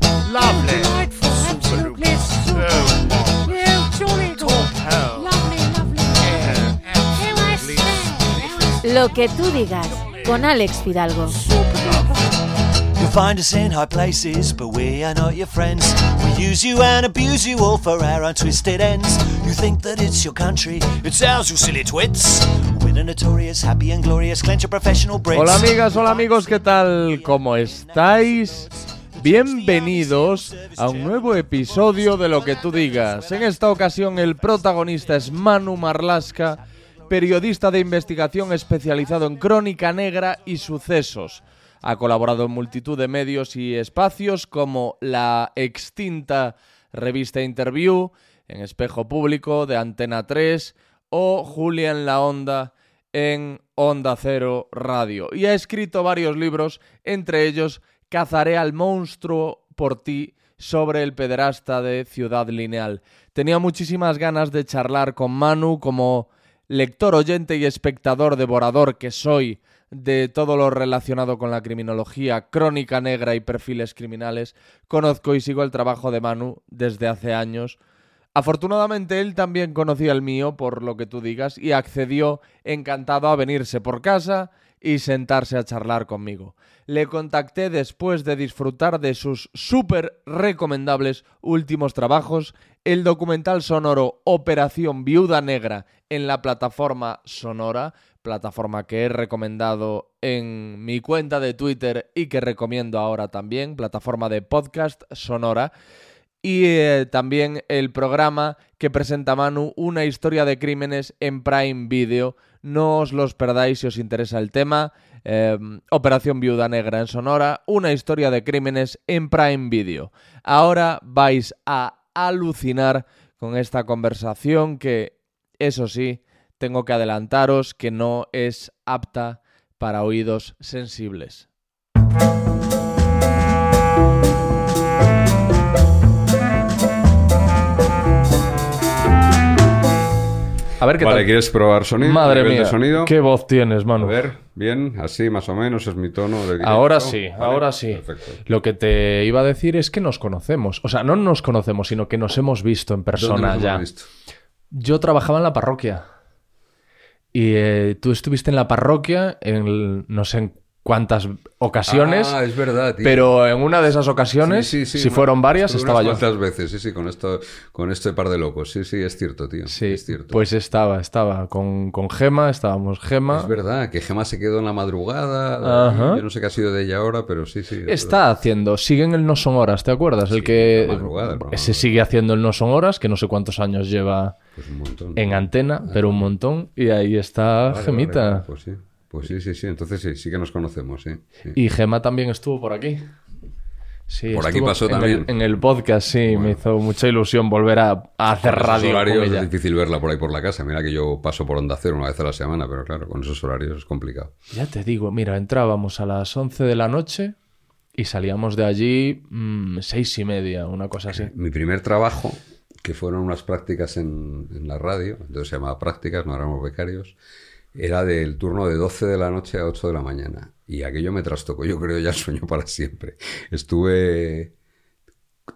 Lovely. Delightful, absolutely. So Yeah, jolly good. Top hell. Lovely, lovely. Lo que tú digas con Alex Fidalgo. You'll find us in high places, but we are not your friends. We use you and abuse you all for our own twisted ends. You think that it's your country, it's ours, you silly twits. We're the notorious, happy and glorious, clench your professional Brits. Hola amigas, hola amigos, ¿qué tal? ¿Cómo estáis? Bienvenidos a un nuevo episodio de Lo que tú digas. En esta ocasión el protagonista es Manu Marlasca, periodista de investigación especializado en crónica negra y sucesos. Ha colaborado en multitud de medios y espacios como la extinta revista Interview, en Espejo Público, de Antena 3 o Julia en la Onda en Onda Cero Radio. Y ha escrito varios libros, entre ellos Cazaré al monstruo por ti sobre el pederasta de Ciudad Lineal. Tenía muchísimas ganas de charlar con Manu como lector, oyente y espectador devorador que soy de todo lo relacionado con la criminología, crónica negra y perfiles criminales. Conozco y sigo el trabajo de Manu desde hace años. Afortunadamente él también conocía el mío, por lo que tú digas, y accedió encantado a venirse por casa y sentarse a charlar conmigo. Le contacté después de disfrutar de sus súper recomendables últimos trabajos, el documental sonoro Operación Viuda Negra en la plataforma Sonora, plataforma que he recomendado en mi cuenta de Twitter y que recomiendo ahora también, plataforma de podcast Sonora y eh, también el programa que presenta Manu, una historia de crímenes en Prime Video. No os los perdáis si os interesa el tema. Eh, Operación Viuda Negra en Sonora, una historia de crímenes en Prime Video. Ahora vais a alucinar con esta conversación que, eso sí, tengo que adelantaros que no es apta para oídos sensibles. A ver qué vale, tal. ¿quieres probar sonido? Madre ¿Nivel mía, de sonido? qué voz tienes, Manu. A ver, bien, así más o menos es mi tono de directo. Ahora sí, Vale, ahora sí. Perfecto. Lo que te iba a decir es que nos conocemos. O sea, no nos conocemos, sino que nos hemos visto en ¿Dónde persona nos ya. hemos visto? Yo trabajaba en la parroquia. Y eh, tú estuviste en la parroquia en el- no sé en cuántas ocasiones. Ah, es verdad, tío. Pero en una de esas ocasiones, Sí, sí, sí, si fueron varias, estaba yo. unas cuantas veces, sí, sí, con, esto, con este par de locos. Sí, sí, es cierto, tío. Sí, es cierto. pues estaba, estaba con, con Gema, estábamos Gema. Es verdad, que Gema se quedó en la madrugada. Ajá. Yo no sé qué ha sido de ella ahora, pero sí, sí. es Está haciendo, sigue en el No Son Horas, ¿te acuerdas? El que la madrugada, el se sigue haciendo el No Son Horas, que no sé cuántos años lleva verdad. Pues un montón. en antena, pero un montón. Y ahí está Vale, Gemita. vale, pues sí. Pues sí, sí, sí. Entonces sí, sí que nos conocemos, sí. sí. Y Gema también estuvo por aquí. Sí, Por aquí pasó en el- también. en el podcast, sí, me hizo mucha ilusión volver a, a hacer Con esos radio con horarios ella. es difícil verla por ahí por la casa. Mira que yo paso por Onda Cero una vez a la semana, pero claro, con esos horarios es complicado. Ya te digo, mira, entrábamos a las 11 de la noche y salíamos de allí mm, seis y media, una cosa así. Mi primer trabajo, que fueron unas prácticas en, en la radio, entonces se llamaba prácticas, no éramos becarios, era del turno de 12 de la noche a 8 de la mañana. Y aquello me trastocó, yo creo, ya el sueño para siempre. Estuve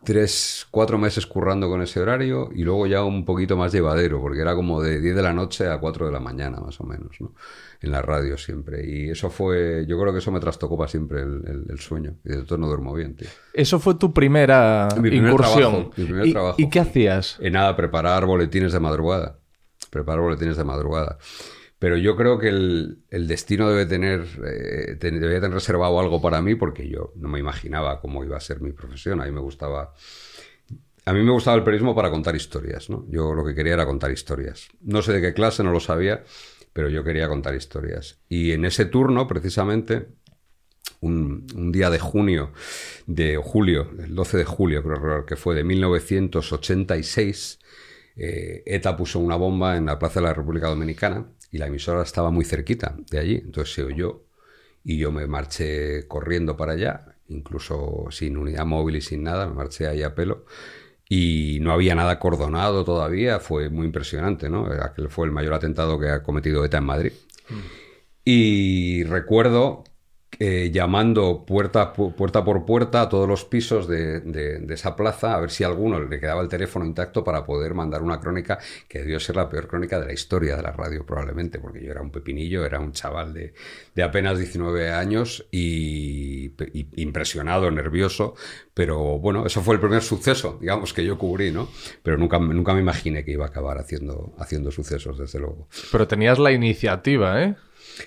tres, cuatro meses currando con ese horario y luego ya un poquito más llevadero, porque era como de 10 de la noche a 4 de la mañana, más o menos, ¿no? En la radio siempre. Y eso fue, yo creo que eso me trastocó para siempre el, el- el sueño. Y de todo no duermo bien, tío. Eso fue tu primera Mi primer incursión. trabajo, mi primer ¿Y, trabajo. ¿Y qué hacías? En nada, preparar boletines de madrugada. Preparar boletines de madrugada. Pero yo creo que el, destino debe tener, eh, tener reservado algo para mí porque yo no me imaginaba cómo iba a ser mi profesión. A mí me gustaba... A mí me gustaba el periodismo para contar historias, ¿no? Yo lo que quería era contar historias. No sé de qué clase, no lo sabía, pero yo quería contar historias. Y en ese turno, precisamente, un, un día de junio, de julio, el 12 de julio creo que fue de 1986, eh, ETA puso una bomba en la Plaza de la República Dominicana y la emisora estaba muy cerquita de allí, entonces se oyó y yo me marché corriendo para allá, incluso sin unidad móvil y sin nada, me marché ahí a pelo y no había nada cordonado todavía, fue muy impresionante, ¿no? Aquel fue el mayor atentado que ha cometido ETA en Madrid. Y recuerdo eh, llamando puerta, pu- puerta por puerta a todos los pisos de, esa plaza a ver si a alguno le quedaba el teléfono intacto para poder mandar una crónica que debió ser la peor crónica de la historia de la radio probablemente, porque yo era un pepinillo, era un chaval de, apenas 19 años y, y impresionado, nervioso, pero bueno, eso fue el primer suceso, digamos, que yo cubrí, ¿no? Pero nunca, nunca me imaginé que iba a acabar haciendo, haciendo sucesos, desde luego. Pero tenías la iniciativa, ¿eh?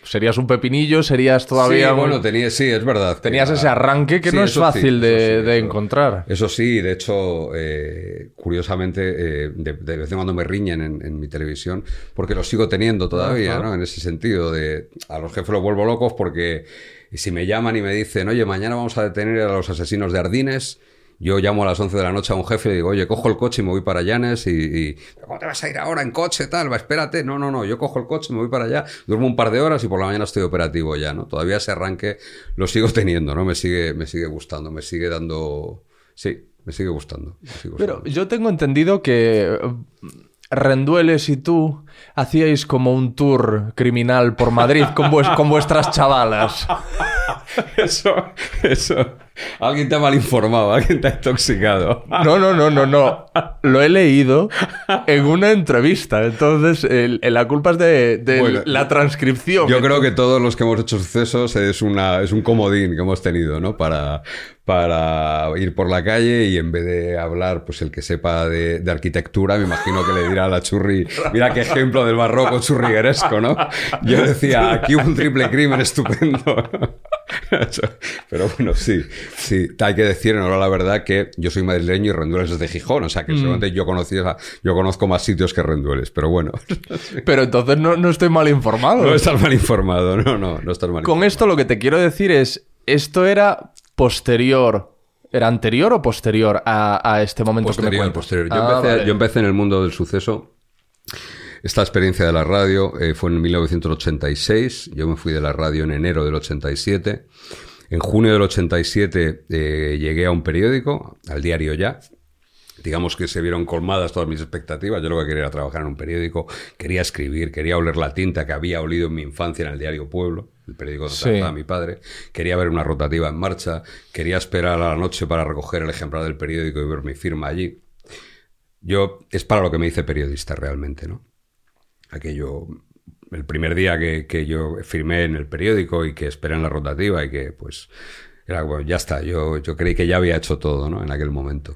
Serías un pepinillo, serías todavía... Sí, un- bueno, tenía, sí, es verdad. Tenías ese arranque que Sí, no es sí, fácil de, eso sí, de eso- encontrar. Eso sí, de hecho, eh, curiosamente, eh, de, de vez en cuando me riñen en, en mi televisión, porque lo sigo teniendo todavía, Ajá. ¿no? En ese sentido, de a los jefes los vuelvo locos porque si me llaman y me dicen, oye, mañana vamos a detener a los asesinos de Ardines, yo llamo a las 11 de la noche a un jefe y digo, oye, cojo el coche y me voy para Llanes y, y ¿cómo te vas a ir ahora en coche, tal? Va, espérate. No, no, no, yo cojo el coche, me voy para allá, duermo un par de horas y por la mañana estoy operativo ya, ¿no? Todavía ese arranque lo sigo teniendo, ¿no? Me sigue, me sigue gustando, me sigue dando... Sí, me sigue gustando. me sigue Pero yo tengo entendido que eh, Rendueles y tú hacíais como un tour criminal por Madrid con, vues- con vuestras chavalas. Eso, eso. Alguien te ha mal informado, alguien te ha intoxicado. No, no, no, no, no. Lo he leído en una entrevista. Entonces, el- el- la culpa es de, de Bueno, la transcripción. Yo creo que todos los que hemos hecho sucesos es, una, es un comodín que hemos tenido, ¿no? Para, para ir por la calle y en vez de hablar, pues el que sepa de, de arquitectura, me imagino que le dirá a la churri, mira qué ejemplo del barroco churrigueresco, ¿no? Yo decía, aquí un triple crimen estupendo. Pero bueno, sí, sí, hay que decir en honor la verdad que yo soy madrileño y Rendueles es de Gijón, o sea que seguramente yo, conocí, yo conozco más sitios que Rendueles, pero bueno, Pero entonces no, no estoy mal informado. no estás mal informado, no, no, no estás mal Con esto lo que te quiero decir es, esto era posterior, ¿era anterior o posterior a, a este momento que me Posterior, cuentas? posterior. Yo, Ah, empecé, vale. yo empecé en el mundo del suceso. Esta experiencia de la radio eh, fue en 1986. Yo me fui de la radio en enero del 87. En junio del 87 eh, llegué a un periódico, al diario Ya. Digamos que se vieron colmadas todas mis expectativas. Yo lo que quería era trabajar en un periódico, quería escribir, quería oler la tinta que había olido en mi infancia en el diario Pueblo, el periódico donde Sí. trabajaba mi padre. Quería ver una rotativa en marcha, quería esperar a la noche para recoger el ejemplar del periódico y ver mi firma allí. Yo, es para lo que me hice periodista realmente, ¿no? Aquello, el primer día que, que yo firmé en el periódico y que esperé en la rotativa y que, pues, era, bueno, ya está, yo, yo creí que ya había hecho todo, ¿no? En aquel momento.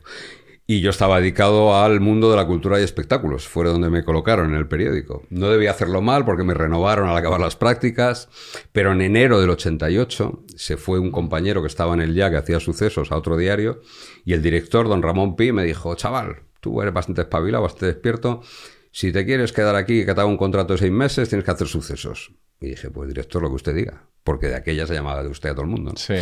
Y yo estaba dedicado al mundo de la cultura y espectáculos, fuera donde me colocaron en el periódico. No debía hacerlo mal porque me renovaron al acabar las prácticas, pero en enero del 88 se fue un compañero que estaba en el ya, que hacía sucesos, a otro diario, y el director, don Ramón Pi, me dijo, chaval, tú eres bastante espabilado, bastante despierto, si te quieres quedar aquí y que te haga un contrato de seis meses, tienes que hacer sucesos. Y dije, pues director, lo que usted diga, porque de aquella se llamaba de usted a todo el mundo. ¿no? Sí.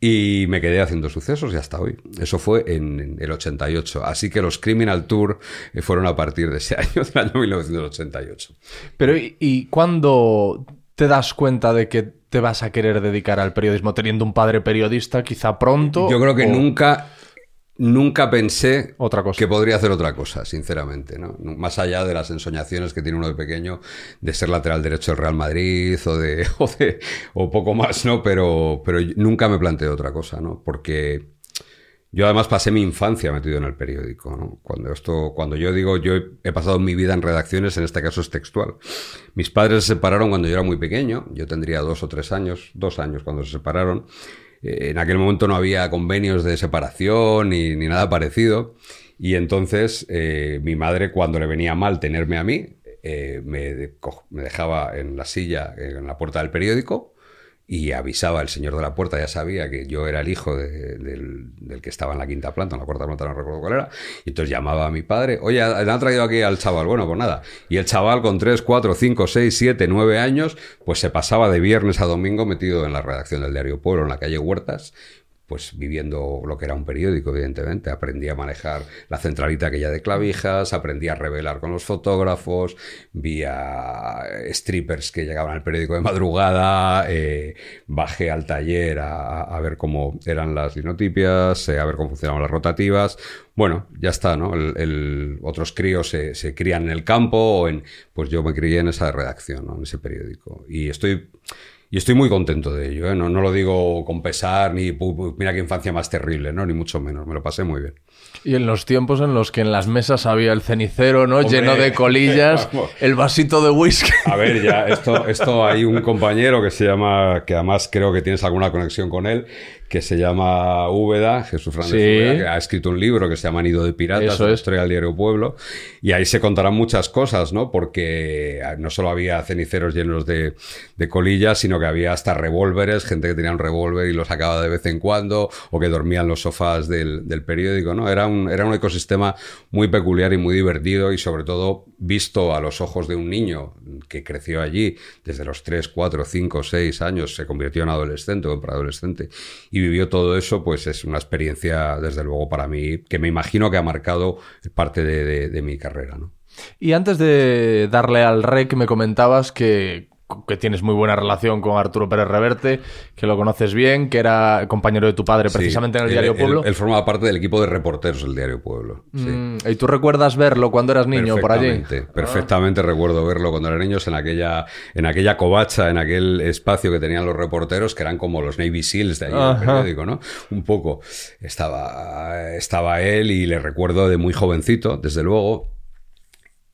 Y me quedé haciendo sucesos y hasta hoy. Eso fue en, en el 88. Así que los Criminal Tour eh, fueron a partir de ese año, del año 1988. Pero ¿y, y cuándo te das cuenta de que te vas a querer dedicar al periodismo teniendo un padre periodista quizá pronto? Yo creo que o- nunca, nunca pensé Otra cosa. que podría hacer otra cosa, sinceramente. ¿no? Más allá de las ensoñaciones que tiene uno de pequeño de ser lateral derecho del Real Madrid o, de, o, de- o poco más, ¿no? Pero, pero nunca me planteé otra cosa, ¿no? Porque Yo además pasé mi infancia metido en el periódico. ¿no? Cuando, esto, cuando yo digo, yo he, he pasado mi vida en redacciones, en este caso es textual. Mis padres se separaron cuando yo era muy pequeño, yo tendría dos o tres años, dos años cuando se separaron. Eh, en aquel momento no había convenios de separación ni, ni nada parecido. Y entonces eh, mi madre, cuando le venía mal tenerme a mí, eh, me, me dejaba en la silla, en la puerta del periódico, y avisaba el señor de la puerta, ya sabía que yo era el hijo de- del, del que estaba en la quinta planta, en la cuarta planta, no recuerdo cuál era, y entonces llamaba a mi padre, oye, ¿han han traído aquí al chaval? Bueno, pues nada. Y el chaval con 3, 4, 5, 6, 7, 9 años, pues se pasaba de viernes a domingo metido en la redacción del diario Pueblo, en la calle Huertas, pues viviendo lo que era un periódico, evidentemente. Aprendí a manejar la centralita aquella de clavijas, aprendí a revelar con los fotógrafos, vi a strippers que llegaban al periódico de madrugada, eh, bajé al taller a, a ver cómo eran las linotipias, eh, a ver cómo funcionaban las rotativas. Bueno, ya está, ¿no? El, otros críos se, se crían en el campo o en... Pues yo me crié en esa redacción, ¿no? En ese periódico. Y estoy... Y estoy muy contento de ello, ¿eh? no, no lo digo con pesar, ni "Pu- pu- mira qué infancia más terrible, ¿no? ni mucho menos, me lo pasé muy bien. Y en los tiempos en los que en las mesas había el cenicero, ¿no? Hombre. Lleno de colillas, el vasito de whisky. A ver, ya, esto, esto hay un compañero que se llama, que además creo que tienes alguna conexión con él, que se llama Úbeda, Jesús Fernández Sí. Úbeda, que ha escrito un libro que se llama Nido de Piratas, Eso es. del diario Pueblo, y ahí se contarán muchas cosas, ¿no? Porque no solo había ceniceros llenos de, de colillas, sino que había hasta revólveres, gente que tenía un revólver y lo sacaba de vez en cuando, o que dormía en los sofás del, del periódico, ¿no? Era un, era un ecosistema muy peculiar y muy divertido, y sobre todo visto a los ojos de un niño que creció allí desde los 3, 4, 5, 6 años, se convirtió en adolescente o en preadolescente y vivió todo eso, pues es una experiencia, desde luego, para mí, que me imagino que ha marcado parte de, de- mi carrera, ¿no? Y antes de darle al rec, me comentabas que, que tienes muy buena relación con Arturo Pérez Reverte, que lo conoces bien, que era compañero de tu padre precisamente Sí, en el diario él- Pueblo. Él, formaba parte del equipo de reporteros del diario Pueblo. sí. Mm, ¿Y tú recuerdas verlo cuando eras niño por allí? Perfectamente, perfectamente recuerdo verlo cuando era niño en aquella, en aquella covacha, en aquel espacio que tenían los reporteros, que eran como los Navy SEALs de allí del periódico, ¿no? Un poco. Estaba, estaba él y le recuerdo de muy jovencito, desde luego.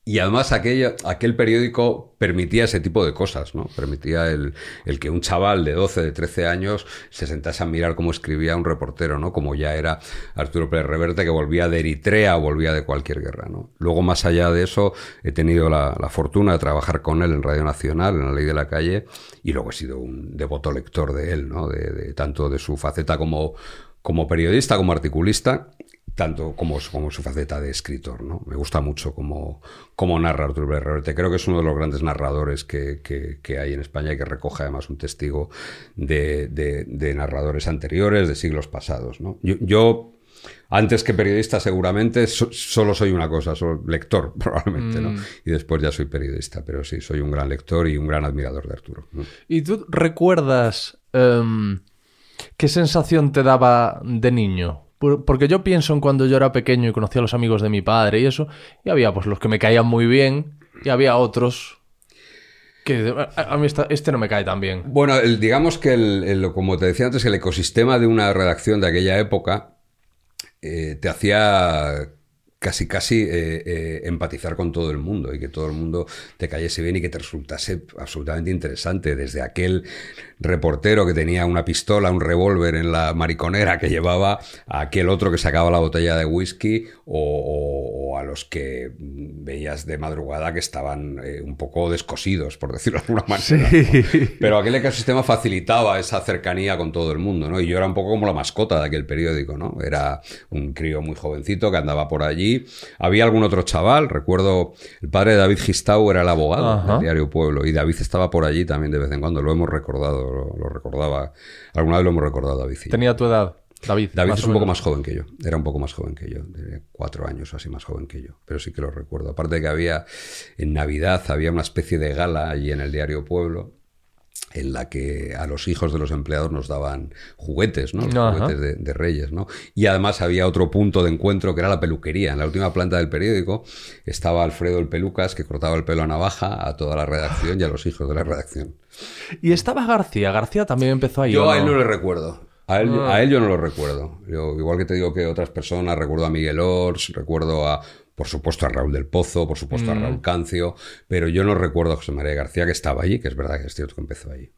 Y además aquella, aquel periódico permitía ese tipo de cosas, ¿no? Permitía el, el que un chaval de 12, de 13 años se sentase a mirar cómo escribía un reportero, ¿no? Como ya era Arturo Pérez Reverte, que volvía de Eritrea o volvía de cualquier guerra, ¿no? Luego, más allá de eso, he tenido la, la fortuna de trabajar con él en Radio Nacional, en La Ley de la Calle, y luego he sido un devoto lector de él, ¿no? De, de- tanto de su faceta como, como periodista, como articulista, tanto como, su- como su faceta de escritor, ¿no? Me gusta mucho cómo, cómo narra Arturo Reverte. Creo que es uno de los grandes narradores que, que- que hay en España y que recoge además un testigo de, de- de narradores anteriores, de siglos pasados, ¿no? Yo, yo, antes que periodista, seguramente so- solo soy una cosa, soy lector, probablemente, ¿no? Y después ya soy periodista, pero sí, soy un gran lector y un gran admirador de Arturo. ¿no? ¿Y tú recuerdas em, qué sensación te daba de niño? Por- Porque yo pienso en cuando yo era pequeño y conocía a los amigos de mi padre y eso, y había pues los que me caían muy bien y había otros que a, mí esta- este no me cae tan bien. Bueno, digamos que, el, el- como te decía antes, el ecosistema de una redacción de aquella época eh, te hacía casi, casi eh, eh, empatizar con todo el mundo y que todo el mundo te cayese bien y que te resultase absolutamente interesante. Desde aquel reportero que tenía una pistola, un revólver en la mariconera que llevaba, a aquel otro que sacaba la botella de whisky o, a los que veías de madrugada que estaban eh, un poco descosidos, por decirlo de alguna manera. ¿no? Pero aquel ecosistema facilitaba esa cercanía con todo el mundo, ¿no? Y yo era un poco como la mascota de aquel periódico, ¿no? Era un crío muy jovencito que andaba por allí. Había algún otro chaval, recuerdo, el padre de David Gistau era el abogado Ajá. del diario Pueblo y David estaba por allí también de vez en cuando, lo hemos recordado, lo, lo recordaba, alguna vez lo hemos recordado David. Tenía tu edad, David. David es un poco más joven que yo, era un poco más joven que yo, de cuatro años o así más joven que yo, pero sí que lo recuerdo. Aparte de que había, en Navidad había una especie de gala allí en el diario Pueblo, en la que a los hijos de los empleados nos daban juguetes, ¿no? Los juguetes de, de Reyes, ¿no? Y además había otro punto de encuentro que era la peluquería. En la última planta del periódico estaba Alfredo el Pelucas, que cortaba el pelo a navaja a toda la redacción y a los hijos de la redacción. Y estaba García, García también empezó ahí. Yo ¿o a él no? no le recuerdo. A él, Ah. a él yo no lo recuerdo. Yo, igual que te digo que otras personas, recuerdo a Miguel Ors, recuerdo a, por supuesto, a Raúl del Pozo, por supuesto Mm. a Raúl Cancio, pero yo no recuerdo a José María García que estaba allí, que es verdad que es cierto que empezó allí.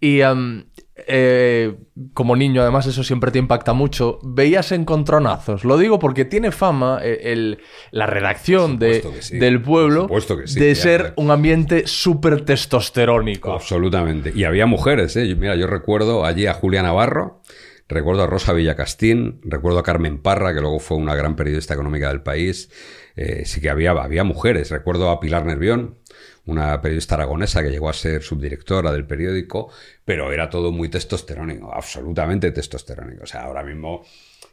Y am, eh, como niño, además, eso siempre te impacta mucho. Veías encontronazos. Lo digo porque tiene fama eh, el- la redacción de, sí. del pueblo sí, de ser un ambiente súper testosterónico. Absolutamente. Y había mujeres, ¿eh? Mira, yo recuerdo allí a Julia Navarro, recuerdo a Rosa Villacastín, recuerdo a Carmen Parra, que luego fue una gran periodista económica del país. Eh, sí que había, había mujeres. Recuerdo a Pilar Nervión, una periodista aragonesa que llegó a ser subdirectora del periódico, pero era todo muy testosterónico, absolutamente testosterónico. O sea, ahora mismo...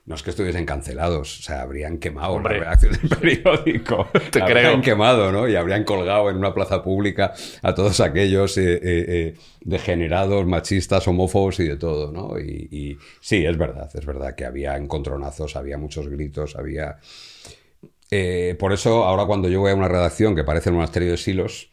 No es que estuviesen cancelados, o sea, habrían quemado Hombre. la redacción del periódico. Te creo. habrían quemado, ¿no? Y habrían colgado en una plaza pública a todos aquellos eh, eh, eh, degenerados, machistas, homófobos y de todo, ¿no? Y, y sí, es verdad, es verdad que había encontronazos, había muchos gritos, había... Eh, por eso, ahora cuando yo voy a una redacción que parece el monasterio de Silos,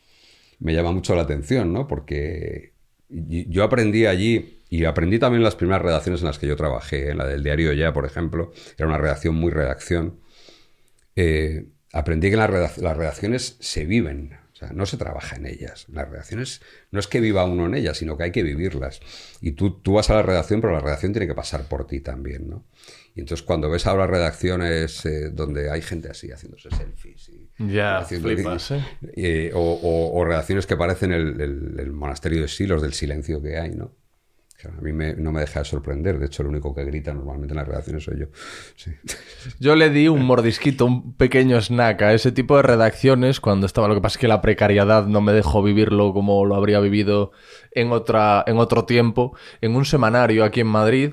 me llama mucho la atención, ¿no? Porque yo aprendí allí, y aprendí también las primeras redacciones en las que yo trabajé, en la del diario Ya, por ejemplo, era una redacción muy redacción, eh, aprendí que las, redac- las redacciones se viven, o sea, no se trabaja en ellas. Las redacciones no es que viva uno en ellas, sino que hay que vivirlas. Y tú, tú vas a la redacción, pero la redacción tiene que pasar por ti también, ¿no? Y entonces cuando ves ahora redacciones eh, donde hay gente así haciéndose selfies y Ya, haciendo- flipas, ¿eh? eh, o, o- o redacciones que parecen el, el- el monasterio de Silos, del silencio que hay, ¿no? A mí me- no me deja de sorprender. De hecho, el único que grita normalmente en las redacciones soy yo. Sí. Yo le di un mordisquito, un pequeño snack a ese tipo de redacciones cuando estaba. Lo que pasa es que la precariedad no me dejó vivirlo como lo habría vivido en, otra, en otro tiempo. En un semanario aquí en Madrid,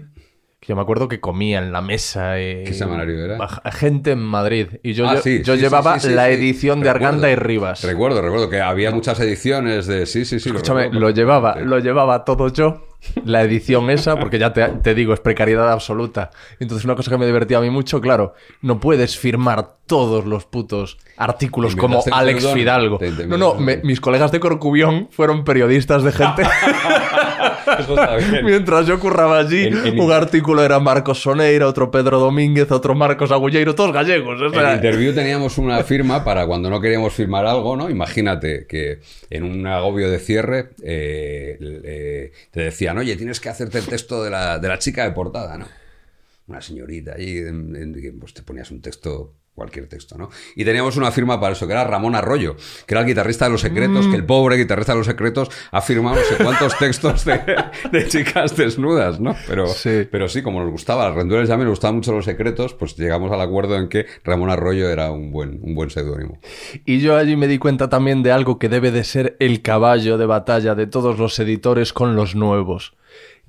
que yo me acuerdo que comía en la mesa. eh, ¿Qué semanario era? Gente en Madrid. Y yo, Ah, yo, sí, yo sí, sí, llevaba sí, la edición de Recuerdo. Arganda y Rivas. Recuerdo, recuerdo que había muchas ediciones de. Sí, sí, sí. Escúchame, recuerdo lo llevaba, lo llevaba todo yo, la edición esa, porque ya te, te digo, es precariedad absoluta. Entonces, una cosa que me divertía a mí mucho, claro, no puedes firmar todos los putos artículos como Alex perdón. Fidalgo. Te- te No, no, me- mis colegas de Corcubión fueron periodistas de gente. Eso está bien. Mientras yo curraba allí, En- en- un artículo era Marcos Soneira, otro Pedro Domínguez, otro Marcos Agulleiro, todos gallegos. o sea, En Interview teníamos una firma para cuando no queríamos firmar algo, ¿no? Imagínate que en un agobio de cierre eh, eh, te oye, tienes que hacerte el texto de la, de la chica de portada, ¿no? Una señorita allí, en- pues te ponías un texto, cualquier texto, ¿no? Y teníamos una firma para eso, que era Ramón Arroyo, que era el guitarrista de Los Secretos, que el pobre guitarrista de Los Secretos ha firmado no sé cuántos textos de, de chicas desnudas, ¿no? Pero Sí. pero sí, como nos gustaba, a los rendueles ya me gustaban mucho los secretos, pues llegamos al acuerdo en que Ramón Arroyo era un buen, un buen seudónimo. Y yo allí me di cuenta también de algo que debe de ser el caballo de batalla de todos los editores con los nuevos.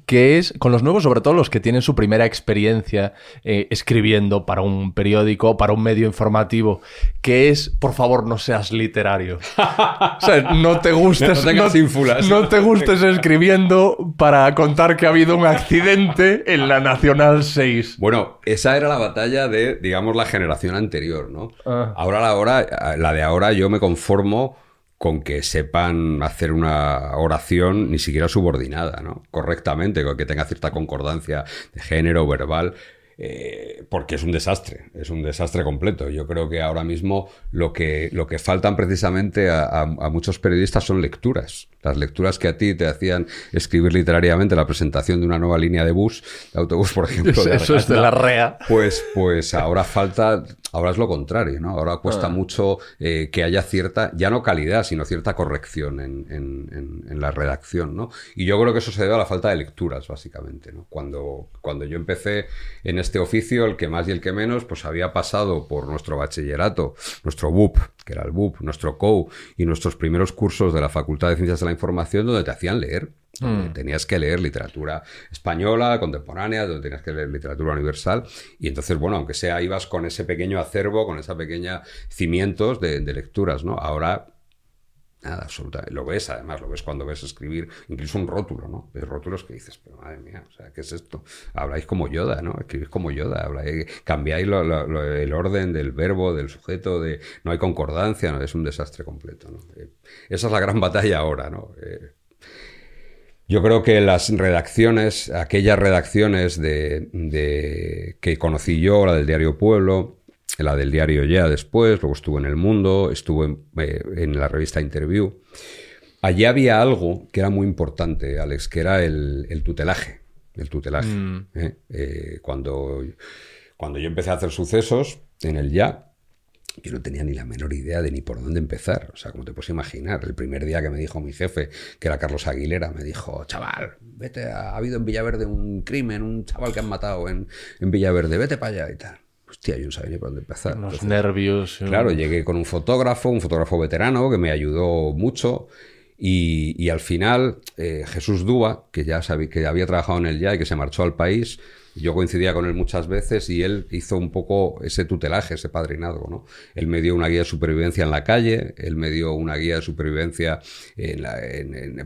Que es, con los nuevos, sobre todo los que tienen su primera experiencia eh, escribiendo para un periódico, para un medio informativo, que es, por favor, no seas literario. o sea, no te gustes, No no te gustes escribiendo para contar que ha habido un accidente en la Nacional 6. Bueno, esa era la batalla de, digamos, la generación anterior, ¿no? Ah. Ahora, la, hora, la de ahora, yo me conformo con que sepan hacer una oración ni siquiera subordinada, ¿no? Correctamente, con que tenga cierta concordancia de género, verbal. eh, porque es un desastre, es un desastre completo. Yo creo que ahora mismo lo que, lo que faltan precisamente a, a- a muchos periodistas son lecturas. Las lecturas que a ti te hacían escribir literariamente la presentación de una nueva línea de bus, de autobús, por ejemplo. Eso, de eso es de la REA. pues, pues ahora falta, ahora es lo contrario, ¿no? Ahora cuesta Ah. mucho eh, que haya cierta, ya no calidad, sino cierta corrección en, en- en- en la redacción, ¿no? Y yo creo que eso se debe a la falta de lecturas, básicamente, ¿no? Cuando, cuando yo empecé en este oficio, el que más y el que menos, pues había pasado por nuestro bachillerato, nuestro BUP, que era el BUP, nuestro COU y nuestros primeros cursos de la Facultad de Ciencias de la Información, donde te hacían leer. Donde Tenías que leer literatura española, contemporánea, donde tenías que leer literatura universal. Y entonces, bueno, aunque sea, ibas con ese pequeño acervo, con esa pequeña cimientos de, de lecturas, ¿no? Ahora Nada, absolutamente. Lo ves, además, lo ves cuando ves escribir, incluso un rótulo, ¿no? Ves rótulos que dices, pero madre mía, o sea, ¿qué es esto? Habláis como Yoda, ¿no? Escribís como Yoda, habláis, cambiáis lo- lo- lo- el orden del verbo, del sujeto, de no hay concordancia, ¿no? Es un desastre completo, ¿no? Eh, esa es la gran batalla ahora, ¿no? Eh, Yo creo que las redacciones, aquellas redacciones de, de- que conocí yo, la del diario Pueblo, la del diario Ya después, luego estuve en El Mundo, estuve en, eh, en la revista Interview. Allí había algo que era muy importante, Alex, que era el, el tutelaje. El tutelaje. ¿eh? Eh, cuando, cuando yo empecé a hacer sucesos en el Ya, yo no tenía ni la menor idea de ni por dónde empezar. O sea, como te puedes imaginar, el primer día que me dijo mi jefe, que era Carlos Aguilera, me dijo, chaval, vete, a- ha habido en Villaverde un crimen, un chaval que han matado en, en Villaverde, vete para allá y tal. Hostia, yo no sabía ni por dónde empezar. Unos Entonces, nervios. Claro, llegué con un fotógrafo, un fotógrafo veterano que me ayudó mucho. Y, y al final, eh, Jesús Dúa, que ya sabí, que había trabajado en el ya y que se marchó al país, yo coincidía con él muchas veces y él hizo un poco ese tutelaje, ese padrinazgo. ¿no? Él me dio una guía de supervivencia en la calle, él me dio una guía de supervivencia en la-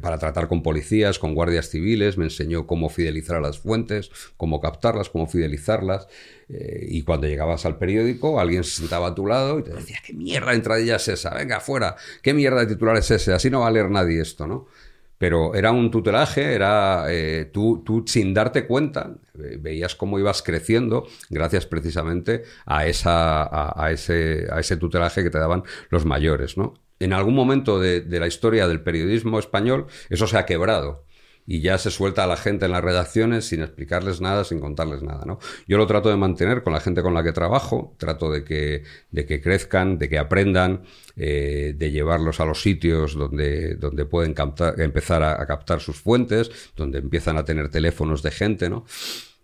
para tratar con policías, con guardias civiles, me enseñó cómo fidelizar a las fuentes, cómo captarlas, cómo fidelizarlas. Eh, y cuando llegabas al periódico, alguien se sentaba a tu lado y te decía, ¿qué mierda de entradilla es esa? Venga, afuera, ¿qué mierda de titular es ese? Así no va a leer nadie esto, ¿no? Pero era un tutelaje, era eh, tú, tú sin darte cuenta, eh, veías cómo ibas creciendo gracias precisamente a, esa, a, ese, a ese tutelaje que te daban los mayores, ¿no? En algún momento de la historia del periodismo español eso se ha quebrado y ya se suelta a la gente en las redacciones sin explicarles nada, sin contarles nada, ¿no? Yo lo trato de mantener con la gente con la que trabajo, trato de que, de que crezcan, de que aprendan, eh, de llevarlos a los sitios donde, donde pueden captar- empezar a, a captar sus fuentes, donde empiezan a tener teléfonos de gente, ¿no?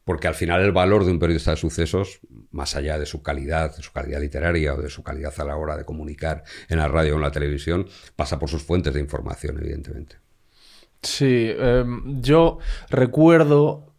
Porque al final el valor de un periodista de sucesos, más allá de su calidad, de su calidad literaria o de su calidad a la hora de comunicar en la radio o en la televisión, pasa por sus fuentes de información, evidentemente. Sí, em, yo recuerdo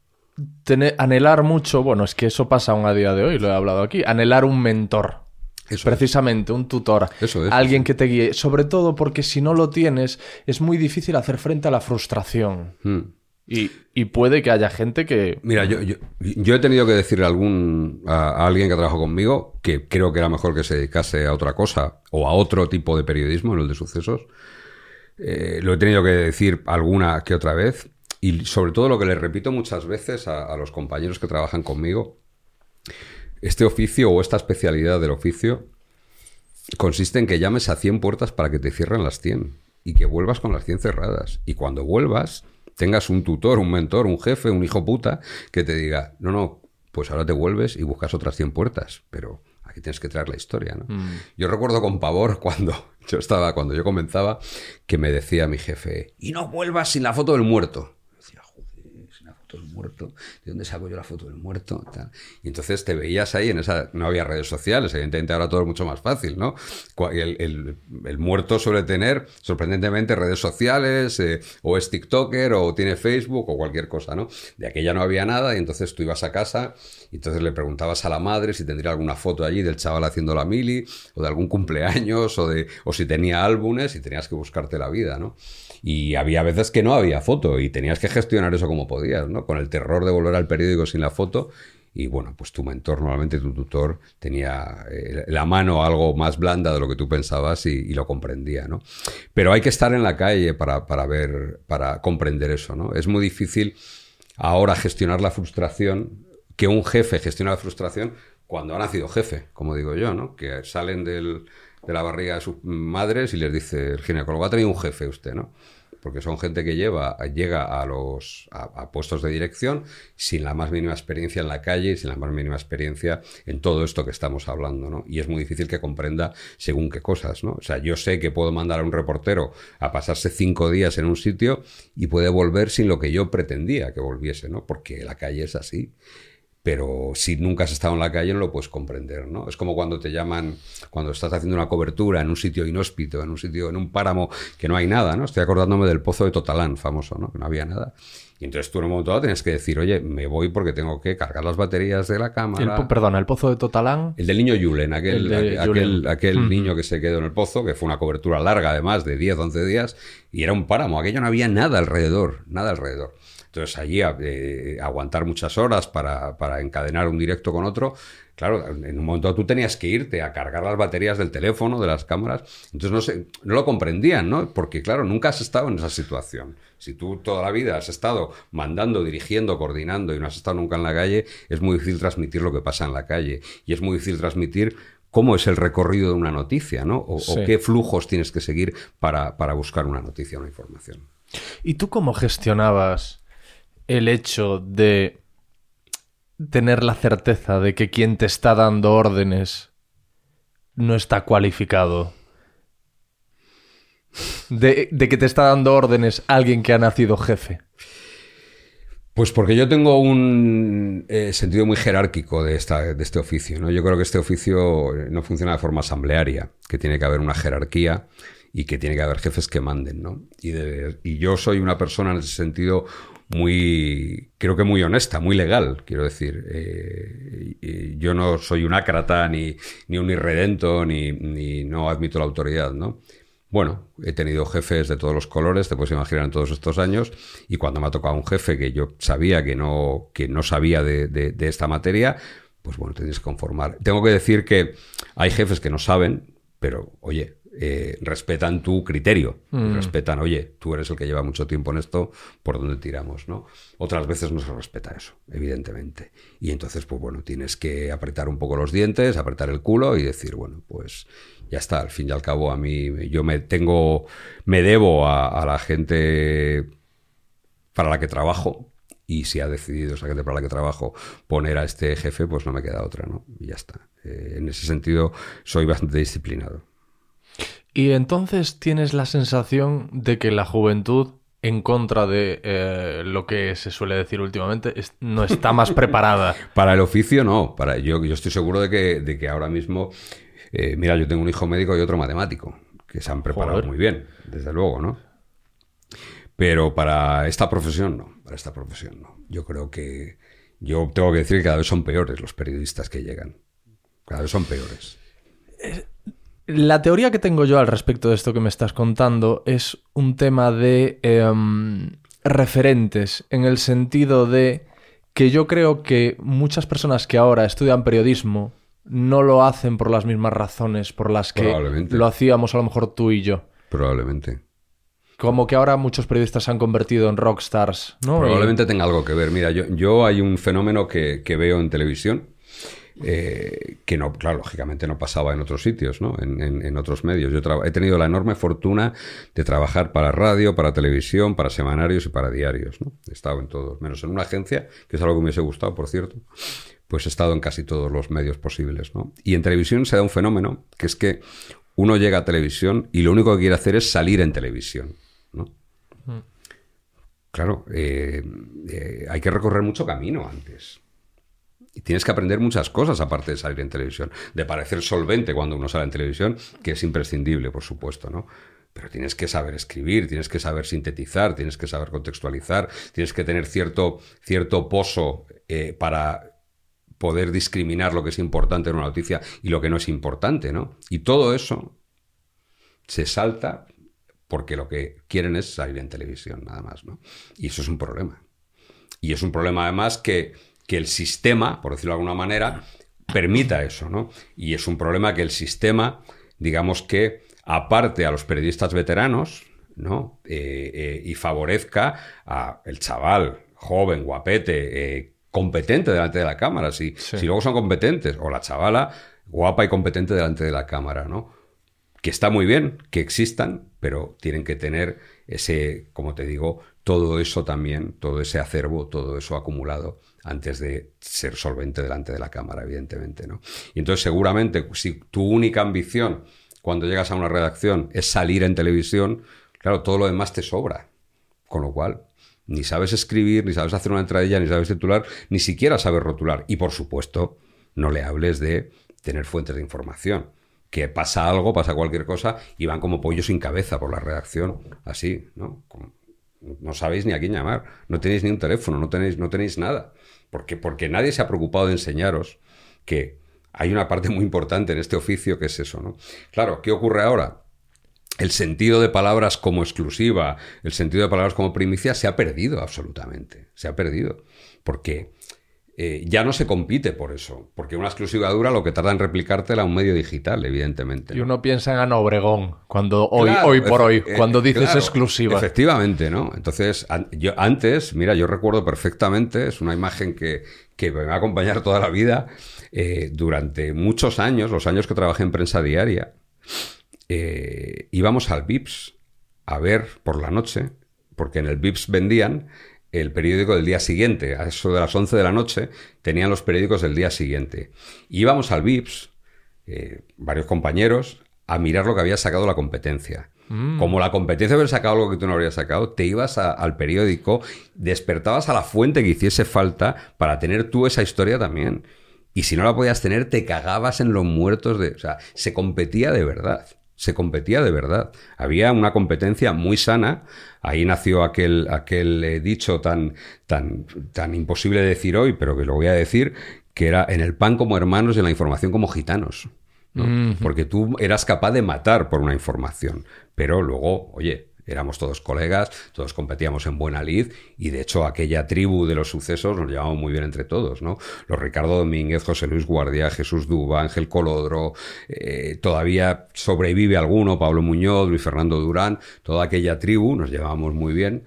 tener, anhelar mucho, bueno, es que eso pasa aún a día de hoy, lo he hablado aquí, anhelar un mentor. Eso Precisamente, un tutor. Eso es, Alguien que te guíe. Sobre todo porque si no lo tienes, es muy difícil hacer frente a la frustración. Hmm. Y, y puede que haya gente que. Mira, yo, yo, yo he tenido que decirle a, algún, a, a alguien que trabajó conmigo que creo que era mejor que se dedicase a otra cosa o a otro tipo de periodismo, no el de sucesos. Eh, lo he tenido que decir alguna que otra vez y sobre todo lo que le repito muchas veces a, a los compañeros que trabajan conmigo, este oficio o esta especialidad del oficio consiste en que llames a 100 puertas para que te cierren las 100 y que vuelvas con las 100 cerradas. Y cuando vuelvas, tengas un tutor, un mentor, un jefe, un hijo puta que te diga, no, no, pues ahora te vuelves y buscas otras 100 puertas, pero aquí tienes que traer la historia, ¿no? Yo recuerdo con pavor cuando yo estaba, cuando yo comenzaba, que me decía mi jefe, y no vuelvas sin la foto del muerto. Foto del muerto, ¿de dónde saco yo la foto del muerto? Y entonces te veías ahí en esa, no había redes sociales, evidentemente ahora todo es mucho más fácil, ¿no? El, el- el muerto suele tener sorprendentemente redes sociales, eh, o es TikToker, o tiene Facebook, o cualquier cosa, ¿no? De aquella no había nada, y entonces tú ibas a casa, y entonces le preguntabas a la madre si tendría alguna foto allí del chaval haciendo la mili, o de algún cumpleaños, o, de, o si tenía álbumes, y tenías que buscarte la vida, ¿no? Y había veces que no había foto, y tenías que gestionar eso como podías, ¿no? Con el terror de volver al periódico sin la foto, y bueno, pues tu mentor, normalmente tu tutor, tenía eh, la mano algo más blanda de lo que tú pensabas y, y lo comprendía, ¿no? Pero hay que estar en la calle para, para ver, para comprender eso, ¿no? Es muy difícil ahora gestionar la frustración, que un jefe gestiona la frustración cuando ha nacido jefe, como digo yo, ¿no? Que salen del- de la barriga de sus madres y les dice el ginecólogo, ha tenido un jefe usted, ¿no? Porque son gente que lleva, llega a los a, puestos de dirección sin la más mínima experiencia en la calle y sin la más mínima experiencia en todo esto que estamos hablando, ¿no? Y es muy difícil que comprenda según qué cosas, ¿no? O sea, yo sé que puedo mandar a un reportero a pasarse cinco días en un sitio y puede volver sin lo que yo pretendía que volviese, ¿no? Porque la calle es así pero si nunca has estado en la calle no lo puedes comprender, ¿no? Es como cuando te llaman, cuando estás haciendo una cobertura en un sitio inhóspito, en un sitio, en un páramo que no hay nada, ¿no? Estoy acordándome del pozo de Totalán, famoso, ¿no? Que no había nada. Y entonces tú en un momento dado tienes que decir, oye, me voy porque tengo que cargar las baterías de la El, cámara. po- perdona, el pozo de Totalán. El del niño Julen, aquel, El aquel, Julen. aquel Ujú. niño que se quedó en el pozo, que fue una cobertura larga además, de 10, 11 días, y era un páramo, aquello no había nada alrededor, nada alrededor. Entonces allí eh, aguantar muchas horas para, para encadenar un directo con otro, Claro, en un momento tú tenías que irte a cargar las baterías del teléfono, de las cámaras. Entonces no, sé, no lo comprendían, ¿no? Porque, claro, nunca has estado en esa situación. Si tú toda la vida has estado mandando, dirigiendo, coordinando y no has estado nunca en la calle, es muy difícil transmitir lo que pasa en la calle. Y es muy difícil transmitir cómo es el recorrido de una noticia, ¿no? O, o qué flujos tienes que seguir para, para buscar una noticia, una información. ¿Y tú cómo gestionabas el hecho de tener la certeza de que quien te está dando órdenes no está cualificado? De, que te está dando órdenes alguien que ha nacido jefe. Pues porque yo tengo un eh, sentido muy jerárquico de, esta, de este oficio. ¿no? Yo creo que este oficio no funciona de forma asamblearia, que tiene que haber una jerarquía y que tiene que haber jefes que manden. ¿no? Y yo soy una persona en ese sentido muy, creo que muy honesta, muy legal, quiero decir. Eh, yo no soy un ácrata, ni, ni un irredento, ni, ni no admito la autoridad, ¿no? Bueno, he tenido jefes de todos los colores, te puedes imaginar en todos estos años, y cuando me ha tocado un jefe que yo sabía que no, que no sabía de, de- esta materia, pues bueno, tienes que conformar. Tengo que decir que hay jefes que no saben, pero oye, eh, respetan tu criterio, y respetan, oye, tú eres el que lleva mucho tiempo en esto, por dónde tiramos, ¿no? Otras veces no se respeta eso, evidentemente. Y entonces, pues bueno, tienes que apretar un poco los dientes, apretar el culo y decir, bueno, pues ya está, al fin y al cabo a mí yo me tengo, me debo a, a la gente para la que trabajo y si ha decidido esa gente para la que trabajo poner a este jefe, pues no me queda otra, ¿no? Y ya está. Eh, en ese sentido soy bastante disciplinado. Y entonces tienes la sensación de que la juventud, en contra de eh, lo que se suele decir últimamente, es- no está más preparada. Para el oficio, no. Para, yo, yo estoy seguro de que, de que ahora mismo, eh, mira, yo tengo un hijo médico y otro matemático, que se han preparado Joder. muy bien, desde luego, ¿no? Pero para esta profesión, no. Para esta profesión, no. Yo creo que, yo tengo que decir que cada vez son peores los periodistas que llegan. Cada vez son peores. La teoría que tengo yo al respecto de esto que me estás contando es un tema de em, referentes, en el sentido de que yo creo que muchas personas que ahora estudian periodismo no lo hacen por las mismas razones por las que lo hacíamos a lo mejor tú y yo. Probablemente. Como que ahora muchos periodistas se han convertido en rockstars, ¿no? Probablemente tenga algo que ver. Mira, yo, yo hay un fenómeno que, que veo en televisión eh, que no, claro, lógicamente no pasaba en otros sitios, ¿no? En, en- en otros medios. Yo he tenido la enorme fortuna de trabajar para radio, para televisión, para semanarios y para diarios, ¿no? He estado en todos, menos en una agencia, que es algo que me hubiese gustado, por cierto. Pues he estado en casi todos los medios posibles, ¿no? Y en televisión se da un fenómeno que es que uno llega a televisión y lo único que quiere hacer es salir en televisión, ¿no? Claro, eh, eh, hay que recorrer mucho camino antes. Y tienes que aprender muchas cosas aparte de salir en televisión. De parecer solvente cuando uno sale en televisión, que es imprescindible, por supuesto, ¿no? Pero tienes que saber escribir, tienes que saber sintetizar, tienes que saber contextualizar, tienes que tener cierto, cierto pozo eh, para poder discriminar lo que es importante en una noticia y lo que no es importante, ¿no? Y todo eso se salta porque lo que quieren es salir en televisión, nada más, ¿no? Y eso es un problema. Y es un problema además que, que el sistema, por decirlo de alguna manera, permita eso, ¿no? Y es un problema que el sistema, digamos que aparte a los periodistas veteranos, ¿no? Eh, eh, y favorezca a el chaval joven, guapete, eh, competente delante de la cámara. Si, si luego son competentes, o la chavala guapa y competente delante de la cámara, ¿no? que está muy bien que existan, pero tienen que tener ese, como te digo, todo eso también, todo ese acervo, todo eso acumulado antes de ser solvente delante de la cámara, evidentemente, ¿no? Y entonces seguramente si tu única ambición cuando llegas a una redacción es salir en televisión, claro, todo lo demás te sobra. Con lo cual, ni sabes escribir, ni sabes hacer una entradilla, ni sabes titular, ni siquiera sabes rotular. Y por supuesto, no le hables de tener fuentes de información que pasa algo, pasa cualquier cosa y van como pollos sin cabeza por la redacción, así, ¿no? No sabéis ni a quién llamar, no tenéis ni un teléfono, no tenéis, no tenéis nada, porque, porque nadie se ha preocupado de enseñaros que hay una parte muy importante en este oficio que es eso, ¿no? Claro, ¿qué ocurre ahora? El sentido de palabras como exclusiva, el sentido de palabras como primicia se ha perdido absolutamente, se ha perdido, porque eh, ya no se compite por eso, porque una exclusiva dura lo que tarda en replicártela a un medio digital, evidentemente. Y ¿no? uno piensa en Ana Obregón, cuando hoy, Claro, hoy por hoy, eh, cuando dices claro, exclusiva. Efectivamente, ¿no? Entonces, an- yo antes, mira, yo recuerdo perfectamente, es una imagen que, que me va a acompañar toda la vida, eh, durante muchos años, los años que trabajé en prensa diaria, eh, íbamos al VIPS a ver por la noche, porque en el VIPS vendían el periódico del día siguiente. A eso de las 11 de la noche tenían los periódicos del día siguiente. Íbamos al VIPS, eh, varios compañeros, a mirar lo que había sacado la competencia. Como la competencia había sacado algo que tú no habrías sacado, te ibas a- al periódico, despertabas a la fuente que hiciese falta para tener tú esa historia también. Y si no la podías tener, te cagabas en los muertos de. O sea, se competía de verdad. Se competía de verdad. Había una competencia muy sana. Ahí nació aquel, aquel eh, dicho tan, tan, tan imposible de decir hoy, pero que lo voy a decir, que era en el pan como hermanos y en la información como gitanos. ¿no? Porque tú eras capaz de matar por una información. Pero luego, oye, éramos todos colegas, todos competíamos en buena lid y de hecho aquella tribu de los sucesos nos llevamos muy bien entre todos, ¿no? Los Ricardo Domínguez, José Luis Guardia, Jesús Duba, Ángel Colodro, eh, todavía sobrevive alguno, Pablo Muñoz, Luis Fernando Durán, toda aquella tribu nos llevábamos muy bien.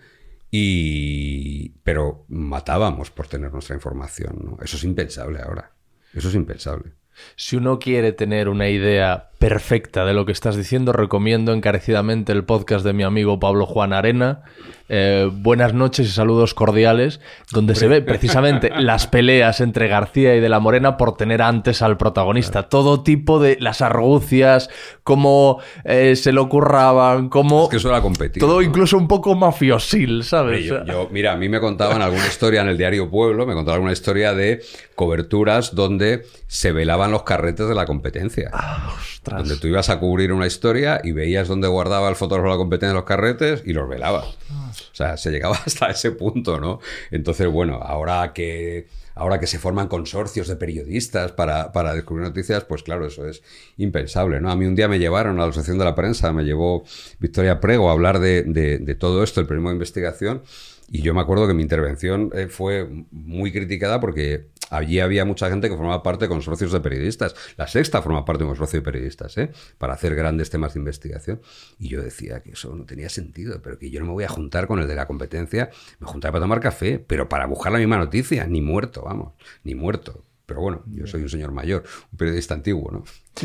Y... Pero matábamos por tener nuestra información, ¿no? Eso es impensable ahora. Eso es impensable. Si uno quiere tener una idea perfecta de lo que estás diciendo, recomiendo encarecidamente el podcast de mi amigo Pablo Juan Arena. Eh, buenas noches y saludos cordiales, donde se ve precisamente las peleas entre García y de la Morena por tener antes al protagonista. Todo tipo de las argucias, cómo eh, se lo curraban, cómo... Es que eso era competir. todo ¿no? incluso un poco mafiosil, ¿sabes? Yo- mira, a mí me contaban alguna historia en el diario Pueblo, me contaban alguna historia de coberturas donde se velaban los carretes de la competencia. Ostras. Donde tú ibas a cubrir una historia y veías dónde guardaba el fotógrafo la competencia los carretes y los velabas. O sea, se llegaba hasta ese punto, ¿no? Entonces, bueno, ahora que, ahora que se forman consorcios de periodistas para, para descubrir noticias, pues claro, eso es impensable, ¿no? A mí un día me llevaron a la Asociación de la Prensa, me llevó Victoria Prego a hablar de, de- de todo esto, el periodismo de investigación, y yo me acuerdo que mi intervención eh, fue muy criticada porque allí había mucha gente que formaba parte de consorcios de periodistas. La Sexta forma parte de un consorcio de periodistas, ¿eh? Para hacer grandes temas de investigación. Y yo decía que eso no tenía sentido, pero que yo no me voy a juntar con el de la competencia. Me juntaba para tomar café, pero para buscar la misma noticia. Ni muerto, vamos, ni muerto. Pero bueno, yo soy un señor mayor, un periodista antiguo, ¿no?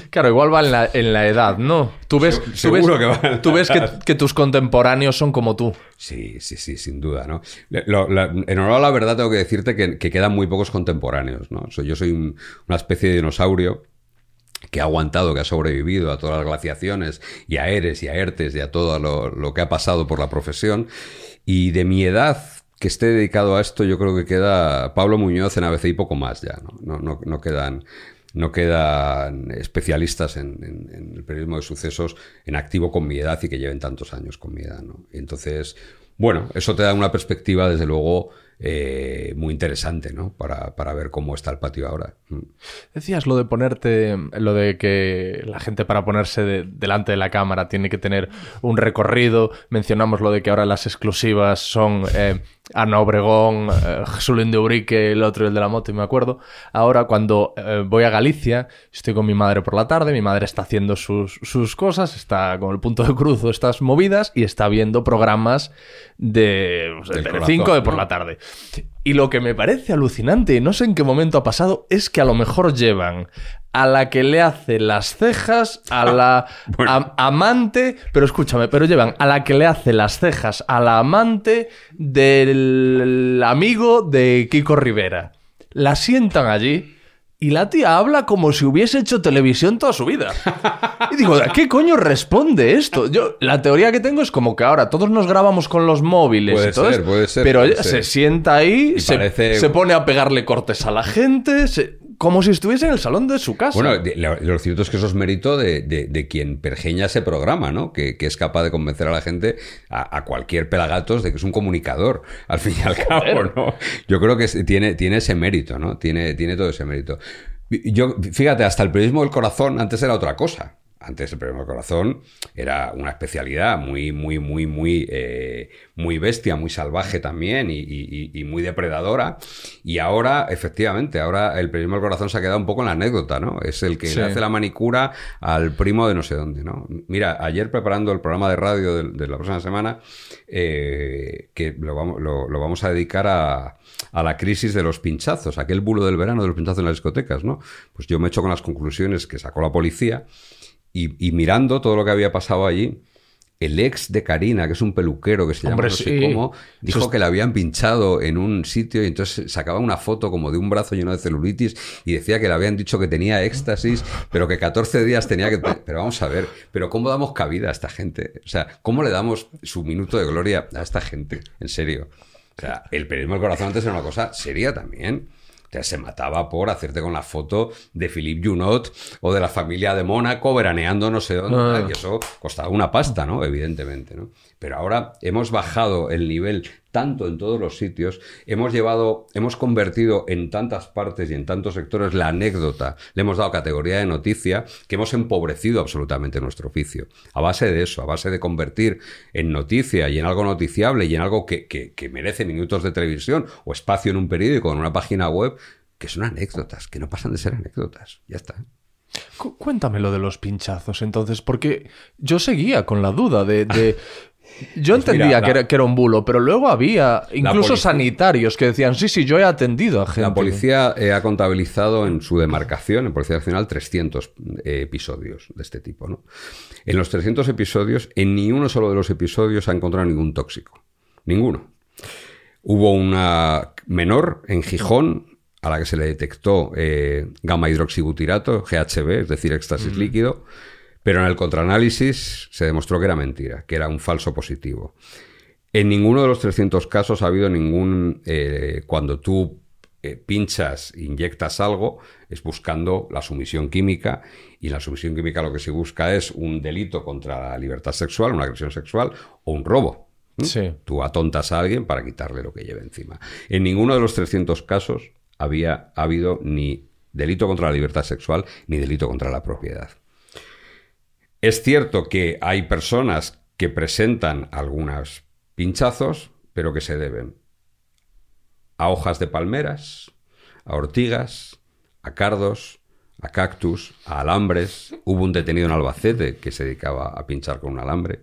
Claro, igual va en la, en la edad, ¿no? Tú ves, tú seguro ves, que va en la tú ves que, tus contemporáneos son como tú. Sí, sí, sí, sin duda, ¿no? Lo- la- en honor a la verdad tengo que decirte que, que quedan muy pocos contemporáneos, ¿no? So- yo soy un- una especie de dinosaurio que ha aguantado, que ha sobrevivido a todas las glaciaciones y a Eres y a Ertes y a todo lo, lo que ha pasado por la profesión. Y de mi edad que esté dedicado a esto, yo creo que queda Pablo Muñoz en ABC y poco más ya, ¿no? No, no, quedan... No quedan especialistas en el periodismo de sucesos en activo con mi edad y que lleven tantos años con mi edad. ¿no? Y entonces, bueno, eso te da una perspectiva, desde luego, eh, muy interesante ¿no? para, para ver cómo está el patio ahora. Mm. Decías lo de ponerte, lo de que la gente para ponerse de- delante de la cámara tiene que tener un recorrido. Mencionamos lo de que ahora las exclusivas son eh, Ana Obregón, eh, Jesús de Urique, el otro, el de la moto, y me acuerdo. Ahora cuando eh, voy a Galicia, estoy con mi madre por la tarde, mi madre está haciendo sus, sus cosas, está con el punto de cruzo, estas movidas, y está viendo programas de, pues, de Del Telecinco corazón, de por ¿no? la tarde. Y lo que me parece alucinante, y no sé en qué momento ha pasado, es que a lo mejor llevan a la que le hace las cejas, a la Bueno. amante, pero escúchame, pero llevan a la que le hace las cejas a la amante del amigo de Kiko Rivera. La sientan allí. Y la tía habla como si hubiese hecho televisión toda su vida. Y digo, ¿a qué coño responde esto? Yo, la teoría que tengo es como que ahora todos nos grabamos con los móviles Puede y todo ser, esto, puede ser, Pero puede ella ser. se sienta ahí, se, parece- se pone a pegarle cortes a la gente, se- como si estuviese en el salón de su casa. Bueno, de- lo, lo cierto es que eso es mérito de, de- de quien pergeña ese programa, ¿no? Que, que es capaz de convencer a la gente, a, a cualquier pelagatos, de que es un comunicador, al fin y al cabo, ¿no? Yo creo que tiene, tiene ese mérito, ¿no? Tiene, tiene todo ese mérito. Yo, fíjate, hasta el periodismo del corazón antes era otra cosa. Antes el problema del corazón era una especialidad muy, muy, muy, muy, eh, muy bestia, muy salvaje también y, y- y muy depredadora. Y ahora, efectivamente, ahora el problema del corazón se ha quedado un poco en la anécdota, ¿no? Es el que Sí. le hace la manicura al primo de no sé dónde, ¿no? Mira, ayer preparando el programa de radio de, de la próxima semana, eh, que lo vamos, lo- lo vamos a dedicar a, a la crisis de los pinchazos, aquel bulo del verano de los pinchazos en las discotecas, ¿no? Pues yo me echo con las conclusiones que sacó la policía y, y mirando todo lo que había pasado allí, el ex de Karina, que es un peluquero que se llama Hombre, no sé cómo, dijo es- que le habían pinchado en un sitio y entonces sacaba una foto como de un brazo lleno de celulitis y decía que le habían dicho que tenía éxtasis, pero que 14 días tenía que... Pero vamos a ver, pero ¿cómo damos cabida a esta gente? O sea, ¿cómo le damos su minuto de gloria a esta gente? En serio. O sea, el periodismo del corazón antes era una cosa seria también. O sea, se mataba por hacerte con la foto de Philippe Junot o de la familia de Mónaco veraneando no sé dónde. Ah. Y eso costaba una pasta, ¿no? Evidentemente, ¿no? Pero ahora hemos bajado el nivel tanto en todos los sitios, hemos llevado, hemos convertido en tantas partes y en tantos sectores la anécdota, le hemos dado categoría de noticia, que hemos empobrecido absolutamente nuestro oficio. A base de eso, a base de convertir en noticia y en algo noticiable y en algo que, que- que merece minutos de televisión o espacio en un periódico en una página web, que son anécdotas, que no pasan de ser anécdotas. Ya está. Cu- Cuéntame lo de los pinchazos, entonces, porque yo seguía con la duda de... de- Yo Pues entendía mira, la- que, era, que era un bulo, pero luego había incluso policía- sanitarios que decían, sí, sí, yo he atendido a gente. La policía eh, ha contabilizado en su demarcación, en Policía Nacional, 300 eh, episodios de este tipo. ¿no? En los 300 episodios, en ni uno solo de los episodios ha encontrado ningún tóxico. Ninguno. Hubo una menor en Gijón a la que se le detectó eh, gamma hidroxibutirato, GHB, es decir, éxtasis líquido, pero en el contraanálisis se demostró que era mentira, que era un falso positivo. En ninguno de los 300 casos ha habido ningún... eh, cuando tú eh, pinchas, inyectas algo, es buscando la sumisión química y en la sumisión química lo que se busca es un delito contra la libertad sexual, una agresión sexual o un robo. Sí. Tú atontas a alguien para quitarle lo que lleve encima. En ninguno de los 300 casos había ha habido ni delito contra la libertad sexual ni delito contra la propiedad. Es cierto que hay personas que presentan algunos pinchazos, pero que se deben a hojas de palmeras, a ortigas, a cardos, a cactus, a alambres. Hubo un detenido en Albacete que se dedicaba a pinchar con un alambre.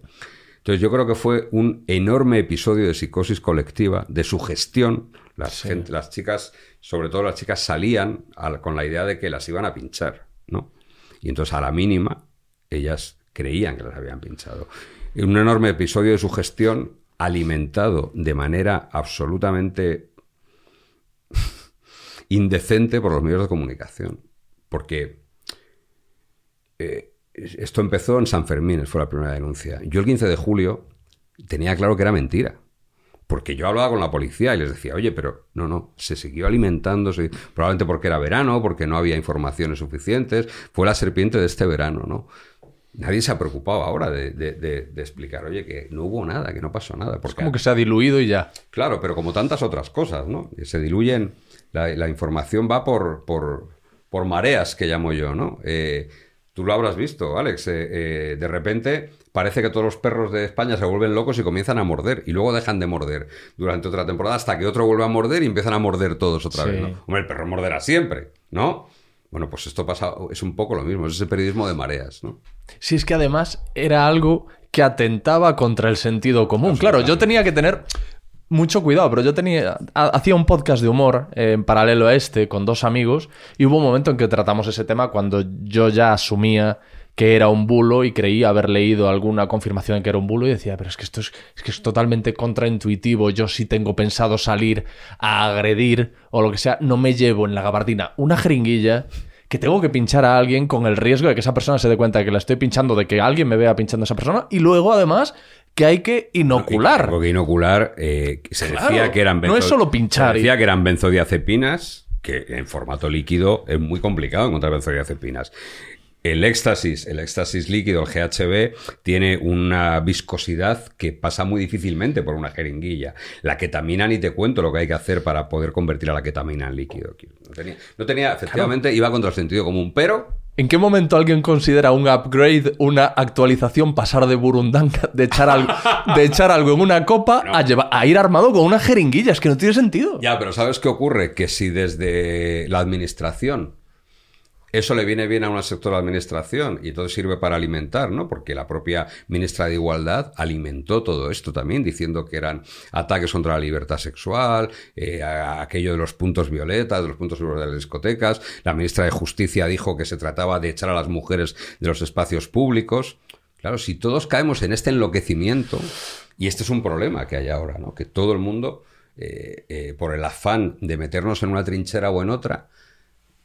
Entonces yo creo que fue un enorme episodio de psicosis colectiva, de sugestión. Las, gente- las chicas, sobre todo las chicas, salían al- con la idea de que las iban a pinchar, ¿no? Y entonces a la mínima ellas creían que las habían pinchado. Un enorme episodio de sugestión alimentado de manera absolutamente indecente por los medios de comunicación. Porque eh, esto empezó en San Fermín, fue la primera denuncia. Yo el 15 de julio tenía claro que era mentira. Porque yo hablaba con la policía y les decía, oye, pero no, no, se siguió alimentando, probablemente porque era verano, porque no había informaciones suficientes, fue la serpiente de este verano, ¿no? Nadie se ha preocupado ahora de, de- de- de explicar, oye, que no hubo nada, que no pasó nada. Es Porque como que se ha diluido y ya. Claro, pero como tantas otras cosas, ¿no? Se diluyen, la, la información va por, por, por mareas, que llamo yo, ¿no? Eh, tú lo habrás visto, Alex. eh, eh, de repente parece que todos los perros de España se vuelven locos y comienzan a morder, y luego dejan de morder durante otra temporada hasta que otro vuelve a morder y empiezan a morder todos otra Sí. vez, ¿no? Hombre, el perro morderá siempre, ¿no? Bueno, pues esto pasa, es un poco lo mismo, es ese periodismo de mareas, ¿no? Si es que además era algo que atentaba contra el sentido común. Claro, yo tenía que tener mucho cuidado, pero yo tenía ha- hacía un podcast de humor eh, en paralelo a este con dos amigos y hubo un momento en que tratamos ese tema cuando yo ya asumía que era un bulo y creía haber leído alguna confirmación de que era un bulo y decía, pero es que esto es, es que es totalmente contraintuitivo, yo sí tengo pensado salir a agredir o lo que sea, no me llevo en la gabardina una jeringuilla que tengo que pinchar a alguien con el riesgo de que esa persona se dé cuenta de que la estoy pinchando, de que alguien me vea pinchando a esa persona y luego además que hay que inocular. Porque inocular eh, se Claro, decía que eran no es solo pinchar Se y- decía que eran benzodiazepinas, que en formato líquido es muy complicado encontrar benzodiazepinas. El éxtasis, el éxtasis líquido, el GHB, tiene una viscosidad que pasa muy difícilmente por una jeringuilla. La ketamina ni te cuento lo que hay que hacer para poder convertir a la ketamina en líquido. No tenía, no tenía efectivamente, iba contra el sentido común, pero ¿En qué momento alguien considera un upgrade, una actualización, pasar de burundanga, de echar algo, de echar algo en una copa a, llevar- a ir armado con una jeringuilla? Es que no tiene sentido. Ya, pero ¿sabes qué ocurre? Que si desde la administración eso le viene bien a un sector de administración y entonces sirve para alimentar, ¿no? Porque la propia ministra de Igualdad alimentó todo esto también, diciendo que eran ataques contra la libertad sexual, eh, aquello de los puntos violetas, de los puntos de las discotecas. La ministra de Justicia dijo que se trataba de echar a las mujeres de los espacios públicos. Claro, si todos caemos en este enloquecimiento, y este es un problema que hay ahora, ¿no? Que todo el mundo, eh, eh, por el afán de meternos en una trinchera o en otra,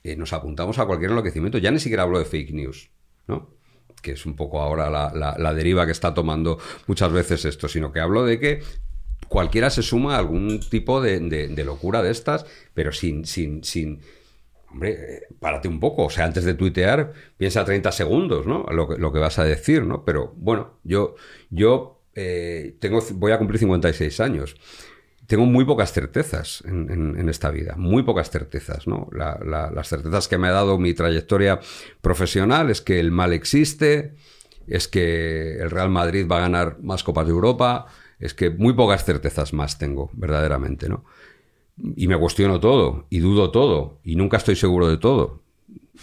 eh, nos apuntamos a cualquier enloquecimiento. Ya ni siquiera hablo de fake news, ¿no? Que es un poco ahora la, la- deriva que está tomando muchas veces esto, sino que hablo de que cualquiera se suma a algún tipo de, de- de locura de estas, pero sin, sin, sin. Hombre, eh, párate un poco. O sea, antes de tuitear, piensa 30 segundos, ¿no? Lo que, lo que vas a decir, ¿no? Pero bueno, yo, yo eh, tengo, voy a cumplir 56 años tengo muy pocas certezas en, en- en esta vida, muy pocas certezas, ¿no? La- la- las certezas que me ha dado mi trayectoria profesional es que el mal existe, es que el Real Madrid va a ganar más Copas de Europa, es que muy pocas certezas más tengo, verdaderamente, ¿no? Y me cuestiono todo, y dudo todo, y nunca estoy seguro de todo,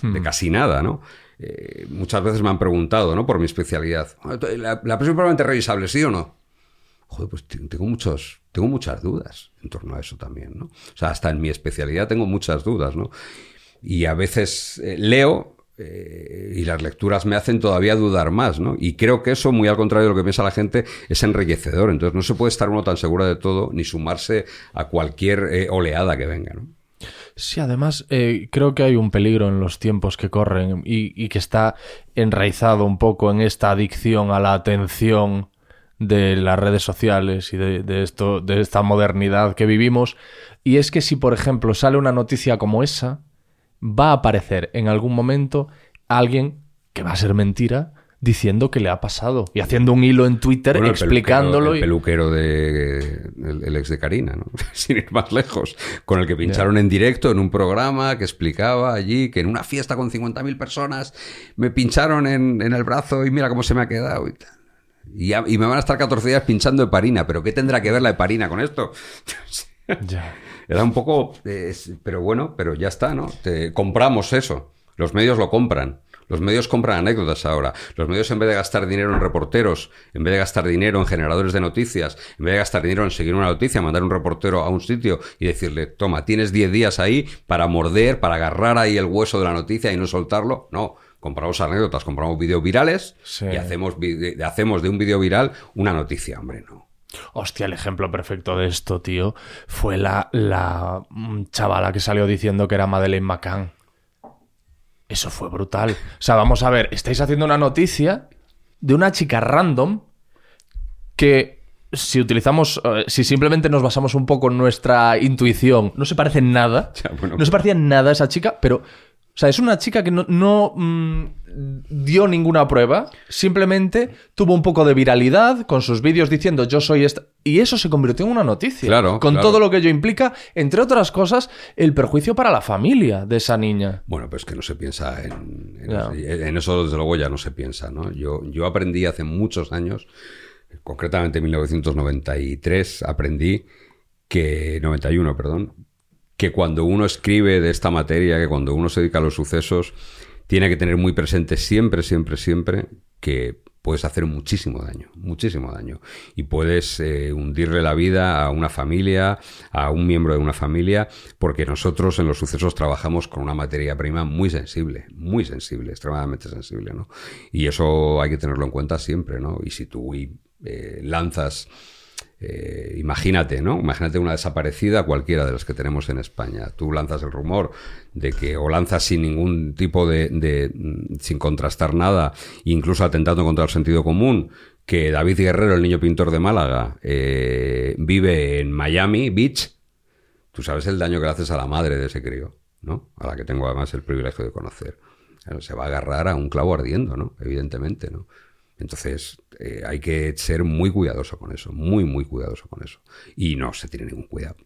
de casi nada, ¿no? Eh, muchas veces me han preguntado, ¿no? Por mi especialidad. ¿La, la presión probablemente revisable, sí o no? Joder, pues te- tengo muchos, tengo muchas dudas en torno a eso también, ¿no? O sea, hasta en mi especialidad tengo muchas dudas, ¿no? Y a veces eh, leo eh, y las lecturas me hacen todavía dudar más, ¿no? Y creo que eso, muy al contrario de lo que piensa la gente, es enriquecedor. Entonces no se puede estar uno tan seguro de todo ni sumarse a cualquier eh, oleada que venga, ¿no? Sí, además eh, creo que hay un peligro en los tiempos que corren y, y que está enraizado un poco en esta adicción a la atención de las redes sociales y de, de esto, de esta modernidad que vivimos. Y es que si, por ejemplo, sale una noticia como esa, va a aparecer en algún momento alguien que va a ser mentira diciendo que le ha pasado y haciendo un hilo en Twitter Bueno, el explicándolo. peluquero, el peluquero de el, el ex de Karina, ¿no? Sin ir más lejos, con el que pincharon en directo en un programa que explicaba allí que en una fiesta con 50.000 personas me pincharon en, en el brazo y mira cómo se me ha quedado y tal. Y, me van a estar 14 días pinchando heparina, pero ¿qué tendrá que ver la heparina con esto? Ya. Era un poco, eh, pero bueno, pero ya está, ¿no? Te- compramos eso. Los medios lo compran. Los medios compran anécdotas ahora. Los medios en vez de gastar dinero en reporteros, en vez de gastar dinero en generadores de noticias, en vez de gastar dinero en seguir una noticia, mandar un reportero a un sitio y decirle, toma, tienes 10 días ahí para morder, para agarrar ahí el hueso de la noticia y no soltarlo. No, compramos anécdotas, compramos vídeos virales Sí. y hacemos, hacemos de un vídeo viral una noticia, hombre, no. Hostia, el ejemplo perfecto de esto, tío, fue la, la mm, chavala que salió diciendo que era Madeleine McCann. Eso fue brutal. O sea, vamos a ver, estáis haciendo una noticia de una chica random que si utilizamos, eh, si simplemente nos basamos un poco en nuestra intuición, no se parece en nada. Ya, bueno. no se parecía en nada a esa chica, pero, o sea, es una chica que no, no, mm, dio ninguna prueba, simplemente tuvo un poco de viralidad con sus vídeos diciendo yo soy esta. Y eso se convirtió en una noticia. Claro, Con claro. todo lo que ello implica, entre otras cosas, el perjuicio para la familia de esa niña. Bueno, pues que no se piensa en, en, Ya. en eso, desde luego ya no se piensa, ¿no? Yo, yo aprendí hace muchos años, concretamente en 1993, aprendí que, 91, perdón, que cuando uno escribe de esta materia, que cuando uno se dedica a los sucesos, tiene que tener muy presente siempre, siempre, siempre que puedes hacer muchísimo daño, muchísimo daño. Y puedes eh, hundirle la vida a una familia, a un miembro de una familia, porque nosotros en los sucesos trabajamos con una materia prima muy sensible, muy sensible, extremadamente sensible, ¿no? Y eso hay que tenerlo en cuenta siempre, ¿no? Y si tú eh, lanzas eh, imagínate, ¿no? Imagínate una desaparecida cualquiera de las que tenemos en España. Tú lanzas el rumor de que, o lanzas sin ningún tipo de, de- sin contrastar nada, incluso atentando contra el sentido común, que David Guerrero, el niño pintor de Málaga, eh, vive en Miami Beach. Tú sabes el daño que le haces a la madre de ese crío, ¿no? A la que tengo además el privilegio de conocer. Se va a agarrar a un clavo ardiendo, ¿no? Evidentemente, ¿no? Entonces, eh, hay que ser muy cuidadoso con eso, muy, muy cuidadoso con eso. Y no se tiene ningún cuidado.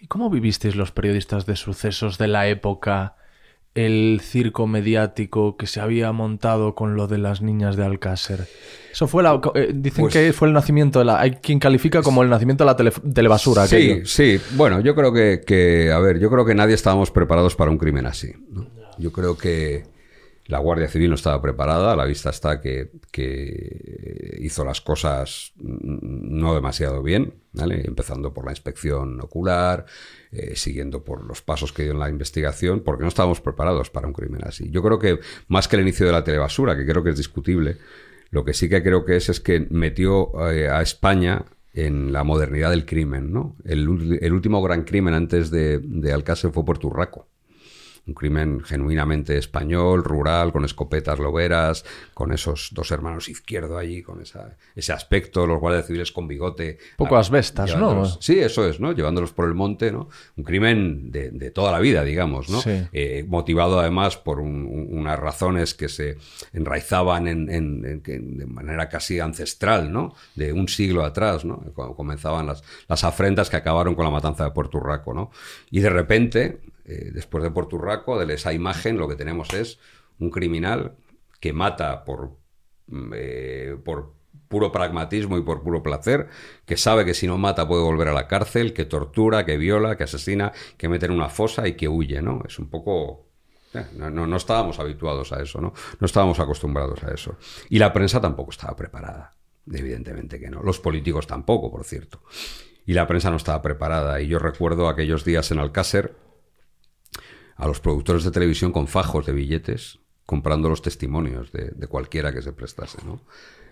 ¿Y cómo vivisteis los periodistas de sucesos de la época el circo mediático que se había montado con lo de las niñas de Alcácer. Eso fue la. eh, dicen Pues- que fue el nacimiento de la. Hay quien califica como el nacimiento de la tele- telebasura. Sí, aquello. sí. Bueno, yo creo que, que, a ver, yo creo que nadie estábamos preparados para un crimen así. ¿no? Yo creo que la Guardia Civil no estaba preparada. A la vista está que, que hizo las cosas no demasiado bien, ¿vale? Empezando por la inspección ocular, eh, siguiendo por los pasos que dio en la investigación, porque no estábamos preparados para un crimen así. Yo creo que más que el inicio de la telebasura, que creo que es discutible, lo que sí que creo que es es que metió eh, a España en la modernidad del crimen, ¿no? El, el último gran crimen antes de, de Alcácer fue Puerto Urraco. Un crimen genuinamente español, rural, con escopetas loberas, con esos dos hermanos izquierdo allí, con esa, ese aspecto, los guardias civiles con bigote. Poco asbestas, ¿no? Sí, eso es, ¿no? Llevándolos por el monte, ¿no? Un crimen de, de toda la vida, digamos, ¿no? Sí. Eh, motivado además por un- un- unas razones que se enraizaban en, en- en que- de manera casi ancestral, ¿no? De un siglo atrás, ¿no? Cuando comenzaban las, las afrentas que acabaron con la matanza de Puerto Urraco, ¿no? Y de repente, eh, después de Puerto Urraco, de esa imagen, lo que tenemos es un criminal que mata por, mm, eh, por puro pragmatismo y por puro placer, que sabe que si no mata puede volver a la cárcel, que tortura, que viola, que asesina, que mete en una fosa y que huye, ¿no? Es un poco... eh, No, no, no estábamos habituados a eso, ¿no? No estábamos acostumbrados a eso. Y la prensa tampoco estaba preparada, evidentemente que no. Los políticos tampoco, por cierto. Y la prensa no estaba preparada. Y yo recuerdo aquellos días en Alcácer a los productores de televisión con fajos de billetes comprando los testimonios de, cualquiera que se prestase, ¿no?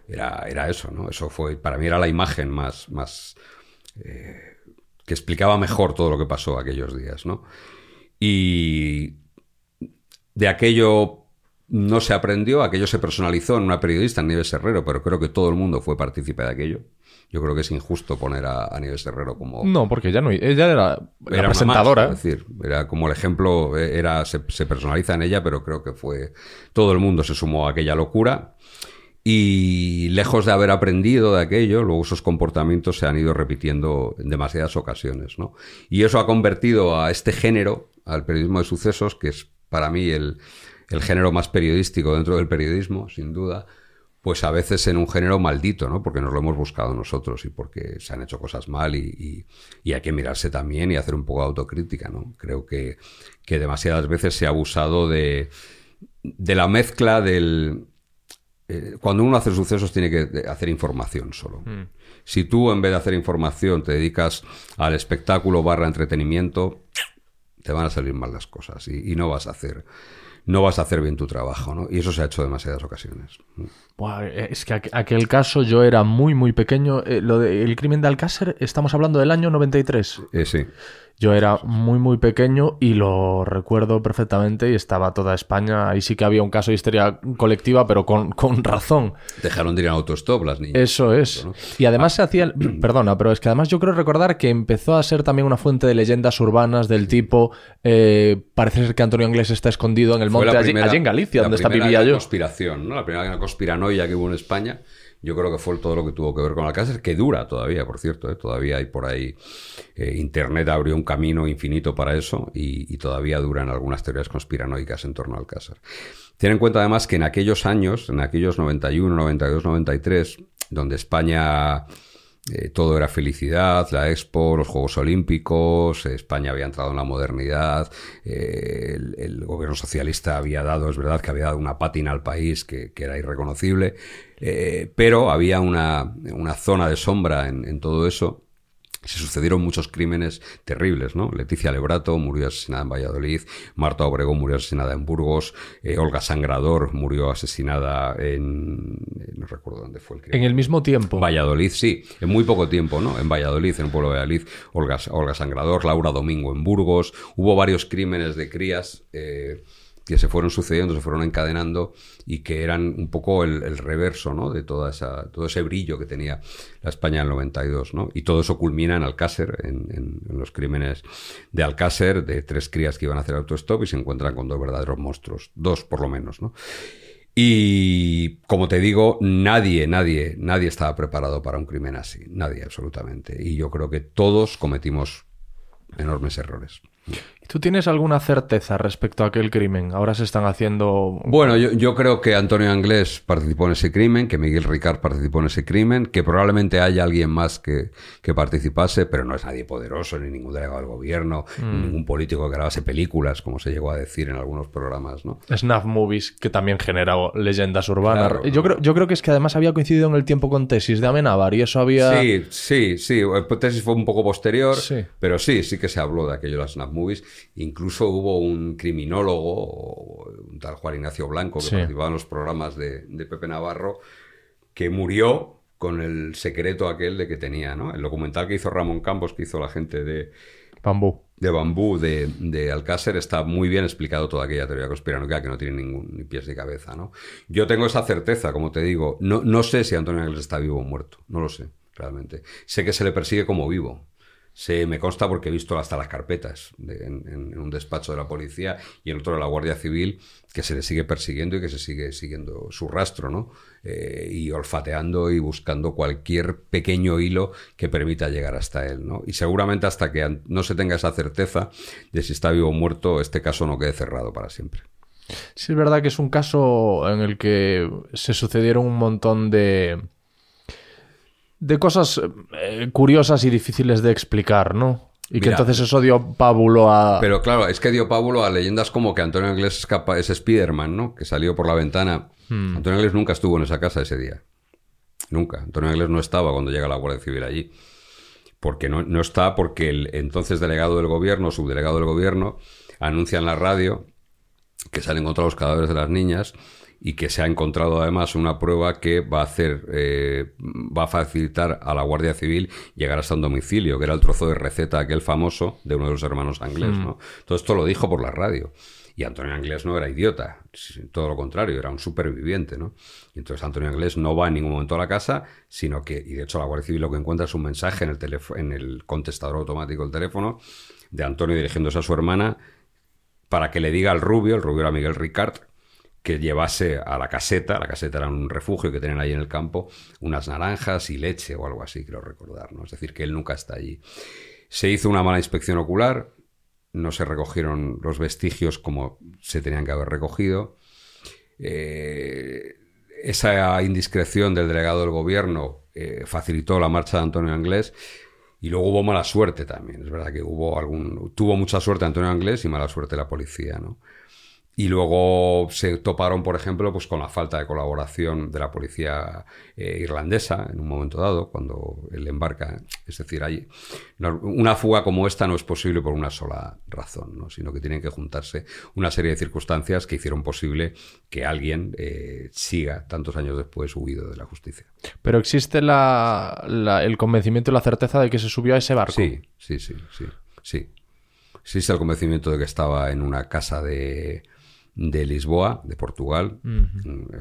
Era, era eso, ¿no? Eso fue, para mí era la imagen más, más eh, que explicaba mejor todo lo que pasó aquellos días, ¿no? Y de aquello no se aprendió, aquello se personalizó en una periodista, en Nieves Herrero, pero creo que todo el mundo fue partícipe de aquello. Yo creo que es injusto poner a, a Nieves Herrero como, No, porque ya no. Ella era la era presentadora. más, es decir, era como el ejemplo, eh, era, se, se personaliza en ella, pero creo que fue. Todo el mundo se sumó a aquella locura. Y lejos de haber aprendido de aquello, luego esos comportamientos se han ido repitiendo en demasiadas ocasiones. ¿no? Y eso ha convertido a este género, al periodismo de sucesos, que es para mí el, el género más periodístico dentro del periodismo, sin duda, pues a veces en un género maldito, ¿no? Porque nos lo hemos buscado nosotros y porque se han hecho cosas mal y, y- y hay que mirarse también y hacer un poco de autocrítica, ¿no? Creo que, que demasiadas veces se ha abusado de, de la mezcla del... eh, cuando uno hace sucesos tiene que hacer información solo. Si tú en vez de hacer información te dedicas al espectáculo barra entretenimiento, te van a salir mal las cosas y, y no vas a hacer no vas a hacer bien tu trabajo, ¿no? Y eso se ha hecho demasiadas ocasiones. Buah, eh, es que aqu- aquel caso yo era muy, muy pequeño. Eh, lo del crimen de Alcácer, estamos hablando del año 93. Eh, sí. Yo era muy, muy pequeño y lo recuerdo perfectamente y estaba toda España. Ahí sí que había un caso de histeria colectiva, pero con, con razón. Dejaron de ir a autostop las niñas. Eso es. ¿no? Y además se hacía... Perdona, pero es que además yo creo recordar que empezó a ser también una fuente de leyendas urbanas del tipo... eh, parece ser que Antonio Inglés está escondido en el monte la allí, primera- allí en Galicia, la donde está vivía yo. conspiración, ¿no? La primera conspiranoia que hubo en España. Yo creo que fue todo lo que tuvo que ver con Alcácer, que dura todavía, por cierto. ¿eh? Todavía hay por ahí. eh, Internet abrió un camino infinito para eso y, todavía duran algunas teorías conspiranoicas en torno al Alcácer. Ten en cuenta además que en aquellos años, en aquellos 91, 92, 93, donde España eh, todo era felicidad, la Expo, los Juegos Olímpicos, eh, España había entrado en la modernidad, eh, el, gobierno socialista había dado, es verdad que había dado una pátina al país que, era irreconocible, pero había una, una zona de sombra en todo eso se sucedieron muchos crímenes terribles, ¿no? Leticia Lebrato murió asesinada en Valladolid, Marta Obregón murió asesinada en Burgos, eh, Olga Sangrador murió asesinada en... no recuerdo dónde fue el crimen. En el mismo tiempo. Valladolid, sí, en muy poco tiempo, ¿no? En Valladolid, en un pueblo de Valladolid, Olga, Olga Sangrador, Laura Domingo en Burgos, hubo varios crímenes de crías eh, que se fueron sucediendo, se fueron encadenando y que eran un poco el, reverso, ¿no? De toda esa, todo ese brillo que tenía la España del 92, ¿no? Y todo eso culmina en Alcácer, en, en- en los crímenes de Alcácer, de tres crías que iban a hacer autostop y se encuentran con dos verdaderos monstruos, dos por lo menos, ¿no? Y como te digo, nadie, nadie, nadie estaba preparado para un crimen así. Nadie, absolutamente. Y yo creo que todos cometimos enormes errores. ¿Tú tienes alguna certeza respecto a aquel crimen? Ahora se están haciendo... Bueno, yo, yo creo que Antonio Anglés participó en ese crimen, que Miguel Ricard participó en ese crimen, que probablemente haya alguien más que, que participase, pero no es nadie poderoso, ni ningún delegado del gobierno, ni ningún político que grabase películas, como se llegó a decir en algunos programas, ¿no? Snuff Movies, que también genera leyendas urbanas. Claro. yo, creo, yo creo que es que además había coincidido en el tiempo con Tesis de Amenábar y eso había... Sí, sí, sí. El tesis fue un poco posterior, Sí. pero sí, sí que se habló de aquello de las Snap Movies. Incluso hubo un criminólogo, un tal Juan Ignacio Blanco, que Sí. participaba en los programas de, de Pepe Navarro, que murió con el secreto aquel de que tenía, ¿no? El documental que hizo Ramón Campos, que hizo la gente de, Bambú. de Bambú de, de Alcácer está muy bien explicado toda aquella teoría conspiranoica que no tiene ningún ni pies ni cabeza, ¿no? Yo tengo esa certeza, como te digo. No, no sé si Antonio Ángeles está vivo o muerto. No lo sé, realmente. Sé que se le persigue como vivo. Se me consta porque he visto hasta las carpetas en, un despacho de la policía y en otro de la Guardia Civil que se le sigue persiguiendo y que se sigue siguiendo su rastro, ¿no? Eh, y olfateando y buscando cualquier pequeño hilo que permita llegar hasta él, ¿no? Y seguramente hasta que no se tenga esa certeza de si está vivo o muerto, este caso no quede cerrado para siempre. Sí, es verdad que es un caso en el que se sucedieron un montón de. De cosas eh, curiosas y difíciles de explicar, ¿no? Y que entonces eso dio pábulo a. Pero claro, es que dio pábulo a leyendas como que Antonio Anglés es, capa- es Spiderman, ¿no? Que salió por la ventana. Antonio Anglés nunca estuvo en esa casa ese día. Nunca. Antonio Anglés no estaba cuando llega la Guardia Civil allí. Porque no, no está porque el entonces delegado del gobierno, subdelegado del gobierno, anuncia en la radio que se han encontrado los cadáveres de las niñas y que se ha encontrado además una prueba que va a hacer, eh, va a facilitar a la Guardia Civil llegar hasta un domicilio, que era el trozo de receta aquel famoso de uno de los hermanos Anglés, ¿no? Todo esto lo dijo por la radio. Y Antonio Anglés no era idiota, todo lo contrario, era un superviviente, ¿no? Y entonces Antonio Anglés no va en ningún momento a la casa, sino que, y de hecho la Guardia Civil lo que encuentra es un mensaje en el, teléfono, en el contestador automático del teléfono de Antonio dirigiéndose a su hermana para que le diga al rubio, el rubio era Miguel Ricard, que llevase a la caseta, la caseta era un refugio que tenían ahí en el campo, unas naranjas y leche o algo así, creo recordar, ¿no? Es decir, que él nunca está allí. Se hizo una mala inspección ocular, no se recogieron los vestigios como se tenían que haber recogido. Eh, esa indiscreción del delegado del gobierno eh, facilitó la marcha de Antonio Anglés y luego hubo mala suerte también. Es verdad que hubo algún, tuvo mucha suerte Antonio Anglés y mala suerte la policía, ¿no? Y luego se toparon, por ejemplo, pues con la falta de colaboración de la policía eh, irlandesa en un momento dado, cuando él embarca. Es decir, hay una fuga como esta no es posible por una sola razón, ¿no? sino que tienen que juntarse una serie de circunstancias que hicieron posible que alguien eh, siga tantos años después huido de la justicia. Pero existe la, la- el convencimiento y la certeza de que se subió a ese barco. Sí, sí, sí, sí, sí. Existe el convencimiento de que estaba en una casa de, de Lisboa, de Portugal,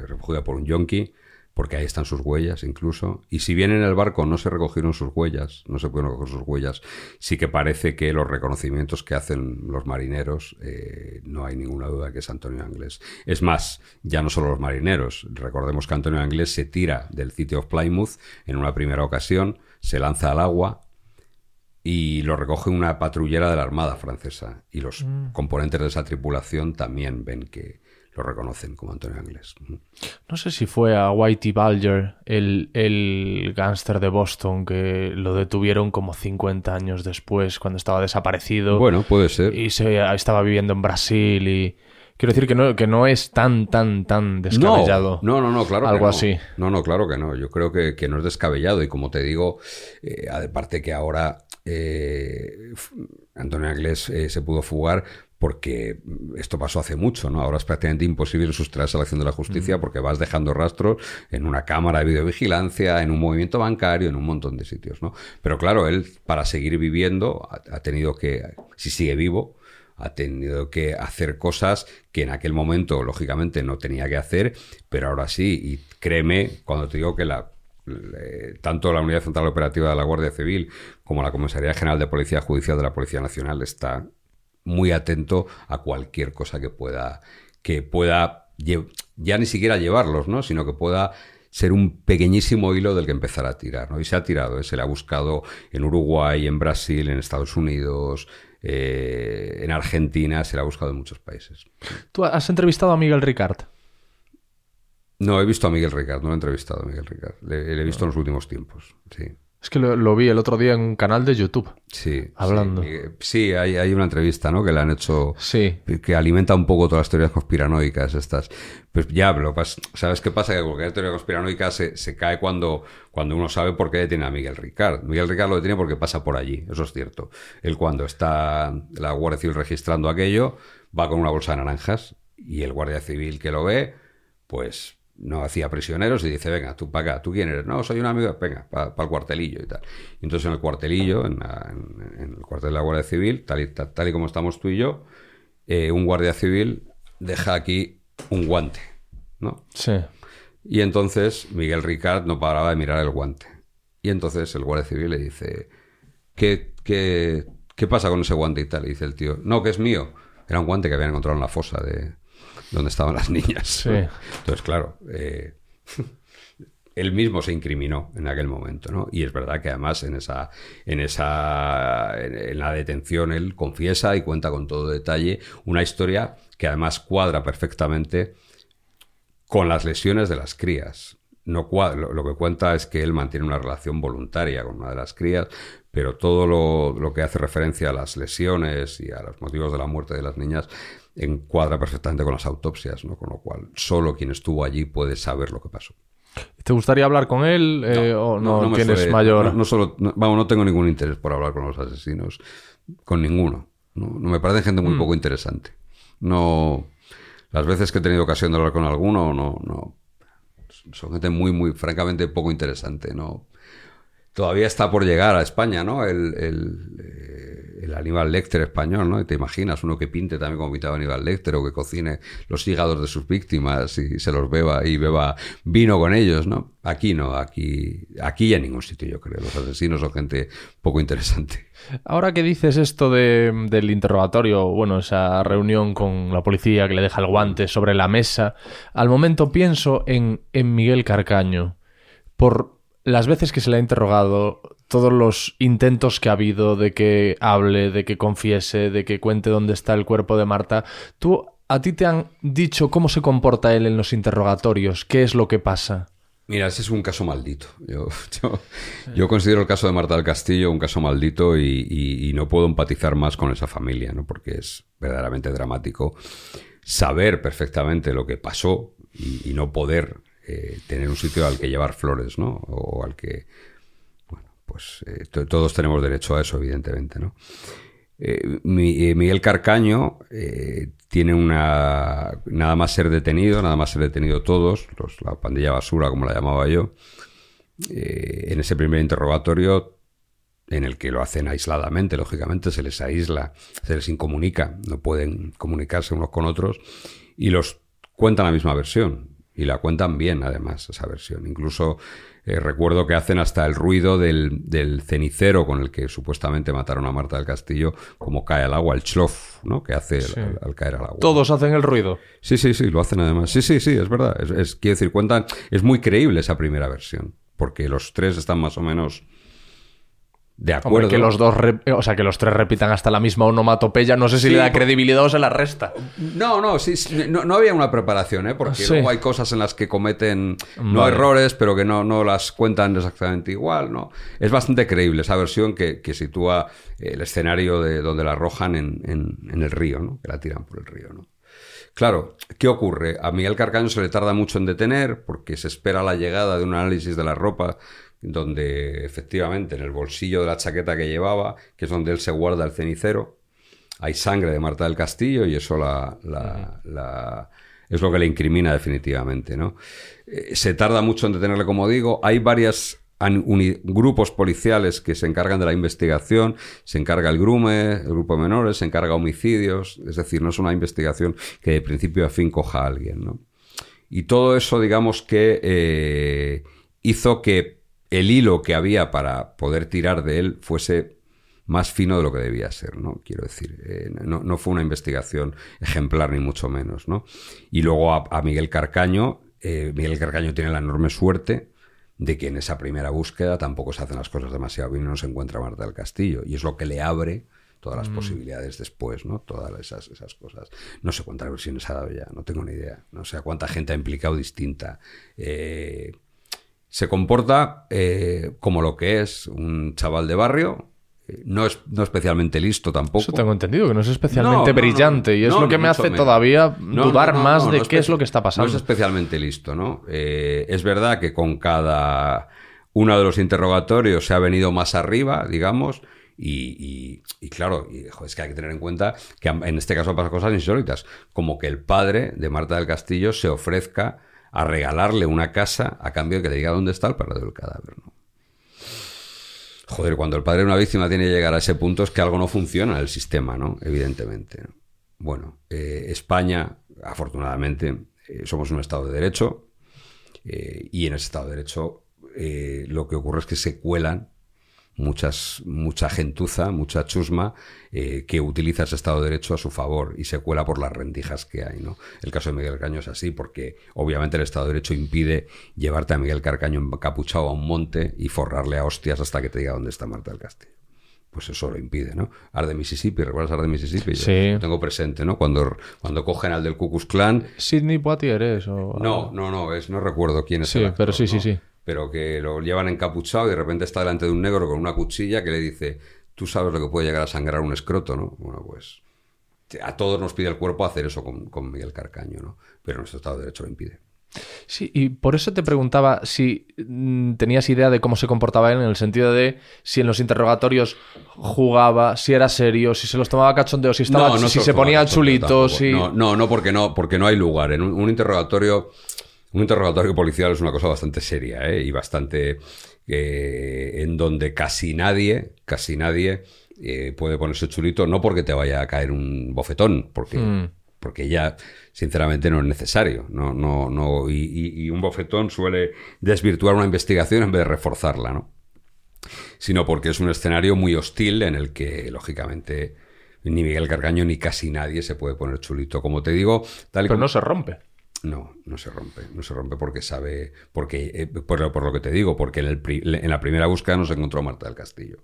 recogida por un yonki, porque ahí están sus huellas incluso. Y si bien en el barco no se recogieron sus huellas, no se pudieron recoger sus huellas, sí que parece que los reconocimientos que hacen los marineros, eh, no hay ninguna duda que es Antonio Anglés. Es más, ya no solo los marineros, recordemos que Antonio Anglés se tira del City of Plymouth en una primera ocasión, se lanza al agua, y lo recoge una patrullera de la Armada francesa. Y los componentes de esa tripulación también ven que lo reconocen como Antonio Anglés. No sé si fue a Whitey Bulger, el, el gángster de Boston, que lo detuvieron como 50 años después, cuando estaba desaparecido. Bueno, puede ser. Y se, estaba viviendo en Brasil y... Quiero decir que no, que no es tan, tan, tan descabellado. No, no, no, claro. que Algo no. así. No, no, claro que no. Yo creo que, que no es descabellado. Y como te digo, eh, aparte que ahora eh, Antonio Anglés eh, se pudo fugar porque esto pasó hace mucho, ¿no? Ahora es prácticamente imposible sustraerse a la acción de la justicia porque vas dejando rastros en una cámara de videovigilancia, en un movimiento bancario, en un montón de sitios, ¿no? Pero claro, él para seguir viviendo ha, ha tenido que, si sigue vivo, ha tenido que hacer cosas que en aquel momento, lógicamente, no tenía que hacer, pero ahora sí. Y créeme cuando te digo que la, tanto la Unidad Central Operativa de la Guardia Civil como la Comisaría General de Policía Judicial de la Policía Nacional está muy atento a cualquier cosa que pueda, que pueda ya ni siquiera llevarlos, ¿no? Sino que pueda ser un pequeñísimo hilo del que empezar a tirar, ¿no? Y se ha tirado, ¿eh? se le ha buscado en Uruguay, en Brasil, en Estados Unidos, eh, en Argentina, se le ha buscado en muchos países. ¿Tú has entrevistado a Miguel Ricard? No, he visto a Miguel Ricard, no lo he entrevistado a Miguel Ricard. Le, le he visto en los últimos tiempos, sí. Es que lo, lo vi el otro día en un canal de YouTube. Sí. Hablando. Sí, hay, hay una entrevista, ¿no? Que le han hecho. Sí. Que alimenta un poco todas las teorías conspiranoicas estas. Pues ya, pero ¿sabes qué pasa? Que cualquier teoría conspiranoica se, se cae cuando, cuando uno sabe por qué detiene a Miguel Ricard. Miguel Ricard lo detiene porque pasa por allí, eso es cierto. Él cuando está la Guardia Civil registrando aquello, va con una bolsa de naranjas y el Guardia Civil que lo ve, pues no hacía prisioneros y dice, venga, tú para acá, ¿tú quién eres? No, soy un amigo, venga, para el cuartelillo y tal. Y entonces en el cuartelillo, en, la- en- en el cuartel de la Guardia Civil, tal y, tal, tal y como estamos tú y yo, eh, un guardia civil deja aquí un guante, ¿no? Sí. Y entonces Miguel Ricard no paraba de mirar el guante. Y entonces el guardia civil le dice, ¿qué, qué, qué pasa con ese guante y tal? Y dice el tío, no, que es mío. Era un guante que habían encontrado en la fosa de donde estaban las niñas. Sí. Entonces, claro, eh, él mismo se incriminó en aquel momento, ¿no? Y es verdad que además en esa, en esa, en, en la detención él confiesa y cuenta con todo detalle una historia que además cuadra perfectamente con las lesiones de las crías. No cua- lo, lo que cuenta es que él mantiene una relación voluntaria con una de las crías, pero todo lo, lo que hace referencia a las lesiones y a los motivos de la muerte de las niñas encuadra perfectamente con las autopsias, ¿no? Con lo cual, solo quien estuvo allí puede saber lo que pasó. ¿Te gustaría hablar con él eh, o no, tienes mayor...? No, no solo, no- vamos, no tengo ningún interés por hablar con los asesinos, con ninguno. No, No me parece gente Mm. muy poco interesante. No, las veces que he tenido ocasión de hablar con alguno, no, no, son gente muy, muy, francamente poco interesante. No, todavía está por llegar a España, ¿no? El, el, eh, el Aníbal Lecter español, ¿no? Te imaginas uno que pinte también como pintaba Aníbal Lecter o que cocine los hígados de sus víctimas y se los beba y beba vino con ellos, ¿no? Aquí no, aquí, aquí en ningún sitio, yo creo. Los asesinos son gente poco interesante. Ahora que dices esto de- del interrogatorio, bueno, esa reunión con la policía que le deja el guante sobre la mesa, al momento pienso en, en Miguel Carcaño. Por las veces que se le ha interrogado, todos los intentos que ha habido de que hable, de que confiese, de que cuente dónde está el cuerpo de Marta, ¿tú a ti te han dicho cómo se comporta él en los interrogatorios? ¿Qué es lo que pasa? Mira, ese es un caso maldito. Yo, considero el caso de Marta del Castillo un caso maldito y, no puedo empatizar más con esa familia, ¿no? Porque es verdaderamente dramático saber perfectamente lo que pasó y, no poder eh, tener un sitio al que llevar flores, ¿no? O al que, pues eh, to- todos tenemos derecho a eso, evidentemente, ¿no? Eh, eh, Miguel Carcaño tiene una. Nada más ser detenido, nada más ser detenido todos, los- la pandilla basura, como la llamaba yo, en ese primer interrogatorio, en el que lo hacen aisladamente, lógicamente, se les aísla, se les incomunica, no pueden comunicarse unos con otros, y los cuentan la misma versión, y la cuentan bien, además, esa versión. Incluso eh, recuerdo que hacen hasta el ruido del, del cenicero con el que supuestamente mataron a Marta del Castillo, como cae al agua, el chlof, ¿no? Que hace el- al, al caer al agua. Todos hacen el ruido. Sí, sí, sí, lo hacen además. Sí, sí, sí, es verdad. Es, es- quiero decir, cuentan, es muy creíble esa primera versión, porque los tres están más o menos de Hombre, acuerdo. que los dos, o sea, que los tres repitan hasta la misma onomatopeya, no sé si Sí, le da credibilidad o se la resta. No, no, sí, sí, no, no había una preparación, ¿eh? porque Sí. luego hay cosas en las que cometen no Vale. errores, pero que no, no las cuentan exactamente igual, ¿no? Es bastante creíble esa versión que, que sitúa el escenario de donde la arrojan en, en- en el río, ¿no? Que la tiran por el río, ¿no? Claro, ¿qué ocurre? A Miguel Carcaño se le tarda mucho en detener porque se espera la llegada de un análisis de la ropa donde efectivamente en el bolsillo de la chaqueta que llevaba, que es donde él se guarda el cenicero, hay sangre de Marta del Castillo y eso la, la- la- es lo que le incrimina definitivamente. ¿no? Eh, se tarda mucho en detenerle, como digo. Hay uni- grupos policiales que se encargan de la investigación. Se encarga el Grume, el grupo de menores, se encarga homicidios. Es decir, no es una investigación que de principio a fin coja a alguien. ¿no? Y todo eso, digamos que eh, hizo que el hilo que había para poder tirar de él fuese más fino de lo que debía ser, ¿no? Quiero decir, eh, no, no fue una investigación ejemplar ni mucho menos, ¿no? Y luego a, a Miguel Carcaño eh, Miguel Carcaño tiene la enorme suerte de que en esa primera búsqueda tampoco se hacen las cosas demasiado bien y no se encuentra Marta del Castillo. Y es lo que le abre todas las posibilidades después, ¿no? Todas esas, esas cosas. No sé cuántas versiones ha dado ya, no tengo ni idea. No sé a cuánta gente ha implicado distinta. Eh, se comporta eh, como lo que es un chaval de barrio. eh, No es no especialmente listo tampoco. Eso tengo entendido, que no es especialmente No, no, no, brillante y es lo que me hace menos. todavía dudar más de qué es lo que está pasando. No es especialmente listo, ¿no? Eh, es verdad que con cada uno de los interrogatorios se ha venido más arriba, digamos, y, y- y claro, y, joder, es que hay que tener en cuenta que en este caso pasan cosas insólitas, como que el padre de Marta del Castillo se ofrezca a regalarle una casa a cambio de que le diga dónde está el paradero del cadáver. Joder, cuando el padre de una víctima tiene que llegar a ese punto es que algo no funciona en el sistema, ¿no? Evidentemente. ¿no? Bueno, eh, España, afortunadamente, eh, somos un Estado de Derecho eh, y en ese Estado de Derecho lo que ocurre es que se cuelan muchas, mucha gentuza, mucha chusma eh, que utiliza ese Estado de Derecho a su favor y se cuela por las rendijas que hay. ¿no? El caso de Miguel Carcaño es así porque obviamente el Estado de Derecho impide llevarte a Miguel Carcaño encapuchado a un monte y forrarle a hostias hasta que te diga dónde está Marta del Castillo. Pues eso lo impide, ¿no? Arde Mississippi, ¿recuerdas Arde Mississippi? Yo Sí. lo tengo presente, ¿no? Cuando, cuando cogen al del Ku Klux Klan, Sidney Poitier es o... no, no, no, es, no recuerdo quién es Sí, el actor, pero sí, sí, sí. Pero que lo llevan encapuchado y de repente está delante de un negro con una cuchilla que le dice, tú sabes lo que puede llegar a sangrar un escroto, ¿no? Bueno, pues a todos nos pide el cuerpo hacer eso con, con Miguel Carcaño, ¿no? Pero nuestro Estado de Derecho lo impide. Sí, y por eso te preguntaba si mm, tenías idea de cómo se comportaba él en el sentido de si en los interrogatorios jugaba, si era serio, si se los tomaba cachondeo, si estaba, si lo se toma ponía cachondeo chulito, tampoco. si... No, no, no, porque no, porque no hay lugar. En un, un interrogatorio, un interrogatorio policial es una cosa bastante seria, ¿eh? Y bastante eh, en donde casi nadie, casi nadie eh, puede ponerse chulito, no porque te vaya a caer un bofetón, porque, Mm. porque ya, sinceramente, no es necesario. No, no, no, y, y- y un bofetón suele desvirtuar una investigación en vez de reforzarla, ¿no? sino porque es un escenario muy hostil en el que, lógicamente, ni Miguel Carcaño ni casi nadie se puede poner chulito. Como te digo, tal y Pero como- no se rompe. No, no se rompe, no se rompe porque sabe, porque eh, por, lo- que te digo, porque en, el pri- en la primera búsqueda no se encontró Marta del Castillo.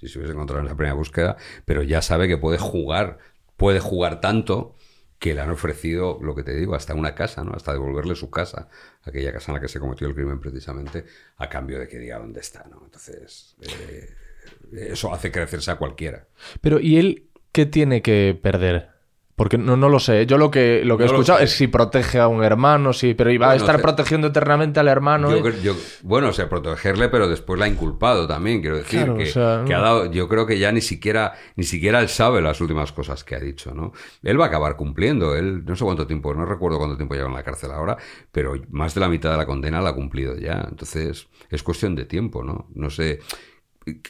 Si se hubiese encontrado en la primera búsqueda, pero ya sabe que puede jugar, puede jugar tanto que le han ofrecido, lo que te digo, hasta una casa, ¿no? Hasta devolverle su casa, aquella casa en la que se cometió el crimen precisamente, a cambio de que diga dónde está, ¿no? Entonces, eh, eso hace crecerse a cualquiera. Pero ¿y él qué tiene que perder? Porque no, no lo sé. Yo lo que, lo que he No escuchado es si protege a un hermano, si, pero iba a estar protegiendo eternamente al hermano. Yo ¿eh? cre- yo- bueno, o sea, protegerle, pero después la ha inculpado también, quiero decir, Claro, que, o sea, que ha no. dado, yo creo que ya ni siquiera, ni siquiera él sabe las últimas cosas que ha dicho, ¿no? Él va a acabar cumpliendo, él, no sé cuánto tiempo, no recuerdo cuánto tiempo lleva en la cárcel ahora, pero más de la mitad de la condena la ha cumplido ya, entonces es cuestión de tiempo, ¿no? No sé,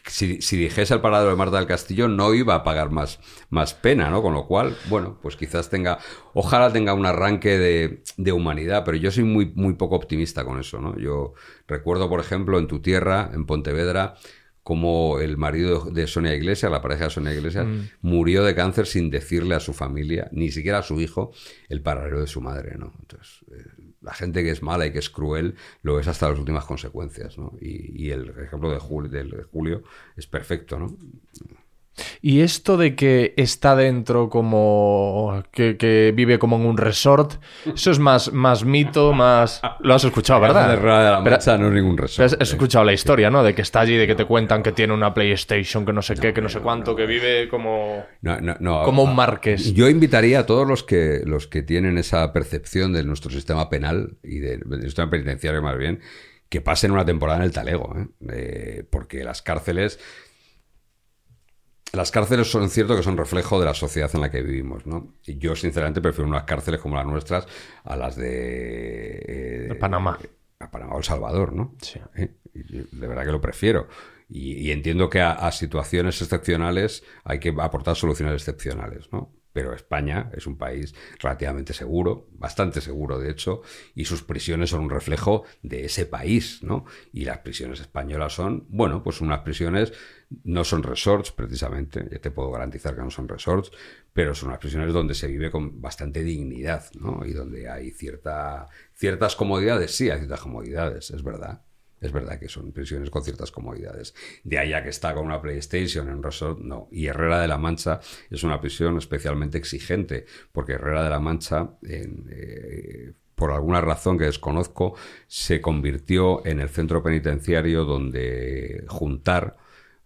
si, si dijese el paradero de Marta del Castillo no iba a pagar más, más pena, ¿no? Con lo cual, bueno, pues quizás tenga, ojalá tenga un arranque de, de humanidad, pero yo soy muy, muy poco optimista con eso, ¿no? Yo recuerdo, por ejemplo, en tu tierra, en Pontevedra, como el marido de Sonia Iglesias, la pareja de Sonia Iglesias, murió de cáncer sin decirle a su familia, ni siquiera a su hijo, el paradero de su madre, ¿no? Entonces, eh, la gente que es mala y que es cruel lo es hasta las últimas consecuencias, ¿no? Y, y el ejemplo de Julio, de Julio es perfecto, ¿no? Y esto de que está dentro como. que, que vive como en un resort, eso es más, más mito, más. Lo has escuchado, ¿verdad? La Rueda de la Pero- Mancha no es ningún resort. has, has escuchado la historia, ¿no? De que está allí, de que te cuentan que tiene una PlayStation, que no sé qué, que no sé cuánto, que vive como. No, no, no. Como un marqués. Yo invitaría a todos los que, los que tienen esa percepción de nuestro sistema penal y de- del sistema penitenciario más bien, que pasen una temporada en el talego, ¿eh? Eh, porque las cárceles... Las cárceles son cierto que son reflejo de la sociedad en la que vivimos, ¿no? Y yo, sinceramente, prefiero unas cárceles como las nuestras a las de... eh, De Panamá. A Panamá o El Salvador, ¿no? Sí. ¿eh? De verdad que lo prefiero. Y, y entiendo que a, a situaciones excepcionales hay que aportar soluciones excepcionales, ¿no? Pero España es un país relativamente seguro, bastante seguro de hecho, y sus prisiones son un reflejo de ese país, ¿no? Y las prisiones españolas son, bueno, pues unas prisiones, no son resorts precisamente, ya te puedo garantizar que no son resorts, pero son unas prisiones donde se vive con bastante dignidad, ¿no? Y donde hay cierta, ciertas comodidades, sí, hay ciertas comodidades, es verdad. Es verdad que son prisiones con ciertas comodidades. De allá que está con una PlayStation en un resort, no. Y Herrera de la Mancha es una prisión especialmente exigente, porque Herrera de la Mancha, en, eh, por alguna razón que desconozco, se convirtió en el centro penitenciario donde juntar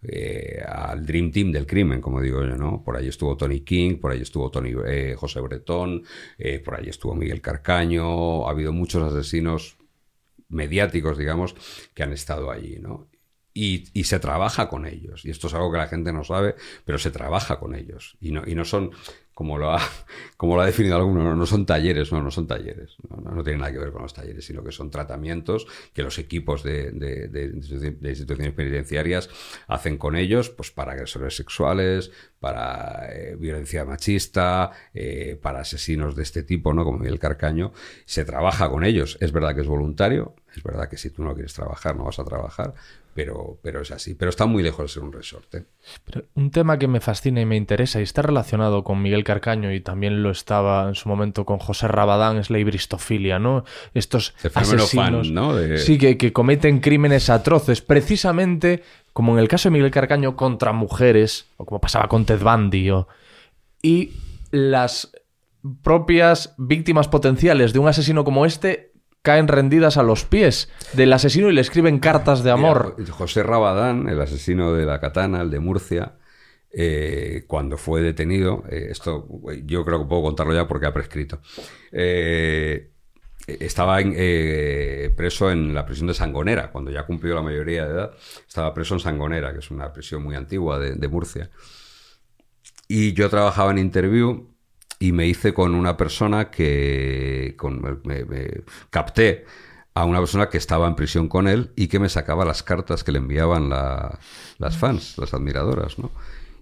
eh, al Dream Team del crimen, como digo yo, ¿no? Por ahí estuvo Tony King, por ahí estuvo Tony, eh, José Bretón, eh, por ahí estuvo Miguel Carcaño, ha habido muchos asesinos mediáticos, digamos, que han estado allí, ¿no? Y, y, se trabaja con ellos. Y esto es algo que la gente no sabe, pero se trabaja con ellos. Y no, y no son, como lo, ha, como lo ha definido alguno, no, no son talleres, no, no son talleres. No, no, tiene nada que ver con los talleres, sino que son tratamientos que los equipos de, de, instituciones penitenciarias hacen con ellos, pues para agresores sexuales, para eh, violencia machista, eh, para asesinos de este tipo, ¿no? Como Miguel Carcaño. Se trabaja con ellos. Es verdad que es voluntario, es verdad que si tú no quieres trabajar, no vas a trabajar, pero, pero es así. Pero está muy lejos de ser un resorte. Pero un tema que me fascina y me interesa y está relacionado con Miguel Carcaño y también lo estaba en su momento con José Rabadán es la hibristofilia, ¿no? Estos asesinos fan, ¿no? De... sí, que, que cometen crímenes atroces, precisamente como en el caso de Miguel Carcaño contra mujeres, o como pasaba con Ted Bundy, o... y las propias víctimas potenciales de un asesino como este caen rendidas a los pies del asesino y le escriben cartas de amor. Mira, José Rabadán, el asesino de la katana, el de Murcia, eh, cuando fue detenido, eh, esto yo creo que puedo contarlo ya porque ha prescrito, eh, estaba en, preso en la prisión de Sangonera, cuando ya cumplió la mayoría de edad, estaba preso en Sangonera, que es una prisión muy antigua de, de Murcia. Y yo trabajaba en Interview y me hice con una persona que me, capté a una persona que estaba en prisión con él y que me sacaba las cartas que le enviaban la, las fans, las admiradoras, ¿no?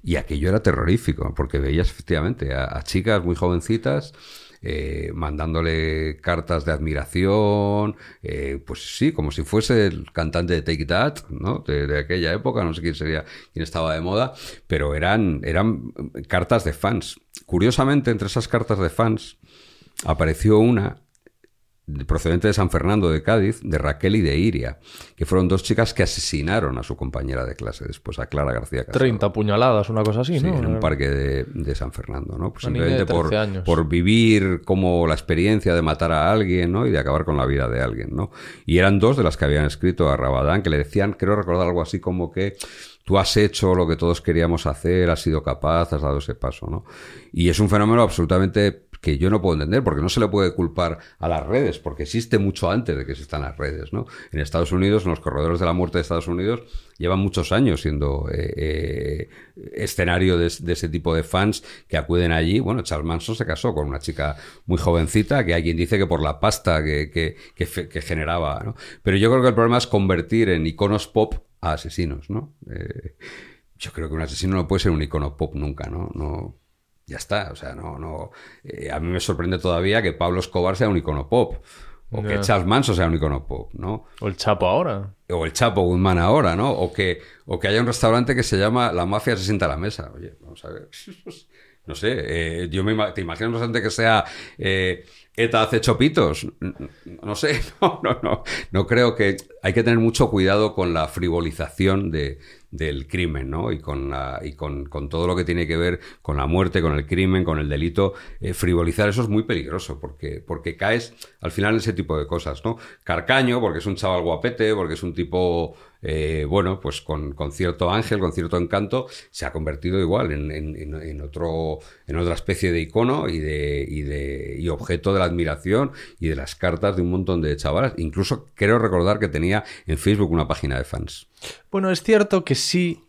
Y aquello era terrorífico, porque veías efectivamente a chicas muy jovencitas eh, mandándole cartas de admiración, eh, pues sí, como si fuese el cantante de Take That, ¿no? De, de, aquella época, no sé quién sería, quién estaba de moda, pero eran, eran cartas de fans. Curiosamente, entre esas cartas de fans apareció una procedente de San Fernando de Cádiz, de Raquel y de Iria, que fueron dos chicas que asesinaron a su compañera de clase después, a Clara García Casado. 30 puñaladas, una cosa así, sí, ¿no? en un parque de, de San Fernando, ¿no? Pues simplemente por, por, vivir como la experiencia de matar a alguien, ¿no? Y de acabar con la vida de alguien, ¿no? Y eran dos de las que habían escrito a Rabadán, que le decían, creo recordar algo así como que tú has hecho lo que todos queríamos hacer, has sido capaz, has dado ese paso, ¿no? Y es un fenómeno absolutamente que yo no puedo entender, porque no se le puede culpar a las redes, porque existe mucho antes de que existan las redes, ¿no? En Estados Unidos, en los corredores de la muerte de Estados Unidos, llevan muchos años siendo eh, eh, escenario de, ese tipo de fans que acuden allí. Bueno, Charles Manson se casó con una chica muy jovencita, que hay quien dice que por la pasta que, que generaba, ¿no? Pero yo creo que el problema es convertir en iconos pop a asesinos, ¿no? Eh, yo creo que un asesino no puede ser un icono pop nunca, ¿no? No ya está, o sea, no, no. Eh, a mí me sorprende todavía que Pablo Escobar sea un icono pop. O yeah. que Charles Manson sea un icono pop, ¿no? O el Chapo ahora. O el Chapo Guzmán ahora, ¿no? O que, o que haya un restaurante que se llama La Mafia se sienta a la mesa. Oye, vamos a ver. No sé, eh, yo me te imaginas un restaurante que sea eh, ETA hace chopitos. No sé, no, no, no. No creo que. Hay que tener mucho cuidado con la frivolización de, del crimen, ¿no? Y, con, la, y con, con, todo lo que tiene que ver con la muerte, con el crimen, con el delito. Eh, frivolizar eso es muy peligroso porque, porque caes al final en ese tipo de cosas, ¿no? Carcaño, porque es un chaval guapete, porque es un tipo. Eh, bueno, pues con, cierto ángel, con cierto encanto, se ha convertido igual en, otro, en otra especie de icono y de y objeto de la admiración y de las cartas de un montón de chavalas. Incluso creo recordar que tenía en Facebook una página de fans. Bueno, es cierto que sí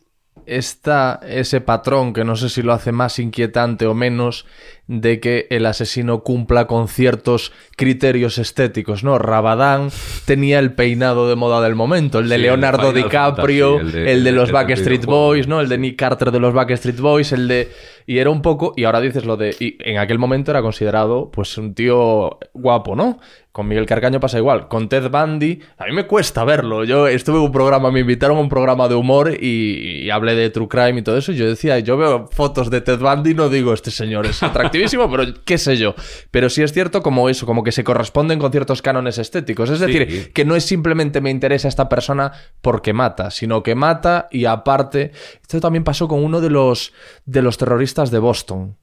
está ese patrón que no sé si lo hace más inquietante o menos de que el asesino cumpla con ciertos criterios estéticos, ¿no? Rabadán tenía el peinado de moda del momento, el de Sí, Leonardo el DiCaprio, Fantasy, el de- el de los Backstreet. Boys, ¿no? El de Nick Carter de los Backstreet Boys, el de... Y era un poco... Y ahora dices lo de... Y en aquel momento era considerado, pues, un tío guapo, ¿no? Con Miguel Carcaño pasa igual. Con Ted Bundy, a mí me cuesta verlo. Yo estuve en un programa, me invitaron a un programa de humor y, y hablé de True Crime y todo eso. Y yo decía, yo veo fotos de Ted Bundy y no digo, este señor es atractivísimo, pero qué sé yo. Pero sí es cierto como eso, como que se corresponden con ciertos cánones estéticos. Es decir, que no es simplemente me interesa esta persona porque mata, sino que mata y aparte... Esto también pasó con uno de los, de los terroristas de Boston.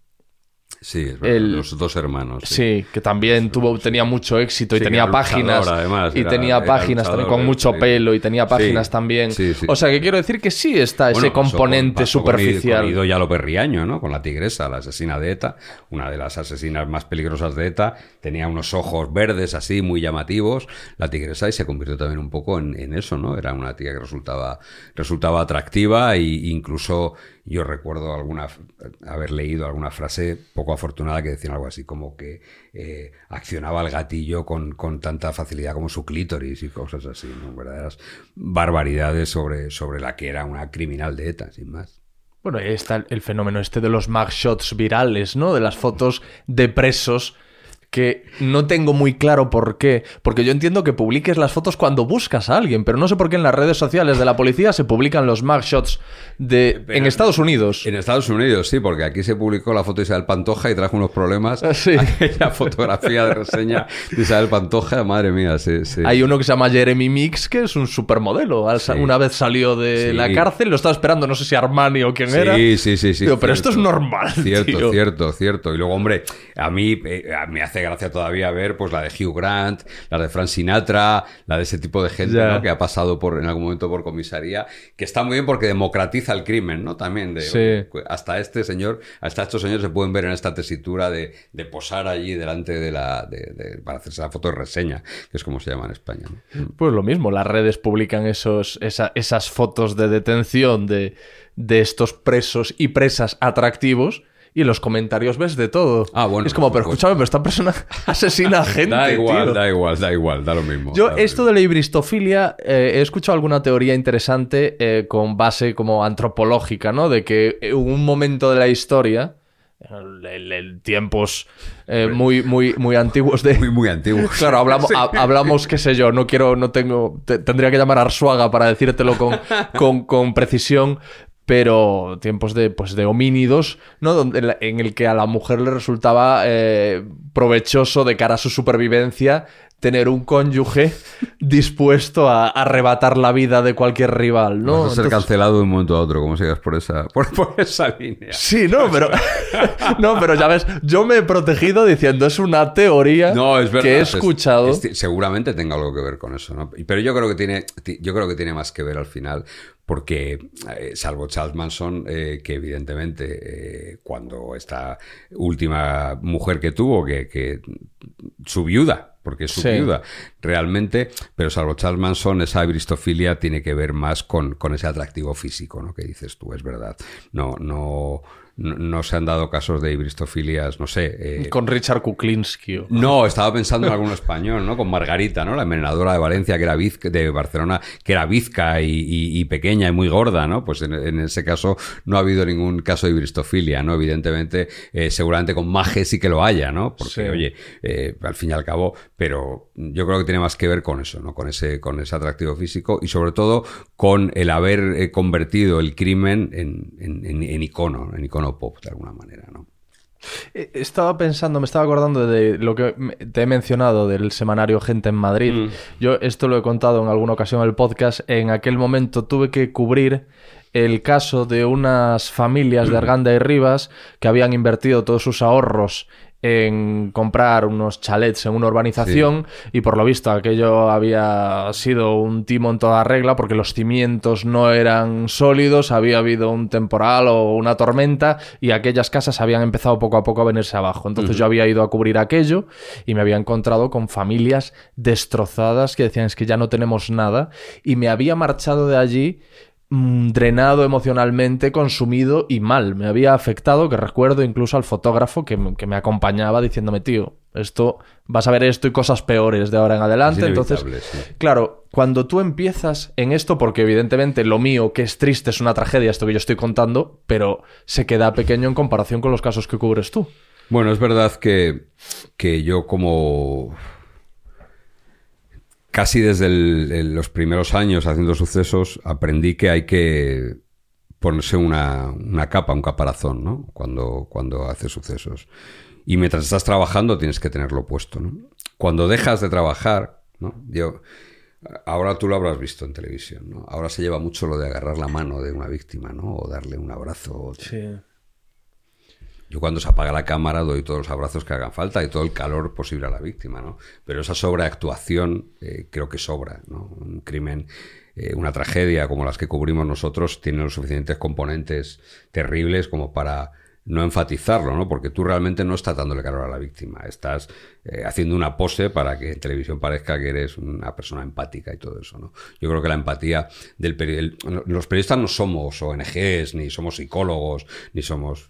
Sí, es verdad, El- los dos hermanos. Sí, que también tuvo, tenía mucho éxito y tenía páginas. además, y era- tenía era páginas también con mucho pelo y tenía páginas también. sí, sí. O sea, que quiero decir que sí está ese Bueno, componente pasó con superficial. Con Ido Yalo Perriaño, ¿no? Con la tigresa, la asesina de ETA, una de las asesinas más peligrosas de ETA. Tenía unos ojos verdes así, muy llamativos, la tigresa, y se convirtió también un poco en, en eso, ¿no? Era una tía que resultaba, resultaba atractiva e incluso yo recuerdo alguna haber leído alguna frase poco afortunada que decían algo así como que eh, accionaba el gatillo con, con tanta facilidad como su clítoris y cosas así, ¿no? Verdaderas barbaridades sobre, sobre la que era una criminal de ETA, sin más. Bueno, está el, fenómeno este de los mugshots virales, ¿no? De las fotos de presos que no tengo muy claro por qué. Porque yo entiendo que publiques las fotos cuando buscas a alguien, pero no sé por qué en las redes sociales de la policía se publican los mugshots de... en Estados Unidos. En Estados Unidos, sí, porque aquí se publicó la foto de Isabel Pantoja y trajo unos problemas. Sí. Aquella fotografía de reseña de Isabel Pantoja, madre mía, sí, sí. Hay uno que se llama Jeremy Mix, que es un supermodelo. Al Sí. Una vez salió de Sí. la cárcel, lo estaba esperando, no sé si Armani o quién Sí, era. sí, sí, sí. Digo, pero esto es normal, Cierto, tío. cierto, cierto. Y luego, hombre, a mí eh, me hace gracia todavía ver pues la de Hugh Grant, la de Frank Sinatra, la de ese tipo de gente que ha pasado por en algún momento por comisaría, que está muy bien porque democratiza el crimen, ¿no? También de Sí. hasta este señor, hasta estos señores se pueden ver en esta tesitura de, de posar allí delante de la de- de- para hacerse la foto de reseña, que es como se llama en España. ¿no? Pues lo mismo, las redes publican esos, esa- esas fotos de detención de, de estos presos y presas atractivos y en los comentarios ves de todo. Ah, bueno, Es como, pero escúchame, pero esta persona asesina a gente. da igual, tío". da igual, da igual, da lo mismo. Yo lo esto mismo. de la hibristofilia eh, he escuchado alguna teoría interesante eh, con base como antropológica, ¿no? De que en un momento de la historia, en en- en tiempos eh, muy, muy, muy antiguos de... muy, muy antiguo. Claro, hablamos, ha- hablamos, qué sé yo, no quiero, no tengo, te- tendría que llamar a Arsuaga para decírtelo con, con, con precisión, pero tiempos de, pues, de homínidos, ¿no? Donde, en la- en el que a la mujer le resultaba eh, provechoso de cara a su supervivencia tener un cónyuge dispuesto a arrebatar la vida de cualquier rival, ¿no? Vas a ser Entonces- cancelado de un momento a otro, como sigas por esa, por, por esa línea. Sí, no, pero. no, pero ya ves, yo me he protegido diciendo es una teoría No, es verdad. que he es- escuchado. es- seguramente tenga algo que ver con eso, ¿no? Pero yo creo que tiene, ti- yo creo que tiene más que ver al final, porque eh, salvo Charles Manson, eh, que evidentemente eh, cuando esta última mujer que tuvo, que, que su viuda, porque es su Sí. viuda, realmente, pero salvo Charles Manson, esa bristofilia tiene que ver más con, con ese atractivo físico, ¿no? Que dices tú, es verdad. No, no, no, no se han dado casos de bristofilias, no sé. eh, Con Richard Kuklinski. o- no, estaba pensando en alguno español, ¿no? Con Margarita, ¿no? La envenenadora de Valencia, que era bizca, de Barcelona, que era bizca y, y- y pequeña y muy gorda, ¿no? Pues en, en ese caso no ha habido ningún caso de bristofilia, ¿no? Evidentemente, eh, seguramente con Maje sí que lo haya, ¿no? Porque, Sí. oye, eh, al fin y al cabo, pero yo creo que tiene más que ver con eso, ¿no? Con ese, con ese atractivo físico y sobre todo con el haber eh, convertido el crimen en, en- en- en icono, en icono pop, de alguna manera, ¿no? Eh, Estaba pensando, me estaba acordando de lo que te he mencionado del semanario Gente en Madrid. Mm. Yo esto lo he contado en alguna ocasión en el podcast. En aquel momento tuve que cubrir el caso de unas familias de Arganda y Rivas que habían invertido todos sus ahorros en comprar unos chalets en una urbanización y por lo visto aquello había sido un timo en toda regla porque los cimientos no eran sólidos, había habido un temporal o una tormenta y aquellas casas habían empezado poco a poco a venirse abajo. Entonces yo había ido a cubrir aquello y me había encontrado con familias destrozadas que decían es que ya no tenemos nada y me había marchado de allí mm, drenado emocionalmente, consumido y mal. Me había afectado, que recuerdo incluso al fotógrafo que, me- que me acompañaba diciéndome, tío, esto, vas a ver esto y cosas peores de ahora en adelante. Es Entonces, sí. claro, cuando tú empiezas en esto, porque evidentemente lo mío, que es triste, es una tragedia, esto que yo estoy contando, pero se queda pequeño en comparación con los casos que cubres tú. Bueno, es verdad que, que yo como casi desde los primeros años haciendo sucesos aprendí que hay que ponerse una, una capa, un caparazón, ¿no? Cuando, cuando haces sucesos. Y mientras estás trabajando tienes que tenerlo puesto, ¿no? Cuando dejas de trabajar, ¿no? Yo, ahora tú lo habrás visto en televisión, ¿no? Ahora se lleva mucho lo de agarrar la mano de una víctima, ¿no? O darle un abrazo. Yo cuando se apaga la cámara doy todos los abrazos que hagan falta y todo el calor posible a la víctima, ¿no? Pero esa sobreactuación eh, creo que sobra, ¿no? Un crimen, eh, una tragedia como las que cubrimos nosotros tiene los suficientes componentes terribles como para no enfatizarlo, ¿no? Porque tú realmente no estás dándole calor a la víctima, estás eh, haciendo una pose para que en televisión parezca que eres una persona empática y todo eso, ¿no? Yo creo que la empatía del periodista... Los periodistas no somos ONGs, ni somos psicólogos, ni somos...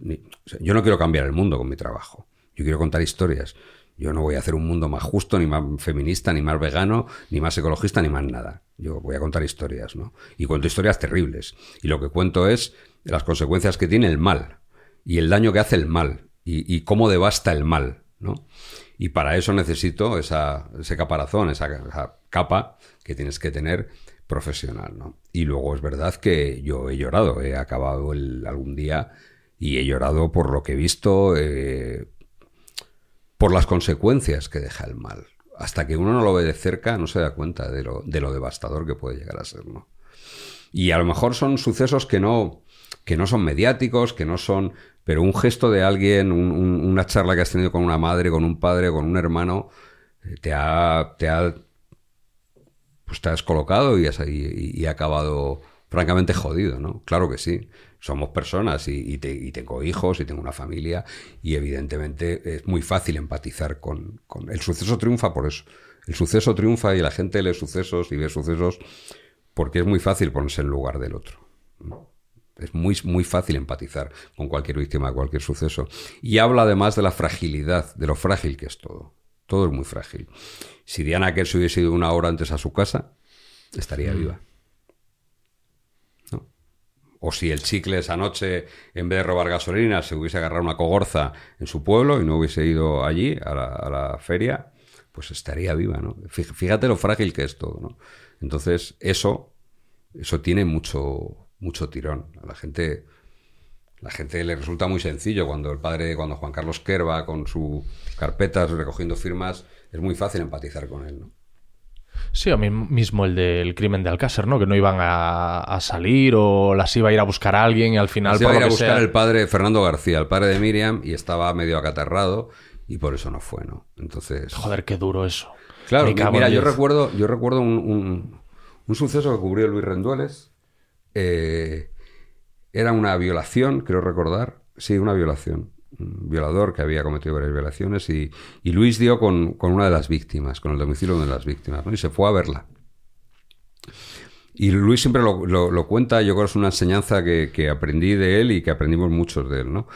yo no quiero cambiar el mundo con mi trabajo, yo quiero contar historias. Yo no voy a hacer un mundo más justo, ni más feminista, ni más vegano, ni más ecologista, ni más nada. Yo voy a contar historias, ¿no? Y cuento historias terribles. Y lo que cuento es las consecuencias que tiene el mal y el daño que hace el mal y, cómo devasta el mal, ¿no? Y para eso necesito esa, ese caparazón, esa, esa capa que tienes que tener profesional, ¿no? Y luego es verdad que yo he llorado, he acabado el- algún día y he llorado por lo que he visto, eh, por las consecuencias que deja el mal. Hasta que uno no lo ve de cerca, no se da cuenta de lo, de lo devastador que puede llegar a ser, ¿no? Y a lo mejor son sucesos que no, que no son mediáticos, que no son. Pero un gesto de alguien, un- un- una charla que has tenido con una madre, con un padre, con un hermano, eh, te ha. te ha. pues te has colocado y has acabado francamente jodido, ¿no? Claro que sí. Somos personas y tengo hijos y tengo una familia y evidentemente es muy fácil empatizar con, con... El suceso triunfa por eso. El suceso triunfa y la gente lee sucesos y ve sucesos porque es muy fácil ponerse en lugar del otro. ¿no? Es muy, muy fácil empatizar con cualquier víctima de cualquier suceso. Y habla además de la fragilidad, de lo frágil que es todo. Todo es muy frágil. Si Diana Kerr se hubiese ido una hora antes a su casa, estaría viva. ¿No? O si el chicle esa noche, en vez de robar gasolina, se hubiese agarrado una cogorza en su pueblo y no hubiese ido allí a la, a la feria, pues estaría viva, ¿no? Fí- Fíjate lo frágil que es todo, ¿no? Entonces, eso, eso tiene mucho, mucho tirón. A la gente, la gente le resulta muy sencillo cuando el padre, cuando Juan Carlos Kerr va con sus carpetas recogiendo firmas, es muy fácil empatizar con él, ¿no? Sí, a mí mismo el del crimen de Alcácer, ¿no? Que no iban a, a salir o las iba a ir a buscar a alguien y al final Se iba a ir a buscar sea- el padre Fernando García, el padre de Miriam, y estaba medio acatarrado y por eso no fue, ¿no? Entonces, Joder, qué duro eso. claro, mira, yo recuerdo, yo recuerdo un, un- un suceso que cubrió Luis Rendueles. Eh, era una violación, creo recordar. Sí, una violación. Un violador que había cometido varias violaciones y, y Luis dio con, una de las víctimas, con el domicilio de una de las víctimas, ¿no? Y se fue a verla. Y Luis siempre lo, cuenta, yo creo que es una enseñanza que, que aprendí de él y que aprendimos muchos de él, ¿no?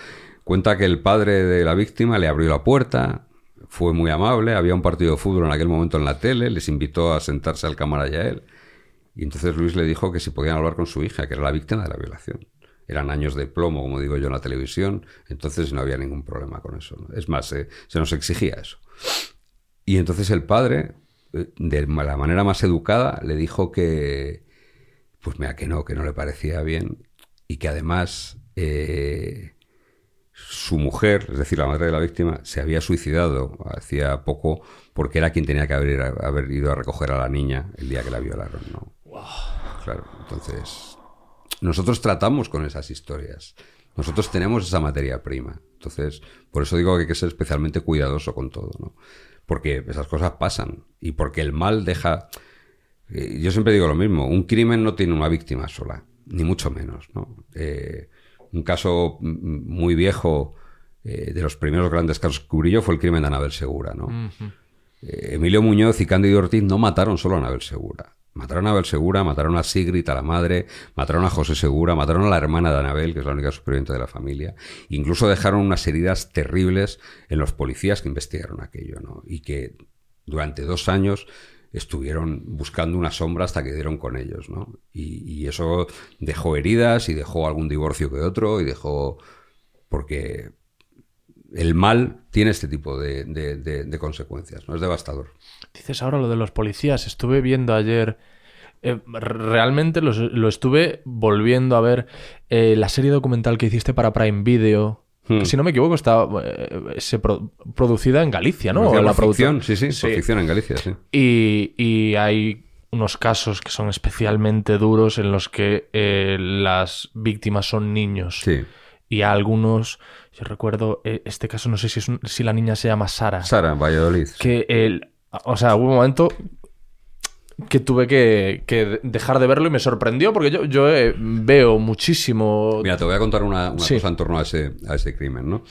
Cuenta que el padre de la víctima le abrió la puerta, fue muy amable, había un partido de fútbol en aquel momento en la tele, les invitó a sentarse al cámara y a él. Y entonces Luis le dijo que si podían hablar con su hija, que era la víctima de la violación. Eran años de plomo, como digo yo, en la televisión, entonces no había ningún problema con eso. ¿no? Es más, eh, se nos exigía eso. Y entonces el padre, eh, de la manera más educada, le dijo que, pues mira, que no, que no le parecía bien y que además eh, su mujer, es decir, la madre de la víctima, se había suicidado hacía poco porque era quien tenía que haber, haber ido a recoger a la niña el día que la violaron, ¿no? Claro, entonces nosotros tratamos con esas historias. Nosotros tenemos esa materia prima. Entonces, por eso digo que hay que ser especialmente cuidadoso con todo, ¿no? Porque esas cosas pasan y porque el mal deja... eh, Yo siempre digo lo mismo, un crimen no tiene una víctima sola, ni mucho menos, ¿no? Eh, un caso mm, muy viejo, eh, de los primeros grandes casos que cubrí yo, fue el crimen de Anabel Segura, ¿no? Eh, Emilio Muñoz y Cándido Ortiz no mataron solo a Anabel Segura. Mataron a Abel Segura, mataron a Sigrid, a la madre, mataron a José Segura, mataron a la hermana de Anabel, que es la única superviviente de la familia. Incluso dejaron unas heridas terribles en los policías que investigaron aquello, ¿no? Y que durante dos años estuvieron buscando una sombra hasta que dieron con ellos, ¿no? Y, eso dejó heridas y dejó algún divorcio que otro y dejó... porque el mal tiene este tipo de- de consecuencias, ¿no? Es devastador. Dices ahora lo de los policías. Estuve viendo ayer. eh, realmente los- lo, estuve volviendo a ver eh, la serie documental que hiciste para Prime Video. Hmm. que, si no me equivoco, está eh, se pro- producida en Galicia, ¿no? Producida La por ficción, productora- sí, sí, por ficción en Galicia, sí. Y, y hay unos casos que son especialmente duros en los que las víctimas son niños. Sí. Y a algunos, yo recuerdo este caso, no sé si, es un- si la niña se llama Sara. Sara, Valladolid. que el, o sea, hubo un momento que tuve que, que dejar de verlo y me sorprendió porque yo, yo eh, veo muchísimo... Mira, te voy a contar una, una Sí. cosa en torno a ese, a ese crimen, ¿no?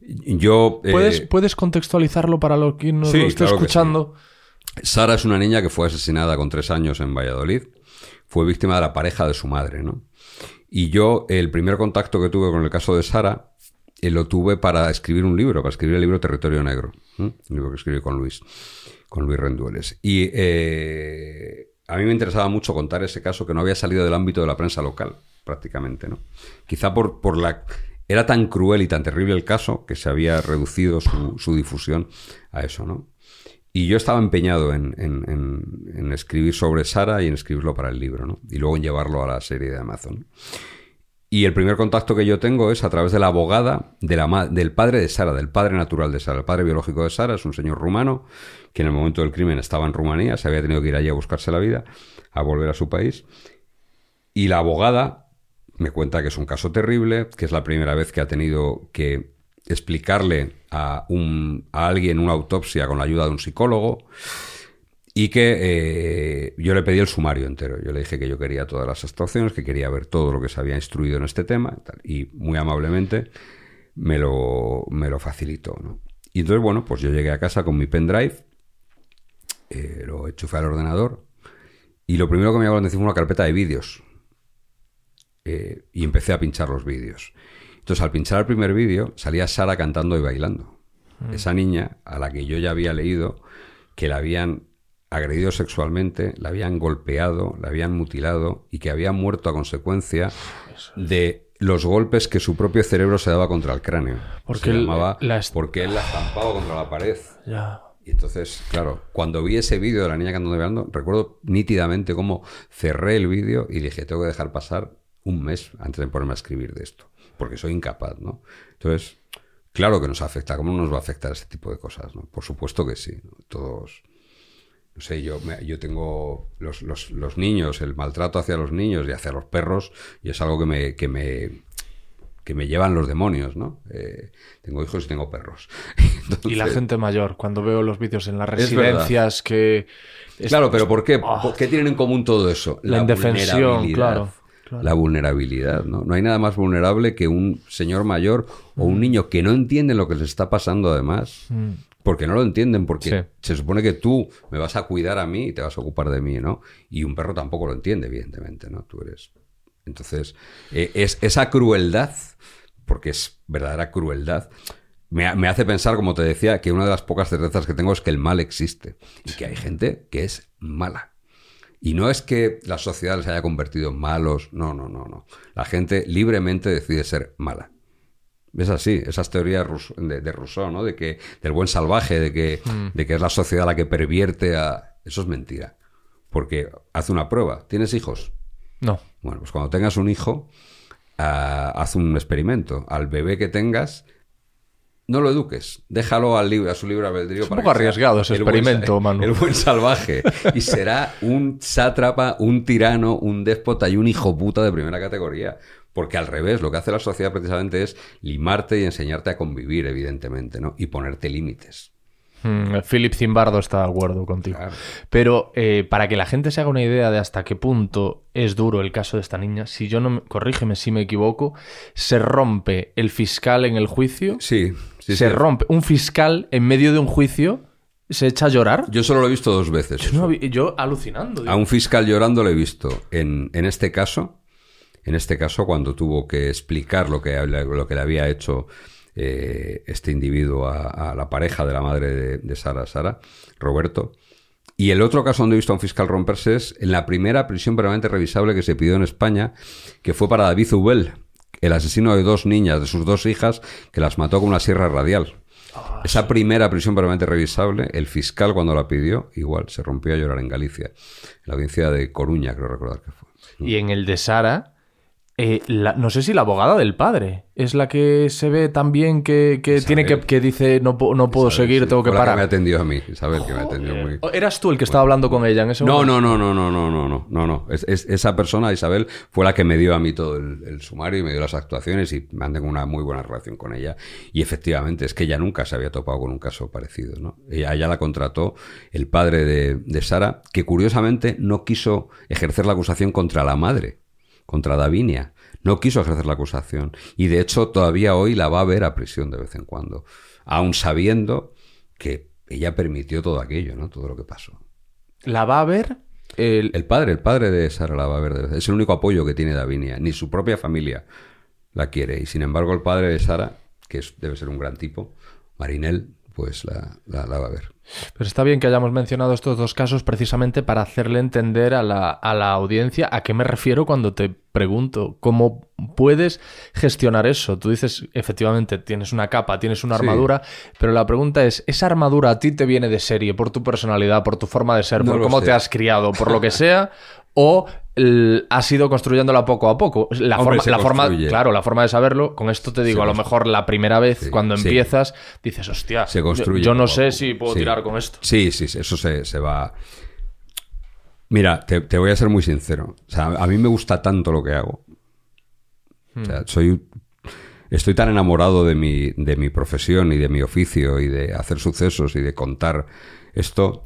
Yo... eh, ¿Puedes, ¿Puedes contextualizarlo para lo que nos sí, lo esté claro escuchando? Sara es una niña que fue asesinada con tres años en Valladolid. Fue víctima de la pareja de su madre, ¿no? Y yo, el primer contacto que tuve con el caso de Sara, eh, lo tuve para escribir un libro, para escribir el libro Territorio Negro, ¿m? un libro que escribí con Luis, con Luis Rendueles. Y eh, a mí me interesaba mucho contar ese caso que no había salido del ámbito de la prensa local, prácticamente, ¿no? Quizá por, por la... Era tan cruel y tan terrible el caso que se había reducido su, su difusión a eso, ¿no? Y yo estaba empeñado en, en- en- en escribir sobre Sara y en escribirlo para el libro, ¿no? Y luego en llevarlo a la serie de Amazon. Y el primer contacto que yo tengo es a través de la abogada de la del padre de Sara, del padre natural de Sara. El padre biológico de Sara es un señor rumano que en el momento del crimen estaba en Rumanía, se había tenido que ir allí a buscarse la vida, a volver a su país. Y la abogada me cuenta que es un caso terrible, que es la primera vez que ha tenido que explicarle a, un, a alguien una autopsia con la ayuda de un psicólogo y que eh, yo le pedí el sumario entero. Yo le dije que yo quería todas las extracciones, que quería ver todo lo que se había instruido en este tema y, tal, y muy amablemente me lo, me lo facilitó. ¿no? Y entonces, bueno, pues yo llegué a casa con mi pendrive, eh, lo enchufé al ordenador y lo primero que me llamó la atención fue una carpeta de vídeos. Eh, y empecé a pinchar los vídeos. Entonces, al pinchar el primer vídeo, salía Sara cantando y bailando. Esa niña, a la que yo ya había leído que la habían agredido sexualmente, la habían golpeado, la habían mutilado y que había muerto a consecuencia de los golpes que su propio cerebro se daba contra el cráneo. Porque Se él- llamaba la est- porque él la estampaba contra la pared. Ya. Y entonces, claro, cuando vi ese vídeo de la niña cantando y bailando, recuerdo nítidamente cómo cerré el vídeo y dije, tengo que dejar pasar un mes antes de ponerme a escribir de esto, porque soy incapaz, ¿no? Entonces, claro que nos afecta, ¿cómo no nos va a afectar este tipo de cosas? ¿no? Por supuesto que sí, ¿no? todos... No sé, yo, me- yo tengo los, los- los niños, el maltrato hacia los niños y hacia los perros, y es algo que me, que me, que me llevan los demonios, ¿no? Eh, tengo hijos y tengo perros. Y la gente mayor, cuando veo los vídeos en las Es residencias que... es- Claro, pero ¿por qué? Ah. ¿Por qué tienen en común todo eso? La indefensión, vulnerabilidad. claro, claro. La vulnerabilidad, ¿no? No hay nada más vulnerable que un señor mayor o Mm. un niño que no entiende lo que les está pasando además. Porque no lo entienden, porque Sí. se supone que tú me vas a cuidar a mí y te vas a ocupar de mí, ¿no? Y un perro tampoco lo entiende, evidentemente, ¿no? Tú eres. Entonces, eh, es esa crueldad, porque es verdadera crueldad, me, me hace pensar, como te decía, que una de las pocas certezas que tengo es que el mal existe y que hay gente que es mala. Y no es que la sociedad les haya convertido en malos, no, no, no, no. La gente libremente decide ser mala. Es así, esas teorías de, de Rousseau, ¿no? De que, del buen salvaje, de que, de que es la sociedad la que pervierte a... Eso es mentira. Porque hace una prueba. ¿Tienes hijos? No. Bueno, pues cuando tengas un hijo, ah, haz un experimento. Al bebé que tengas, no lo eduques. Déjalo al libre, a su libre albedrío. Es un poco arriesgado ese el buen experimento, Manu. El buen salvaje. Y será un sátrapa, un tirano, un déspota y un hijo puta de primera categoría. Porque al revés, lo que hace la sociedad precisamente es limarte y enseñarte a convivir, evidentemente, ¿no? Y ponerte límites. Mm, Philip Zimbardo está de acuerdo contigo. Claro. Pero eh, para que la gente se haga una idea de hasta qué punto es duro el caso de esta niña, si yo no me, corrígeme si me equivoco, se rompe el fiscal en el juicio, Sí, sí, se sí. rompe un fiscal en medio de un juicio se echa a llorar. Yo solo lo he visto dos veces. Yo, no yo alucinando. digo, A un fiscal llorando lo he visto. En, en este caso, en este caso, cuando tuvo que explicar lo que, lo que le había hecho eh, este individuo a, a la pareja de la madre de, de Sara, Sara, Roberto. Y el otro caso donde he visto a un fiscal romperse es en la primera prisión permanente revisable que se pidió en España, que fue para David Zubel, el asesino de dos niñas, de sus dos hijas, que las mató con una sierra radial. Esa primera prisión permanente revisable, el fiscal cuando la pidió, igual, se rompió a llorar en Galicia, en la audiencia de Coruña, creo recordar que fue. Y en el de Sara, eh, la, no sé si la abogada del padre es la que se ve también que, que tiene que, que, dice no, no puedo seguir, tengo que parar. Me atendió a mí, saber que me atendió muy... ¿Eras tú el que estaba hablando con ella en ese no, momento? No, no, no, no, no, no, no, no. Es, es, esa persona, Isabel, fue la que me dio a mí todo el, sumario y me dio las actuaciones y mantengo una muy buena relación con ella. Y efectivamente, es que ella nunca se había topado con un caso parecido, ¿no? Ella, ella la contrató el padre de, de Sara, que curiosamente no quiso ejercer la acusación contra la madre contra Davinia. No quiso ejercer la acusación. Y de hecho, todavía hoy la va a ver a prisión de vez en cuando. Aun sabiendo que ella permitió todo aquello, ¿no? Todo lo que pasó. La va a ver el, El padre, el padre de Sara la va a ver. de vez- Es el único apoyo que tiene Davinia. Ni su propia familia la quiere. Y sin embargo, el padre de Sara, que es- debe ser un gran tipo, Marinel, pues la, la- la va a ver. Pero está bien que hayamos mencionado estos dos casos precisamente para hacerle entender a la, a la audiencia a qué me refiero cuando te pregunto cómo puedes gestionar eso. Tú dices, efectivamente, tienes una capa, tienes una Sí. armadura, pero la pregunta es, ¿esa armadura a ti te viene de serie por tu personalidad, por tu forma de ser, No por cómo sé. te has criado, por lo que sea? ¿O has ido construyéndola poco a poco? La, Hombre, forma, la claro, la forma de saberlo, con esto te digo, Se a lo mejor la primera vez Sí, cuando sí. empiezas, dices, hostia, Se yo- construye. yo, no sé si puedo Sí. tirar con esto. Sí, sí, sí, eso se, se va. Mira, te, te voy a ser muy sincero. O sea, a mí me gusta tanto lo que hago. O sea, soy. Estoy tan enamorado de mi, de mi profesión y de mi oficio y de hacer sucesos y de contar esto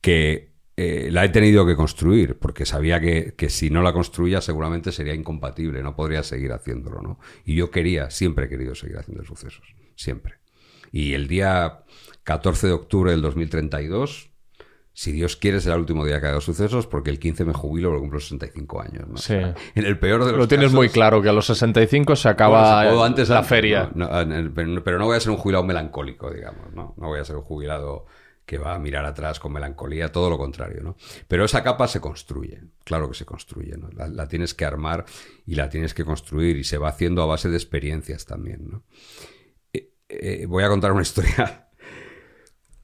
que eh, la he tenido que construir porque sabía que, que si no la construía seguramente sería incompatible, no podría seguir haciéndolo, ¿no? Y yo quería, siempre he querido seguir haciendo sucesos, siempre. Y el día 14 de octubre del 2032, si Dios quiere, será el último día que haga sucesos, porque el 15 me jubilo porque cumplo 65 años. ¿no? Sí. O sea, en el peor de los Lo tienes casos- muy claro, que a los 65 se acaba Bueno, antes, la antes, feria. pero no voy a ser un jubilado melancólico, digamos, ¿no? No voy a ser un jubilado que va a mirar atrás con melancolía, todo lo contrario, ¿no? Pero esa capa se construye, claro que se construye, ¿no? La, tienes que armar y la tienes que construir y se va haciendo a base de experiencias también, ¿no? Eh, eh, voy a contar una historia.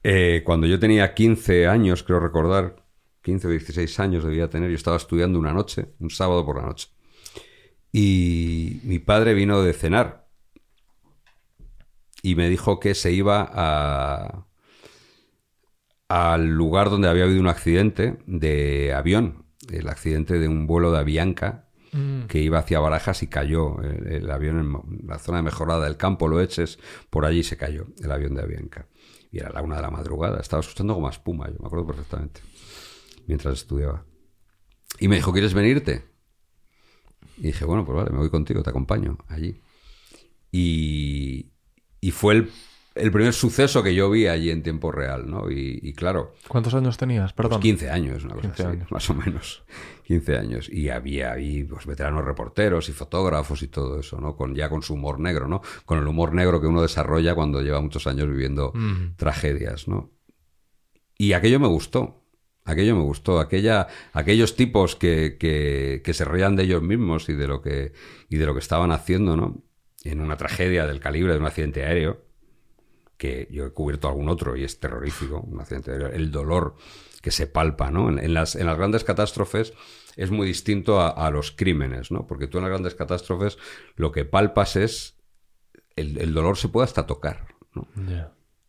Eh, cuando yo tenía 15 años, creo recordar, 15 o 16 años debía tener, yo estaba estudiando una noche, un sábado por la noche. Y mi padre vino de cenar y me dijo que se iba a, al lugar donde había habido un accidente de avión, el accidente de un vuelo de Avianca que iba hacia Barajas y cayó el, el avión en la zona de mejorada del campo, lo eches, por allí se cayó el avión de Avianca. Y era la una de la madrugada, estaba escuchando como espuma, yo me acuerdo perfectamente, mientras estudiaba. Y me dijo, ¿quieres venirte? Y dije, bueno, pues vale, me voy contigo, te acompaño allí. Y, y fue el, el primer suceso que yo vi allí en tiempo real, ¿no? Y, y claro, ¿Cuántos años tenías? pues Perdón. 15 años, una cosa 15 así, años. más o menos. 15 años. Y había ahí pues, veteranos reporteros y fotógrafos y todo eso, ¿no? Con, ya con su humor negro, ¿no? Con el humor negro que uno desarrolla cuando lleva muchos años viviendo Mm. tragedias, ¿no? Y aquello me gustó. Aquello me gustó. Aquella, aquellos tipos que, que, que se reían de ellos mismos y de lo que, y de lo que estaban haciendo, ¿no? En una tragedia del calibre de un accidente aéreo, que yo he cubierto algún otro y es terrorífico, un accidente aéreo, el dolor que se palpa, ¿no? En, en las, en las grandes catástrofes es muy distinto a, a los crímenes, ¿no? Porque tú en las grandes catástrofes lo que palpas es el, el dolor se puede hasta tocar, ¿no?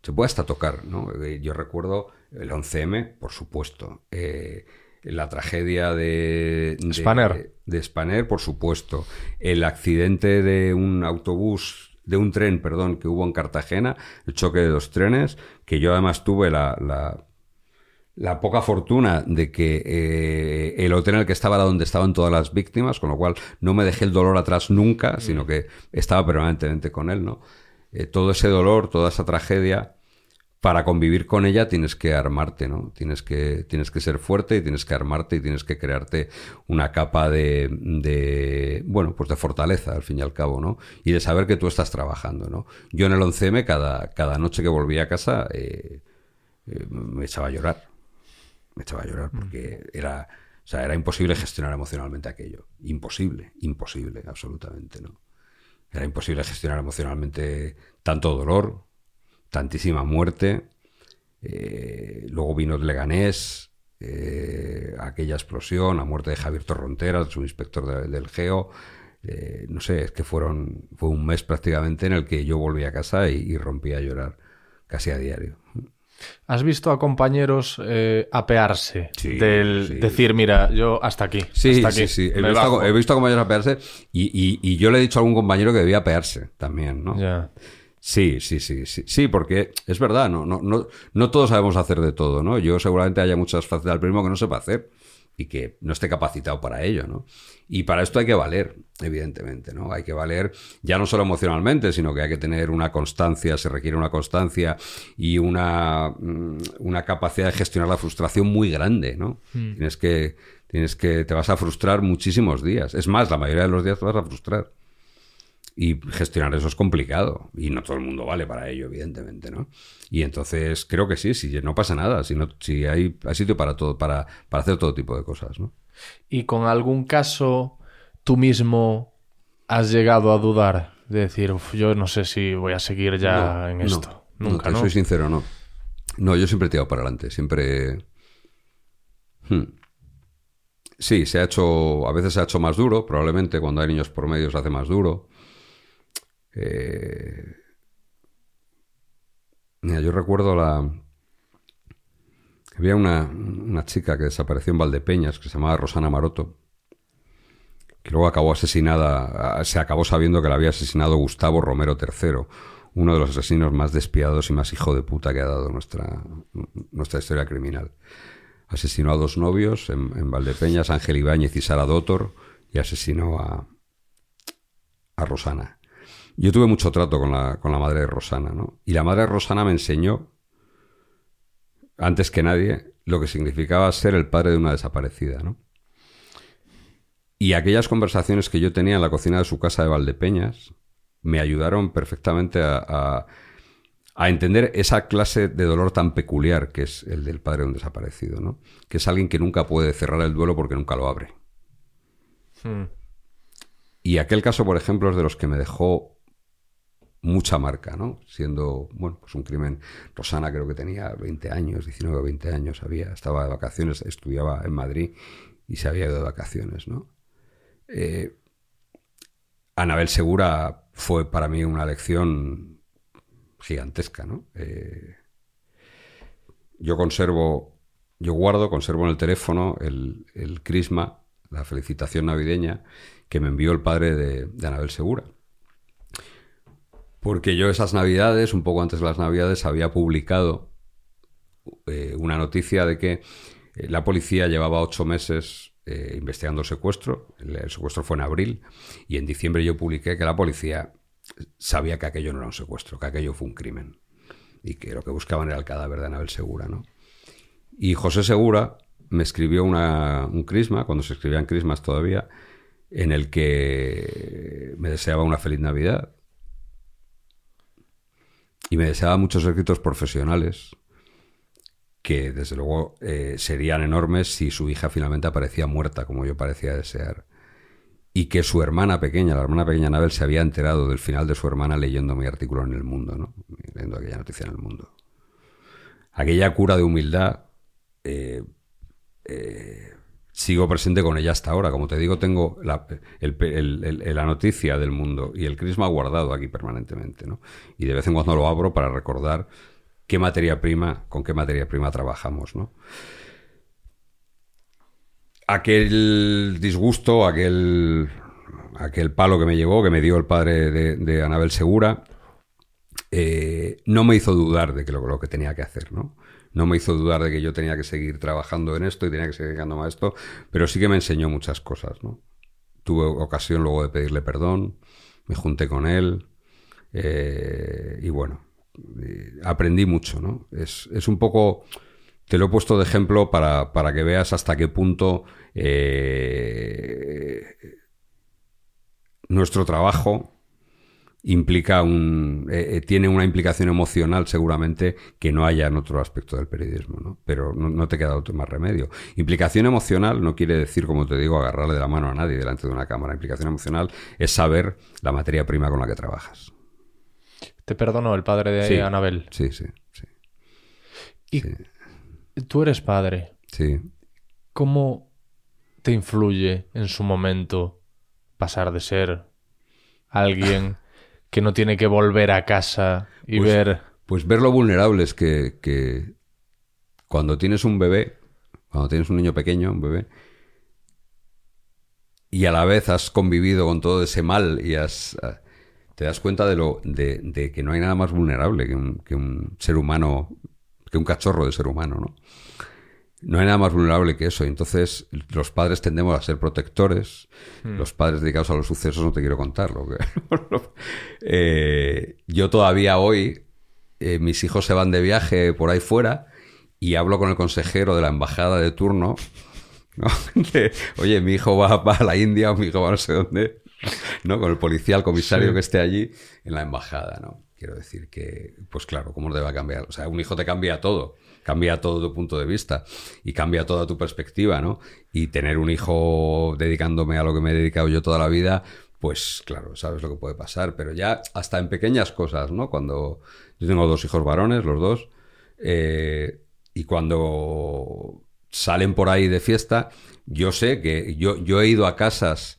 Se puede hasta tocar, ¿no? Eh, Yo recuerdo el 11M, por supuesto. Eh, la tragedia de, de- Spanair. De, Spanair, por supuesto. El accidente de un autobús, de un tren, perdón, que hubo en Cartagena, el choque de dos trenes, que yo además tuve la, la, la poca fortuna de que eh, el hotel en el que estaba era donde estaban todas las víctimas, con lo cual no me dejé el dolor atrás nunca, sino que estaba permanentemente con él, ¿no? Eh, todo ese dolor, toda esa tragedia, para convivir con ella tienes que armarte, ¿no? Tienes que, tienes que ser fuerte y tienes que armarte y tienes que crearte una capa de, de, bueno, pues de fortaleza, al fin y al cabo, ¿no? Y de saber que tú estás trabajando, ¿no? Yo en el 11M, cada, cada noche que volvía a casa, eh, eh, me echaba a llorar. Me echaba a llorar porque era, o sea, era imposible gestionar emocionalmente aquello. Imposible, imposible, absolutamente, ¿no? Era imposible gestionar emocionalmente tanto dolor, tantísima muerte. Eh, luego vino el Leganés, eh, aquella explosión, la muerte de Javier Torronteras, su inspector de- del GEO. Eh, no sé, es que fueron, fue un mes prácticamente en el que yo volví a casa y, y rompí a llorar casi a diario. ¿Has visto a compañeros eh, apearse? Sí, del sí. decir, mira, yo hasta aquí. Sí, hasta sí, aquí, sí. He me visto, bajo". he visto a compañeros apearse y, y- y yo le he dicho a algún compañero que debía apearse también, ¿no? Ya. Sí, sí, sí, sí, sí, porque es verdad, no, no, no, no todos sabemos hacer de todo, ¿no? Yo seguramente haya muchas facetas del primo que no sepa hacer y que no esté capacitado para ello, ¿no? Y para esto hay que valer, evidentemente, ¿no? Hay que valer ya no solo emocionalmente, sino que hay que tener una constancia, se requiere una constancia y una, mm, una capacidad de gestionar la frustración muy grande, ¿no? Tienes que, tienes que, te vas a frustrar muchísimos días. Es más, la mayoría de los días te vas a frustrar. Y gestionar eso es complicado. Y no todo el mundo vale para ello, evidentemente, ¿no? Y entonces creo que sí, si no pasa nada, si, no, si hay, hay sitio para todo, para, para hacer todo tipo de cosas, ¿no? ¿Y con algún caso tú mismo has llegado a dudar? De decir, "Uf, yo no sé si voy a seguir ya No, en esto. no, Nunca, te ¿no? soy sincero, no. No, yo siempre he tirado para adelante, siempre... Hmm. Sí, se ha hecho, a veces se ha hecho más duro, probablemente cuando hay niños por medio se hace más duro. Eh, Mira, yo recuerdo la... Había una, una chica que desapareció en Valdepeñas, que se llamaba Rosana Maroto, que luego acabó asesinada, se acabó sabiendo que la había asesinado Gustavo Romero III, uno de los asesinos más despiadados y más hijo de puta que ha dado nuestra, nuestra historia criminal. Asesinó a dos novios en, en Valdepeñas, Ángel Ibáñez y Sara Dótor, y asesinó a, a Rosana. Yo tuve mucho trato con la, con la madre de Rosana, ¿no? Y la madre de Rosana me enseñó, antes que nadie, lo que significaba ser el padre de una desaparecida, ¿no? Y aquellas conversaciones que yo tenía en la cocina de su casa de Valdepeñas me ayudaron perfectamente a, a- a entender esa clase de dolor tan peculiar que es el del padre de un desaparecido, ¿no? Que es alguien que nunca puede cerrar el duelo porque nunca lo abre. Hmm. Y aquel caso, por ejemplo, es de los que me dejó mucha marca, ¿no? Siendo, bueno, pues un crimen. Rosana creo que tenía 20 años, 19 o 20 años, había, estaba de vacaciones, estudiaba en Madrid y se había ido de vacaciones, ¿no? Eh, Anabel Segura fue para mí una lección gigantesca, ¿no? Eh, yo conservo, yo guardo, conservo en el teléfono el, crisma, la felicitación navideña que me envió el padre de Anabel Segura. Porque yo esas navidades, un poco antes de las navidades, había publicado eh, una noticia de que eh, la policía llevaba ocho meses eh, investigando el secuestro. El, secuestro fue en abril y en diciembre yo publiqué que la policía sabía que aquello no era un secuestro, que aquello fue un crimen y que lo que buscaban era el cadáver de Anabel Segura, ¿no? Y José Segura me escribió una- un crisma, cuando se escribían crismas todavía, en el que me deseaba una feliz Navidad y me deseaba muchos éxitos profesionales que desde luego eh, serían enormes si su hija finalmente aparecía muerta como yo parecía desear y que su hermana pequeña, la hermana pequeña Anabel, se había enterado del final de su hermana leyendo mi artículo en El Mundo, ¿no? leyendo aquella noticia en El Mundo. Aquella cura de humildad eh, eh, sigo presente con ella hasta ahora. Como te digo, tengo la, noticia del mundo y el crisma guardado aquí permanentemente. ¿no? Y de vez en cuando lo abro para recordar qué materia prima, con qué materia prima trabajamos. ¿no? Aquel disgusto, aquel, aquel palo que me llegó, que me dio el padre de, de Anabel Segura, eh, no me hizo dudar de que lo, lo que tenía que hacer, ¿no? No me hizo dudar de que yo tenía que seguir trabajando en esto y tenía que seguir dedicándome a esto, pero sí que me enseñó muchas cosas. Tuve ocasión luego de pedirle perdón, me junté con él eh, y bueno, aprendí mucho, ¿no? Es, es un poco... Te lo he puesto de ejemplo para, para que veas hasta qué punto eh, nuestro trabajo implica un eh, eh, tiene una implicación emocional seguramente que no haya en otro aspecto del periodismo, ¿no? Pero no, no te queda otro más remedio. Implicación emocional no quiere decir, como te digo, agarrarle de la mano a nadie delante de una cámara. Implicación emocional es saber la materia prima con la que trabajas. Te perdono el padre de Sí. Anabel. Sí, sí, sí. Y tú eres padre. Sí. ¿Cómo te influye en su momento pasar de ser alguien que no tiene que volver a casa y Pues- ver... Pues ver lo vulnerables que, que cuando tienes un bebé, cuando tienes un niño pequeño, un bebé, y a la vez has convivido con todo ese mal y has, ah, te das cuenta de, lo, de, de que no hay nada más vulnerable que un, que un ser humano, que un cachorro de ser humano, ¿no? No hay nada más vulnerable que eso. Y Entonces, los padres tendemos a ser protectores. Los padres dedicados a los sucesos no te quiero contar. Lo que... Eh, yo todavía hoy, eh, mis hijos se van de viaje por ahí fuera y hablo con el consejero de la embajada de turno. ¿no? De, Oye, mi hijo va, va a la India o mi hijo va a no sé dónde. ¿no? Con el policía, el comisario Sí. que esté allí en la embajada. ¿no? Quiero decir que, pues claro, ¿cómo te va a cambiar? O sea, un hijo te cambia todo. Cambia todo tu punto de vista y cambia toda tu perspectiva, ¿no? Y tener un hijo dedicándome a lo que me he dedicado yo toda la vida, pues claro, sabes lo que puede pasar, pero ya hasta en pequeñas cosas, ¿no? Cuando yo tengo dos hijos varones, los dos, eh, y cuando salen por ahí de fiesta, yo sé que yo, yo he ido a casas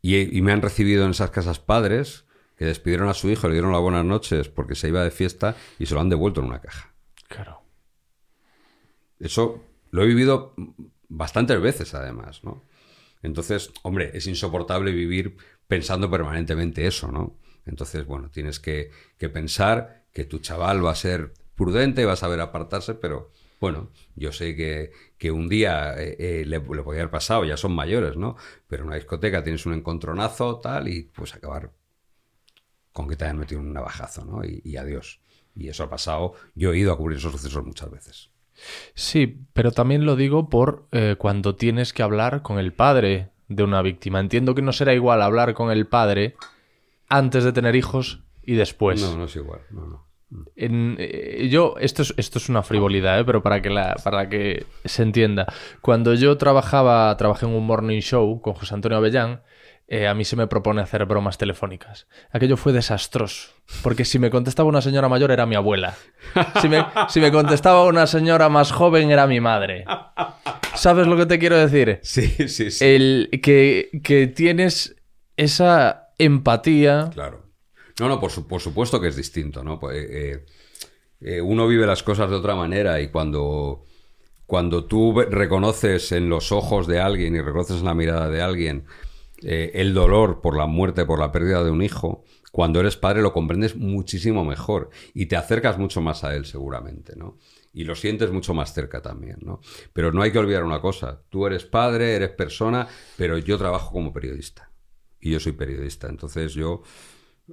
y, me han recibido en esas casas padres que despidieron a su hijo, le dieron las buenas noches porque se iba de fiesta y se lo han devuelto en una caja. Claro. Eso lo he vivido bastantes veces, además, ¿no? Entonces, hombre, es insoportable vivir pensando permanentemente eso, ¿no? Entonces, bueno, tienes que, que pensar que tu chaval va a ser prudente, va a saber apartarse, pero bueno, yo sé que, que un día eh, eh, le, le podía haber pasado, ya son mayores, ¿no? Pero en una discoteca tienes un encontronazo, tal, y pues acabar con que te hayan metido un navajazo, ¿no? Y, y adiós. Y eso ha pasado. Yo he ido a cubrir esos sucesos muchas veces. Sí, pero también lo digo por eh, cuando tienes que hablar con el padre de una víctima. Entiendo que no será igual hablar con el padre antes de tener hijos y después. No, no es igual. No, no. En- eh, yo, esto es, esto es una frivolidad, ¿eh? pero para que, la, para que se entienda. Cuando yo trabajaba, trabajé en un morning show con José Antonio Avellán, eh, a mí se me propone hacer bromas telefónicas. Aquello fue desastroso, porque si me contestaba una señora mayor era mi abuela. Si me, si me contestaba una señora más joven era mi madre. ¿Sabes lo que te quiero decir? Sí, sí, sí. El que, que tienes esa empatía. Claro. No, no, por, su- por supuesto que es distinto, ¿no? Pues, eh, eh, uno vive las cosas de otra manera y cuando, cuando tú reconoces en los ojos de alguien y reconoces en la mirada de alguien eh, el dolor por la muerte, por la pérdida de un hijo, cuando eres padre lo comprendes muchísimo mejor y te acercas mucho más a él seguramente, ¿no? Y lo sientes mucho más cerca también, ¿no? Pero no hay que olvidar una cosa, tú eres padre, eres persona, pero yo trabajo como periodista y yo soy periodista, entonces yo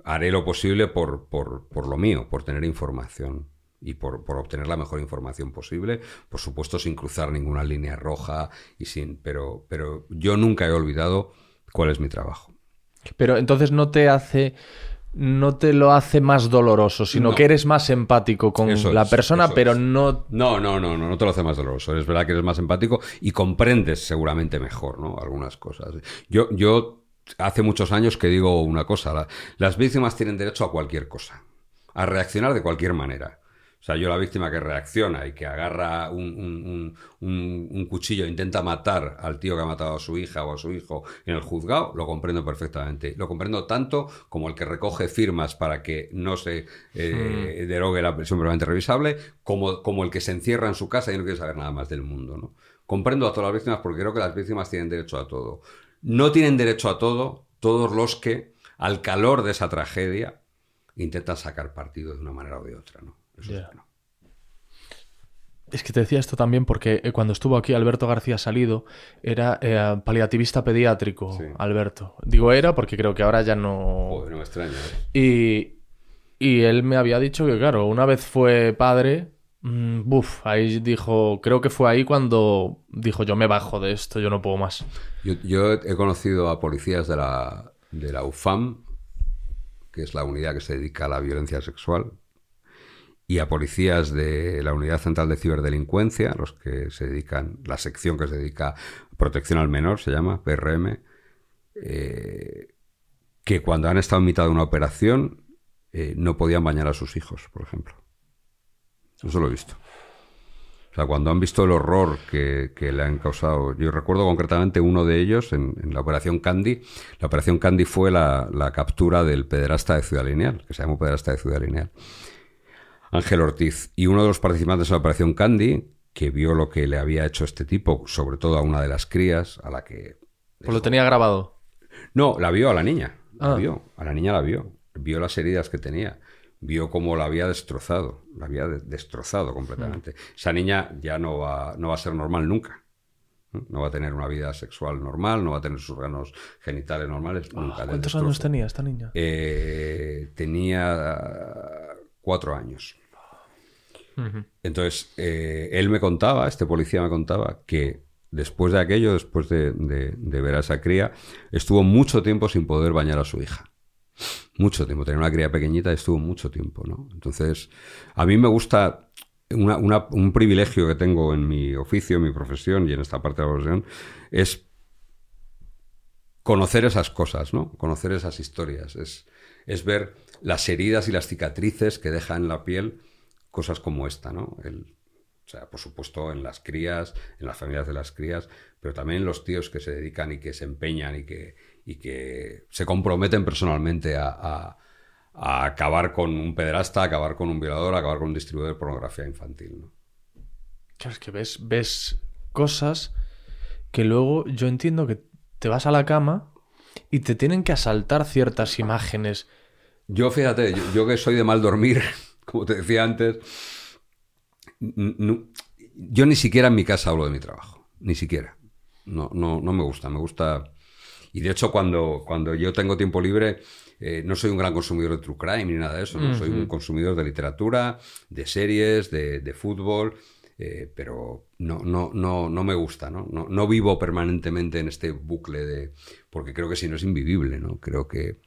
haré lo posible por, por, por lo mío, por tener información y por, por obtener la mejor información posible, por supuesto sin cruzar ninguna línea roja y sin, pero, pero yo nunca he olvidado cuál es mi trabajo. Pero entonces no te hace. No te lo hace más doloroso, sino No. que eres más empático con Eso la es, persona, pero es. no. No, no, no, no, no te lo hace más doloroso. Es verdad que eres más empático y comprendes seguramente mejor, ¿no? Algunas cosas. Yo, yo hace muchos años que digo una cosa. la- las víctimas tienen derecho a cualquier cosa. A reaccionar de cualquier manera. O sea, yo la víctima que reacciona y que agarra un, un- un- un- un cuchillo e intenta matar al tío que ha matado a su hija o a su hijo en el juzgado, lo comprendo perfectamente. Lo comprendo tanto como el que recoge firmas para que no se eh, derogue la prisión permanente revisable, como, como el que se encierra en su casa y no quiere saber nada más del mundo. ¿no? Comprendo a todas las víctimas porque creo que las víctimas tienen derecho a todo. No tienen derecho a todo todos los que, al calor de esa tragedia, intentan sacar partido de una manera o de otra. ¿no? Eso es bueno. Es que te decía esto también porque eh, cuando estuvo aquí Alberto García Salido era eh, paliativista pediátrico, Sí. Alberto. Digo era porque creo que ahora ya no. Joder, no me extraña. ¿eh? Y, Y él me había dicho que, claro, una vez fue padre, mm, buf, ahí dijo, creo que fue ahí cuando dijo, yo me bajo de esto, yo no puedo más. Yo, yo he conocido a policías de la, de la UFAM, que es la unidad que se dedica a la violencia sexual, y a policías de la Unidad Central de Ciberdelincuencia, los que se dedican, la sección que se dedica a protección al menor, se llama PRM, eh, que cuando han estado en mitad de una operación eh, no podían bañar a sus hijos, por ejemplo. Eso lo he visto. O sea, cuando han visto el horror que, que le han causado. Yo recuerdo concretamente uno de ellos en, en la Operación Candy. La Operación Candy fue la, la captura del pederasta de Ciudad Lineal, que se llamó pederasta de Ciudad Lineal. Ángel Ortiz. Y uno de los participantes de la Operación Candy, que vio lo que le había hecho este tipo, sobre todo a una de las crías, a la que. Pues lo tenía grabado. No, la vio a la niña. La Ah. vio. A la niña la vio. Vio las heridas que tenía. Vio cómo la había destrozado. La había de- destrozado completamente. Esa niña ya no va, no va a ser normal nunca. ¿no? Va a tener una vida sexual normal, no va a tener sus órganos genitales normales nunca. le ¿Cuántos años tenía esta niña? Eh, tenía cuatro años. Entonces, eh, él me contaba, este policía me contaba, que después de aquello, después de, de- de ver a esa cría, estuvo mucho tiempo sin poder bañar a su hija. Mucho tiempo. Tenía una cría pequeñita y estuvo mucho tiempo, ¿no? Entonces, a mí me gusta una- una- un privilegio que tengo en mi oficio, en mi profesión y en esta parte de la profesión, es conocer esas cosas, ¿no? Conocer esas historias. Es, es ver las heridas y las cicatrices que deja en la piel cosas como esta, ¿no? O sea, por supuesto, en las crías, en las familias de las crías, pero también en los tíos que se dedican y que se empeñan y que, y que se comprometen personalmente a, a- acabar con un pederasta, acabar con un violador, a acabar con un distribuidor de pornografía infantil, ¿no? Claro, es que ves, ves cosas que luego yo entiendo que te vas a la cama y te tienen que asaltar ciertas imágenes. Yo, fíjate, yo, yo que soy de mal dormir, como te decía antes, yo ni siquiera en mi casa hablo de mi trabajo, ni siquiera. No, no, no me gusta, me gusta... Y de hecho, cuando, cuando yo tengo tiempo libre, eh, no soy un gran consumidor de true crime ni nada de eso, ¿no? soy un consumidor de literatura, de series, de, de fútbol, eh, pero no, no, no, no me gusta, ¿no? ¿no? No vivo permanentemente en este bucle de... porque creo que si no es invivible, ¿no? Creo que...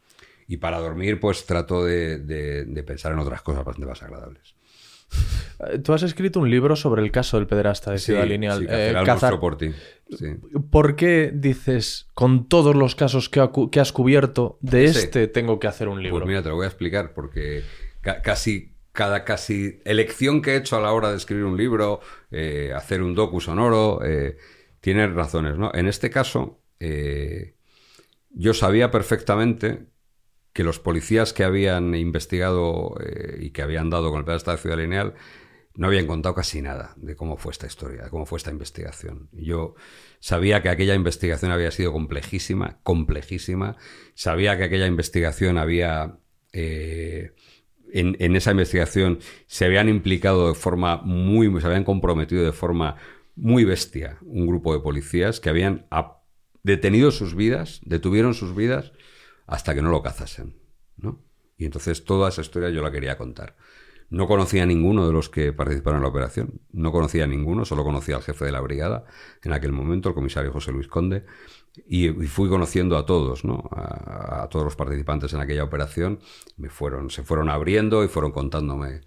Y para dormir, pues trato de, de- de pensar en otras cosas bastante más agradables. Eh, Tú has escrito un libro sobre el caso del pederasta de Ciudad Sí, Lineal. sí, Eh, Cazar- por ti. Sí. ¿Por qué dices, con todos los casos que, ha que has cubierto, de este tengo que hacer un libro? Pues mira, te lo voy a explicar porque ca- casi cada casi elección que he hecho a la hora de escribir un libro, eh, hacer un docu sonoro, eh, tiene razones, ¿no? En este caso, yo sabía perfectamente que los policías que habían investigado eh, y que habían dado con el pedazo de Ciudad Lineal no habían contado casi nada de cómo fue esta historia, de cómo fue esta investigación. Yo sabía que aquella investigación había sido complejísima, complejísima. Sabía que aquella investigación había... eh, en, en esa investigación se habían implicado de forma muy... se habían comprometido de forma muy bestia un grupo de policías que habían detenido sus vidas, detuvieron sus vidas hasta que no lo cazasen, ¿no? Y entonces toda esa historia yo la quería contar. No conocía a ninguno de los que participaron en la operación, no conocía a ninguno, solo conocía al jefe de la brigada en aquel momento, el comisario José Luis Conde, y, fui conociendo a todos, ¿no? A, a todos los participantes en aquella operación, me fueron, se fueron abriendo y fueron contándome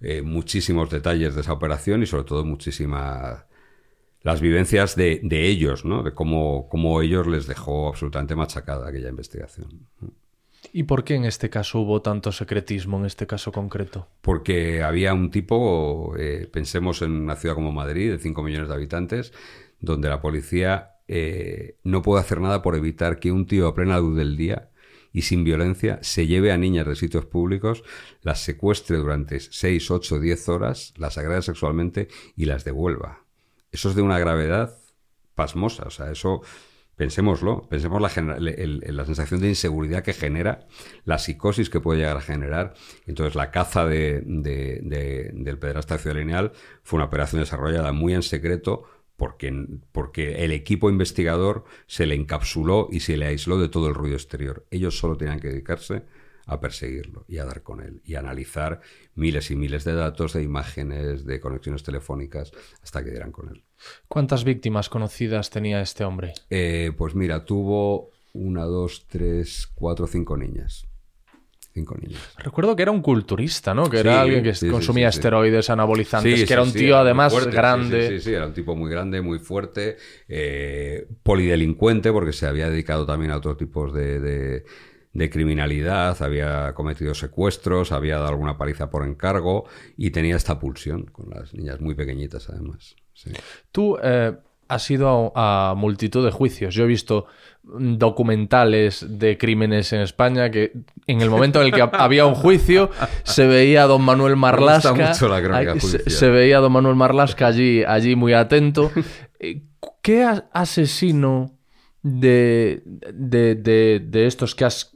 eh, muchísimos detalles de esa operación y sobre todo muchísimas las vivencias de, de ellos, ¿no? De cómo, cómo ellos les dejó absolutamente machacada aquella investigación. ¿Y por qué en este caso hubo tanto secretismo, en este caso concreto? Porque había un tipo, eh, pensemos en una ciudad como Madrid, de 5 millones de habitantes, donde la policía eh, no puede hacer nada por evitar que un tío a plena luz del día y sin violencia se lleve a niñas de sitios públicos, las secuestre durante 6, 8, 10 horas, las agrede sexualmente y las devuelva. Eso es de una gravedad pasmosa. O sea, eso, pensémoslo, pensemos la, el- la sensación de inseguridad que genera, la psicosis que puede llegar a generar. Entonces, la caza de, de- de- del pederasta de Lineal fue una operación desarrollada muy en secreto porque, porque el equipo investigador se le encapsuló y se le aisló de todo el ruido exterior. Ellos solo tenían que dedicarse a perseguirlo y a dar con él y a analizar miles y miles de datos, de imágenes, de conexiones telefónicas hasta que dieran con él. ¿Cuántas víctimas conocidas tenía este hombre? Eh, pues mira, tuvo una, dos, tres, cuatro, cinco niñas. Cinco niñas. Recuerdo que era un culturista, ¿no? Que Sí, era alguien que sí, consumía sí, esteroides anabolizantes, que era un tío además fuerte, grande. Sí, sí, sí, era un tipo muy grande, muy fuerte, eh, polidelincuente, porque se había dedicado también a otros tipos de, de- de criminalidad, había cometido secuestros, había dado alguna paliza por encargo y tenía esta pulsión con las niñas muy pequeñitas, además. sí. Tú eh, has ido a, a multitud de juicios. Yo he visto documentales de crímenes en España que en el momento en el que ha- había un juicio se veía a don Manuel Marlasca. mucho la ahí se, se veía a don Manuel Marlasca allí, allí muy atento. Eh, ¿Qué asesino de, de, de- de estos que has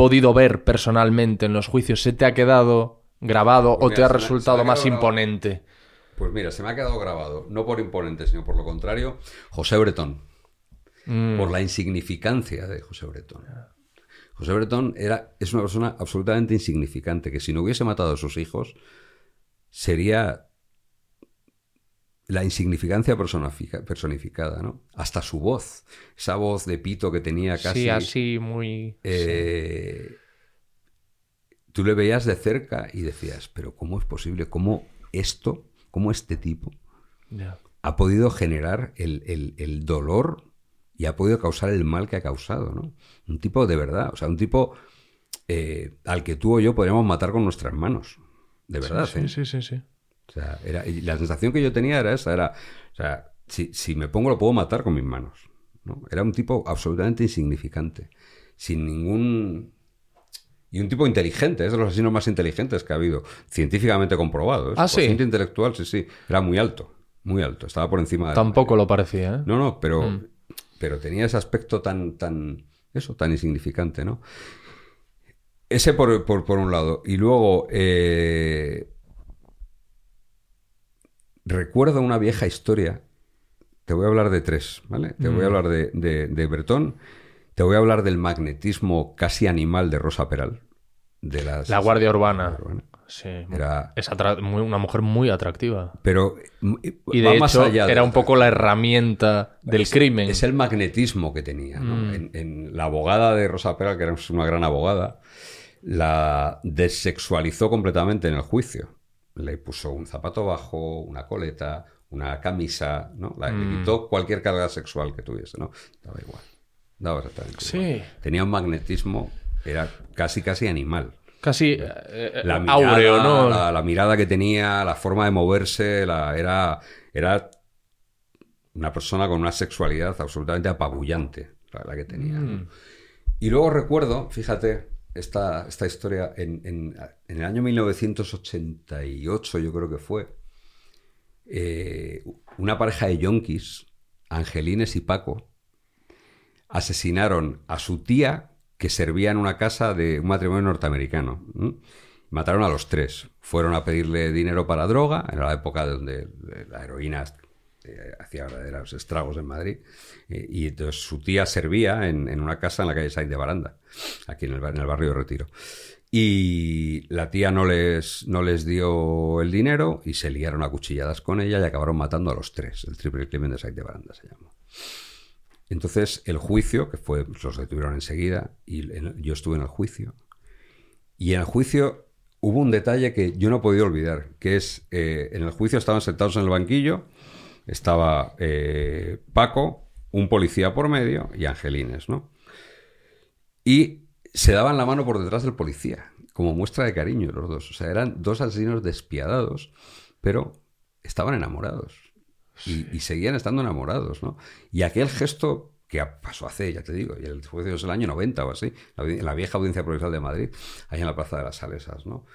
podido ver personalmente en los juicios se te ha quedado grabado Pues o te ha me- resultado más imponente? Pues mira, se me ha quedado grabado, no por imponente, sino por lo contrario, José Bretón. Mm. Por la insignificancia de José Bretón. José Bretón era, es una persona absolutamente insignificante, que si no hubiese matado a sus hijos, sería la insignificancia personifica- personificada, ¿no? Hasta su voz, esa voz de pito que tenía casi... Sí, así muy... eh, Tú le veías de cerca y decías, pero ¿cómo es posible? ¿Cómo esto, cómo este tipo ha podido generar el, el- el dolor y ha podido causar el mal que ha causado, ¿no? Un tipo de verdad, o sea, un tipo eh, al que tú o yo podríamos matar con nuestras manos, de verdad. Sí, ¿eh? sí, sí, sí. O sea, era, y la sensación que yo tenía era esa, era, o sea, si, si me pongo lo puedo matar con mis manos. ¿no? Era un tipo absolutamente insignificante, sin ningún... Y un tipo inteligente, es de los asesinos más inteligentes que ha habido, científicamente comprobado. ¿eh? Ah, sí. intelectual, sí, sí, era muy alto, muy alto, estaba por encima de... Tampoco lo parecía, ¿eh? no, no, pero, Mm. pero tenía ese aspecto tan, tan, eso, tan insignificante, ¿no? Ese por, por- por un lado. Y luego, eh, recuerdo una vieja historia. Te voy a hablar de tres, ¿vale? Te Mm. voy a hablar de, de, de Bretón. Te voy a hablar del magnetismo casi animal de Rosa Peral. De las, La Guardia Urbana. Urbana. Sí. Era- Es muy- una mujer muy atractiva. Pero mm, Y de más hecho, allá de era un poco la herramienta del es, crimen. Es el magnetismo que tenía. ¿no? Mm. En, en la abogada de Rosa Peral, que era una gran abogada, la desexualizó completamente en el juicio. Le puso un zapato bajo, una coleta, una camisa, ¿no? La- Le Mm. quitó cualquier carga sexual que tuviese, ¿no? Daba igual. Daba exactamente Sí. igual. Tenía un magnetismo, era casi, casi animal. Casi eh, eh, La mirada, áureo, ¿no? la, la mirada que tenía, la forma de moverse, la, era, era una persona con una sexualidad absolutamente apabullante, la, que tenía. Mm. Y luego recuerdo, fíjate, esta, esta historia, en, en- en el año 1988 yo creo que fue, eh, una pareja de yonkis, Angelines y Paco, asesinaron a su tía que servía en una casa de un matrimonio norteamericano. Mataron a los tres. Fueron a pedirle dinero para droga, era la época donde la heroína eh, hacía verdaderos estragos en Madrid. Eh, y entonces su tía servía en, una casa en la calle Sainz Baranda, aquí en el, barrio de Retiro. Y la tía no les, no les dio el dinero y se liaron a cuchilladas con ella y acabaron matando a los tres. El triple crimen de Sainz Baranda se llamó. Entonces, el juicio, que fue, los detuvieron enseguida, y yo estuve en el juicio. Y en el juicio hubo un detalle que yo no he podido olvidar, que es, eh, en el juicio estaban sentados en el banquillo, estaba eh, Paco, un policía por medio y Angelines, ¿no? Y se daban la mano por detrás del policía, como muestra de cariño los dos. O sea, eran dos asesinos despiadados, pero estaban enamorados. Y, seguían estando enamorados, ¿no? Y aquel gesto que pasó hace, ya te digo, y el es el año 90 o así, en la vieja audiencia provincial de Madrid, ahí en la Plaza de las Salesas, ¿no?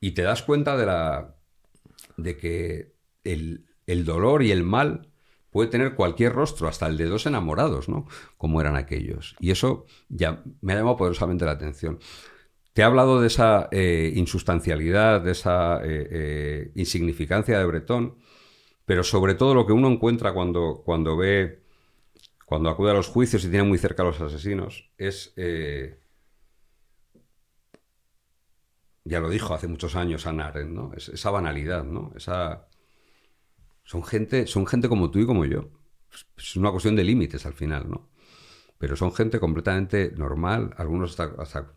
Y te das cuenta de la de que el, el dolor y el mal puede tener cualquier rostro, hasta el de dos enamorados, ¿no? Como eran aquellos. Y eso ya me ha llamado poderosamente la atención. Te he hablado de esa eh, insustancialidad, de esa eh, eh, insignificancia de Bretón, pero sobre todo lo que uno encuentra cuando, cuando ve, cuando acude a los juicios y tiene muy cerca a los asesinos, es ya lo dijo hace muchos años Hannah Arendt, ¿no? Es- esa banalidad, ¿no? Esa... Son gente, son gente como tú y como yo. Es una cuestión de límites al final, ¿no? Pero son gente completamente normal, algunos hasta, hasta-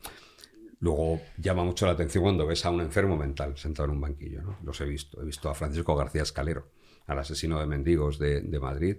Luego llama mucho la atención cuando ves a un enfermo mental sentado en un banquillo, ¿no? Los he visto. He visto a Francisco García Escalero, al asesino de mendigos de, de Madrid,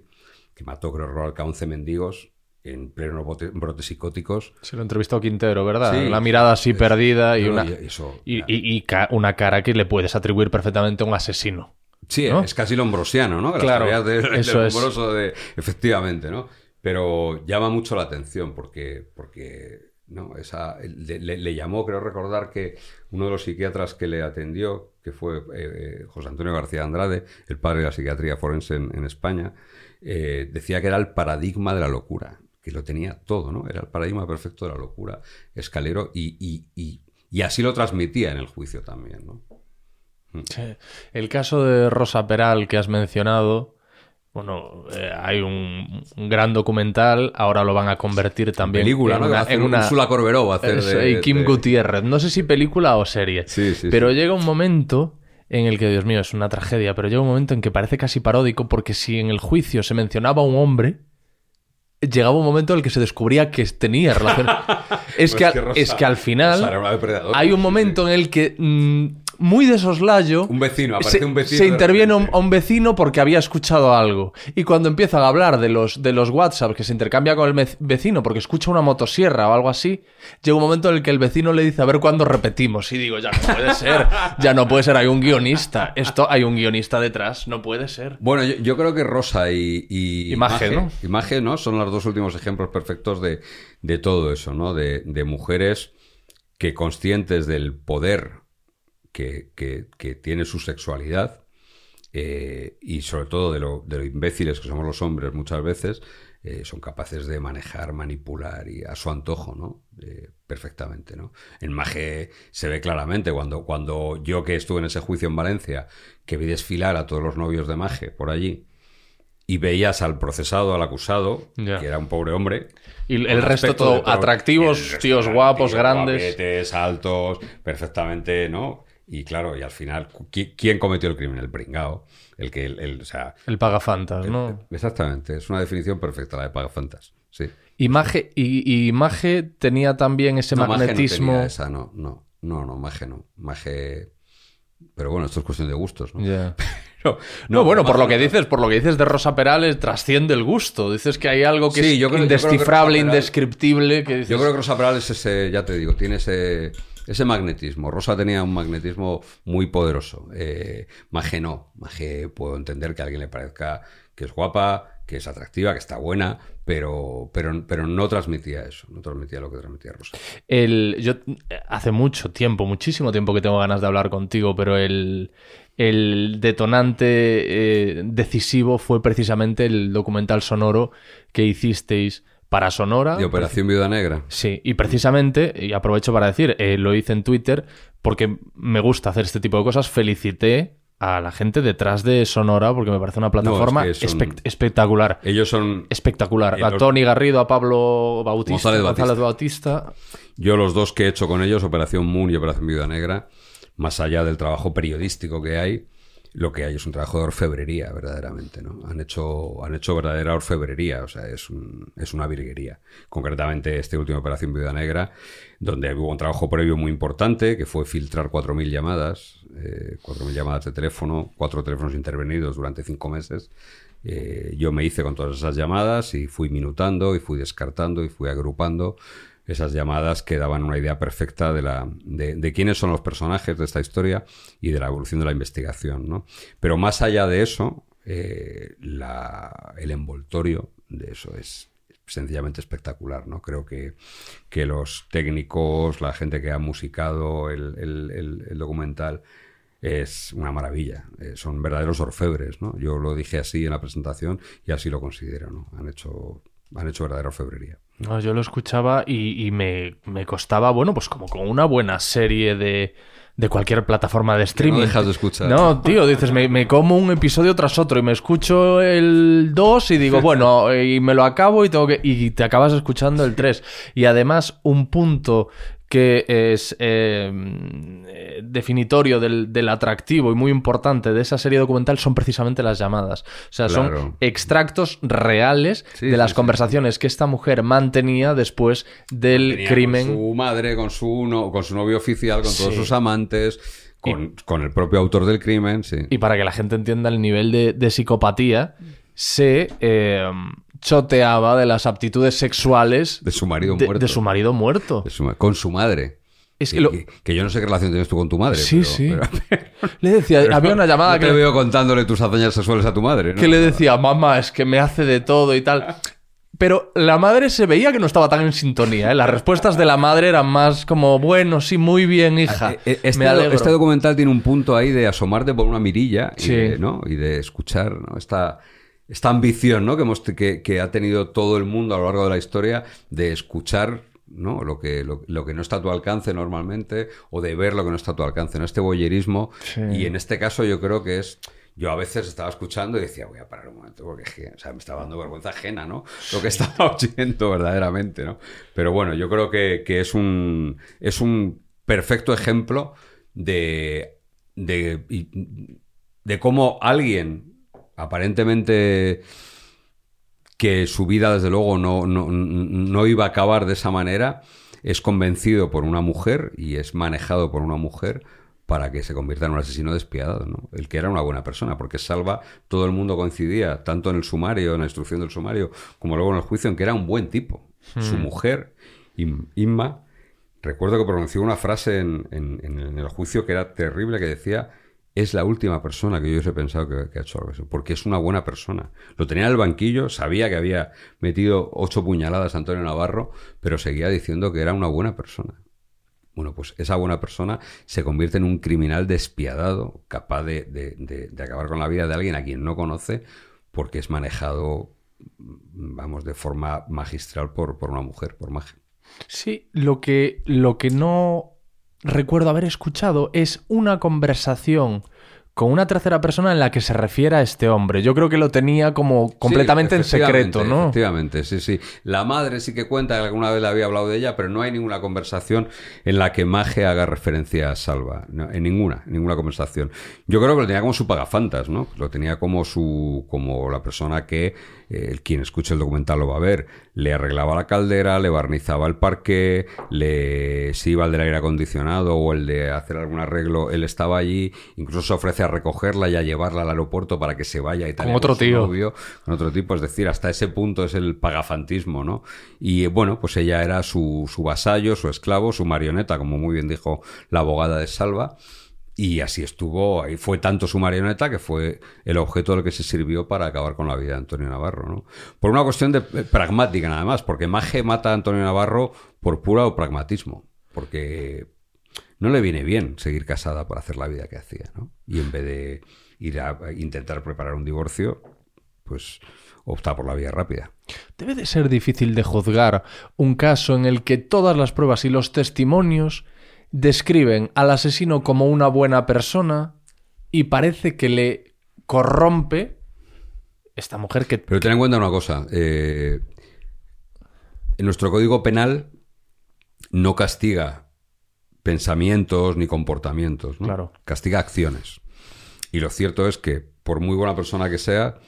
que mató, creo, a 11 mendigos en pleno brotes psicóticos. Se lo entrevistó Quintero, ¿verdad? Sí. Una mirada así perdida y No, una, y eso, y, claro. y- y ca- una cara que le puedes atribuir perfectamente a un asesino. Sí, ¿no? es casi lombrosiano, ¿no? Las Claro, de- del eso es. De- efectivamente, ¿no? Pero llama mucho la atención porque, porque ¿no? Esa, le, le- le llamó, creo recordar que uno de los psiquiatras que le atendió, que fue eh, eh, José Antonio García Andrade, el padre de la psiquiatría forense en, en España, eh, decía que era el paradigma de la locura, que lo tenía todo, ¿no? Era el paradigma perfecto de la locura, escalero, y, y- y- y así lo transmitía en el juicio también, ¿no? Sí. El caso de Rosa Peral que has mencionado, bueno, eh, hay un, un gran documental, ahora lo van a convertir también película, en ¿no? Una... en un una- Úrsula Corberó va a hacer Eso, de- y Kim de- Gutiérrez. No sé si película o serie. Sí, sí, pero sí. llega un momento en el que, Dios mío, es una tragedia, pero llega un momento en que parece casi paródico porque si en el juicio se mencionaba a un hombre, llegaba un momento en el que se descubría que tenía relación. es, Pues que, al- que Rosa- es que al final hay un momento en el que, mm, muy de soslayo, Un vecino, aparece se, un vecino se interviene un, a un vecino porque había escuchado algo. Y cuando empiezan a hablar de los, de los WhatsApp que se intercambia con el vecino porque escucha una motosierra o algo así, llega un momento en el que el vecino le dice a ver cuándo repetimos. Y digo, ya no puede ser, ya no puede ser, hay un guionista. Esto hay un guionista detrás, no puede ser. Bueno, yo, yo creo que Rosa y, y Imagen, ¿no? Imagen, ¿no? Son los dos últimos ejemplos perfectos de, de todo eso, ¿no? De, de mujeres que conscientes del poder que, que- que tiene su sexualidad eh, y sobre todo de lo, de lo imbéciles que somos los hombres muchas veces, eh, son capaces de manejar, manipular y a su antojo, ¿no? Eh, perfectamente, ¿no? En Maje se ve claramente cuando, cuando yo que estuve en ese juicio en Valencia, que vi desfilar a todos los novios de Maje por allí, y veías al procesado, al acusado, que era un pobre hombre. Y el resto todo atractivos, tíos guapos, grandes. guapetes, altos, perfectamente, ¿no? Y claro, y al final, ¿qui- ¿quién cometió el crimen? El pringao. El que, el, el- o sea... El pagafantas, ¿no? Exactamente, es una definición perfecta la de Pagafantas, sí. Y Maje, y, y Maje tenía también ese No, no magnetismo. tenía esa, no, no, no, no, Maje no. Maje... Pero bueno, esto es cuestión de gustos, ¿no? Ya. No, No, bueno, por lo que no. dices, por lo que dices de Rosa Perales, trasciende el gusto. Dices que hay algo que Sí, es yo creo- yo creo que indescifrable, indescriptible. Que dices, Yo creo que Rosa Peral es ese, ya te digo, tiene ese, ese magnetismo. Rosa tenía un magnetismo muy poderoso. Eh, Maje no. Maje puedo entender que a alguien le parezca que es guapa, que es atractiva, que está buena, pero, pero, pero no transmitía eso. No transmitía lo que transmitía Rosa. el, yo hace mucho tiempo, muchísimo tiempo que tengo ganas de hablar contigo, pero el, el detonante eh, decisivo fue precisamente el documental sonoro que hicisteis para Sonora. De Operación Viuda Negra. Sí, y precisamente, y aprovecho para decir, eh, lo hice en Twitter porque me gusta hacer este tipo de cosas. Felicité a la gente detrás de Sonora porque me parece una plataforma que son- espect- espectacular. Ellos son. Espectacular. Eh, A los- Tony Garrido, a Pablo Bautista, González González, Bautista. Bautista. Yo los dos que he hecho con ellos, Operación Moon y Operación Viuda Negra, más allá del trabajo periodístico que hay, lo que hay es un trabajo de orfebrería, verdaderamente, ¿no? Han hecho, han hecho verdadera orfebrería, o sea, es, es una virguería. Concretamente, este último Operación Viuda Negra, donde hubo un trabajo previo muy importante, que fue filtrar 4.000 llamadas, eh, 4.000 llamadas de teléfono, cuatro teléfonos intervenidos durante cinco meses. Eh, yo me hice con todas esas llamadas y fui minutando y fui descartando y fui agrupando esas llamadas que daban una idea perfecta de, la, de, quiénes son los personajes de esta historia y de la evolución de la investigación. ¿no? Pero más allá de eso, eh, la- el envoltorio de eso es sencillamente espectacular. ¿no? Creo que, que los técnicos, la gente que ha musicado el- el documental, es una maravilla. Eh, son verdaderos orfebres. ¿no? Yo lo dije así en la presentación y así lo considero. ¿no? Han, hecho, han hecho verdadera orfebrería. No, yo lo escuchaba y, y me, me costaba, bueno, pues como con una buena serie de, de cualquier plataforma de streaming. dejas de escuchar. No, tío, dices, me, me como un episodio tras otro y me escucho el 2 y digo, bueno, y me lo acabo y tengo que. Y te acabas escuchando el 3. Y además, un punto que es eh, eh, definitorio del, del atractivo y muy importante de esa serie documental son precisamente las llamadas. O sea, son extractos reales Sí, de las sí. conversaciones que esta mujer mantenía después del crimen. Con su madre, con su, no- con su novio oficial, con todos sus amantes, con, con el propio autor del crimen, sí. Y para que la gente entienda el nivel de, de psicopatía, se eh, choteaba de las aptitudes sexuales De su marido de, muerto. de su marido muerto. De su con su madre. Es que lo- que- que yo no sé qué relación tienes tú con tu madre. Sí, pero- sí. pero- Le decía, había una llamada no que, te veo contándole tus hazañas sexuales a tu madre. ¿no? que le decía, mamá, es que me hace de todo y tal. Pero la madre se veía que no estaba tan en sintonía. ¿eh? Las respuestas de la madre eran más como, bueno, sí, muy bien, hija. Eh, eh, Este, me alegro. este documental tiene un punto ahí de asomarte por una mirilla y, Sí. de, ¿no? y de escuchar ¿no? esta, esta ambición ¿no? que, hemos, que, que ha tenido todo el mundo a lo largo de la historia de escuchar ¿no? Lo, que, lo, lo que no está a tu alcance normalmente o de ver lo que no está a tu alcance, ¿no? este boyerismo. Sí. Y en este caso yo creo que es... Yo a veces estaba escuchando y decía, voy a parar un momento, porque o sea, me estaba dando vergüenza ajena, ¿no? Lo que estaba oyendo verdaderamente, ¿no? Pero bueno, yo creo que, que es, un, es un perfecto ejemplo de, de, de cómo alguien aparentemente que su vida desde luego no, no, no iba a acabar de esa manera, es convencido por una mujer y es manejado por una mujer para que se convierta en un asesino despiadado, ¿no? El que era una buena persona, porque Salva, todo el mundo coincidía, tanto en el sumario, en la instrucción del sumario, como luego en el juicio, en que era un buen tipo. Su mujer, Inma, recuerdo que pronunció una frase en, en- en- en el juicio que era terrible, que decía, es la última persona que yo hubiese pensado que, ha hecho algo así, porque es una buena persona. Lo tenía en el banquillo, sabía que había metido ocho puñaladas a Antonio Navarro, pero seguía diciendo que era una buena persona. Bueno, pues esa buena persona se convierte en un criminal despiadado, capaz de, de- de- de acabar con la vida de alguien a quien no conoce, porque es manejado, vamos, de forma magistral por, por una mujer, por magia. Sí, lo que, lo que no recuerdo haber escuchado es una conversación con una tercera persona en la que se refiere a este hombre. Yo creo que lo tenía como completamente Sí, en secreto, ¿no? Efectivamente, sí, sí. La madre sí que cuenta que alguna vez le había hablado de ella, pero no hay ninguna conversación en la que Maje haga referencia a Salva. No, en ninguna, en ninguna conversación. Yo creo que lo tenía como su pagafantas, ¿no? Lo tenía como su, como la persona que, eh, quien escuche el documental lo va a ver, le arreglaba la caldera, le barnizaba el parque, le, si iba el del aire acondicionado o el de hacer algún arreglo, él estaba allí, incluso se ofrece a recogerla y a llevarla al aeropuerto para que se vaya y tal. Con otro tío. novio, con otro tipo, es decir, hasta ese punto es el pagafantismo, ¿no? Y bueno, pues ella era su, su vasallo, su esclavo, su marioneta, como muy bien dijo la abogada de Salva. Y así estuvo, ahí fue tanto su marioneta que fue el objeto del que se sirvió para acabar con la vida de Antonio Navarro, ¿no? Por una cuestión de eh, pragmática nada más, porque Maje mata a Antonio Navarro por puro pragmatismo, porque no le viene bien seguir casada para hacer la vida que hacía, ¿no? Y en vez de ir a intentar preparar un divorcio, pues opta por la vía rápida. Debe de ser difícil de juzgar un caso en el que todas las pruebas y los testimonios describen al asesino como una buena persona y parece que le corrompe esta mujer que... Pero ten en cuenta una cosa, eh, en nuestro código penal no castiga pensamientos ni comportamientos, ¿no? Claro. castiga acciones. Y lo cierto es que, por muy buena persona que sea,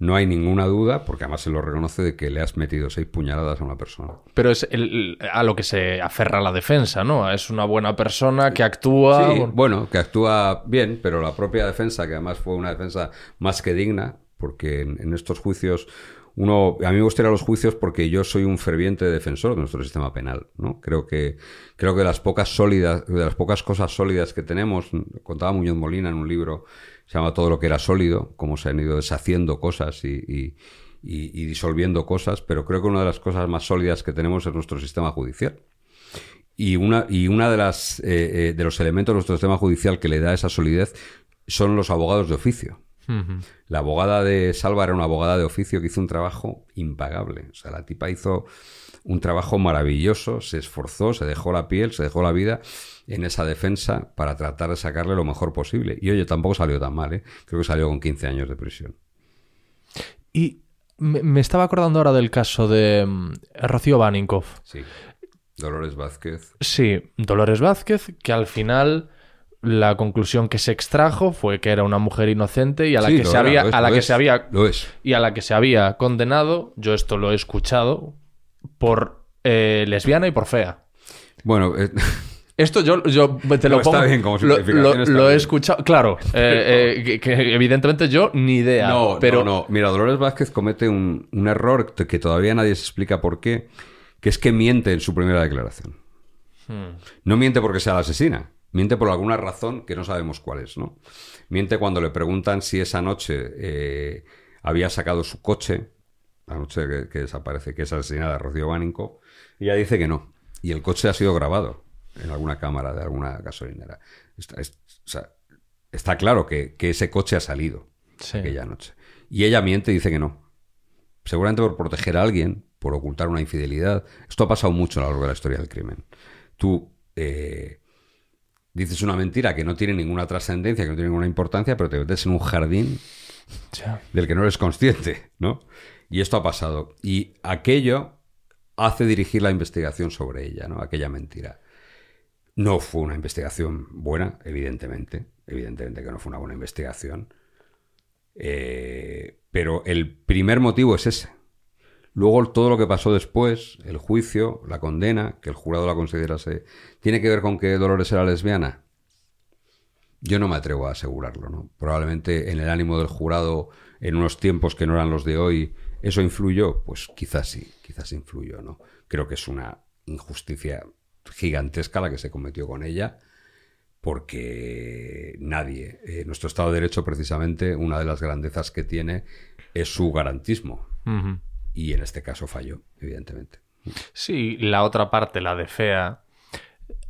no hay ninguna duda, porque además se lo reconoce, de que le has metido seis puñaladas a una persona. Pero es el- a lo que se aferra la defensa, ¿no? Es una buena persona que actúa... Sí, bueno, que actúa bien, pero la propia defensa, que además fue una defensa más que digna, porque en, en estos juicios uno, a mí me gusta ir a los juicios porque yo soy un ferviente defensor de nuestro sistema penal, ¿no? Creo que creo que las pocas sólidas, de las pocas cosas sólidas que tenemos, contaba Muñoz Molina en un libro se llama Todo lo que era sólido, cómo se han ido deshaciendo cosas y, y- y- y disolviendo cosas, pero creo que una de las cosas más sólidas que tenemos es nuestro sistema judicial. Y una, y una de las eh, eh, de los elementos de nuestro sistema judicial que le da esa solidez son los abogados de oficio. La abogada de Salva era una abogada de oficio que hizo un trabajo impagable. O sea, la tipa hizo un trabajo maravilloso, se esforzó, se dejó la piel, se dejó la vida en esa defensa para tratar de sacarle lo mejor posible. Y oye, tampoco salió tan mal, ¿eh? Creo que salió con 15 años de prisión. Y me, me estaba acordando ahora del caso de mm, Rocío Baninkoff. Sí. Dolores Vázquez. Sí, Dolores Vázquez, que al final la conclusión que se extrajo fue que era una mujer inocente y a la Sí, que se era, había es, a la que es, se había y a la que se había condenado, yo esto lo he escuchado por eh, lesbiana y por fea. Bueno, eh, Esto yo, yo te lo No, está pongo. bien, como lo, lo- está lo he escuchado. Claro, eh, eh, que, que evidentemente yo ni idea. no, pero no, no. Mira, Dolores Vázquez comete un, un error que que todavía nadie se explica por qué, que es que miente en su primera declaración. Hmm. No miente porque sea la asesina, miente por alguna razón que no sabemos cuál es, ¿no? Miente cuando le preguntan si esa noche eh, había sacado su coche, la noche que, que desaparece, que es asesinada Rocío Bánico, y ella dice que no. Y el coche ha sido grabado en alguna cámara de alguna gasolinera. Está, es- o sea, está claro que, que ese coche ha salido Sí. aquella noche. Y ella miente y dice que no. Seguramente por proteger a alguien, por ocultar una infidelidad. Esto ha pasado mucho a lo largo de la historia del crimen. Tú eh, dices una mentira que no tiene ninguna trascendencia, que no tiene ninguna importancia, pero te metes en un jardín del que no eres consciente, ¿no? Y esto ha pasado. Y aquello hace dirigir la investigación sobre ella, ¿no? Aquella mentira. No fue una investigación buena, evidentemente. Evidentemente que no fue una buena investigación. Eh, pero el primer motivo es ese. Luego todo lo que pasó después, el juicio, la condena, que el jurado la considerase, ¿tiene que ver con que Dolores era lesbiana? Yo no me atrevo a asegurarlo, ¿no? Probablemente en el ánimo del jurado, en unos tiempos que no eran los de hoy, ¿eso influyó? Pues quizás sí, quizás influyó, ¿no? Creo que es una injusticia gigantesca la que se cometió con ella, porque nadie, eh, nuestro Estado de Derecho precisamente, una de las grandezas que tiene es su garantismo, y en este caso falló, evidentemente. Sí, la otra parte, la de fea,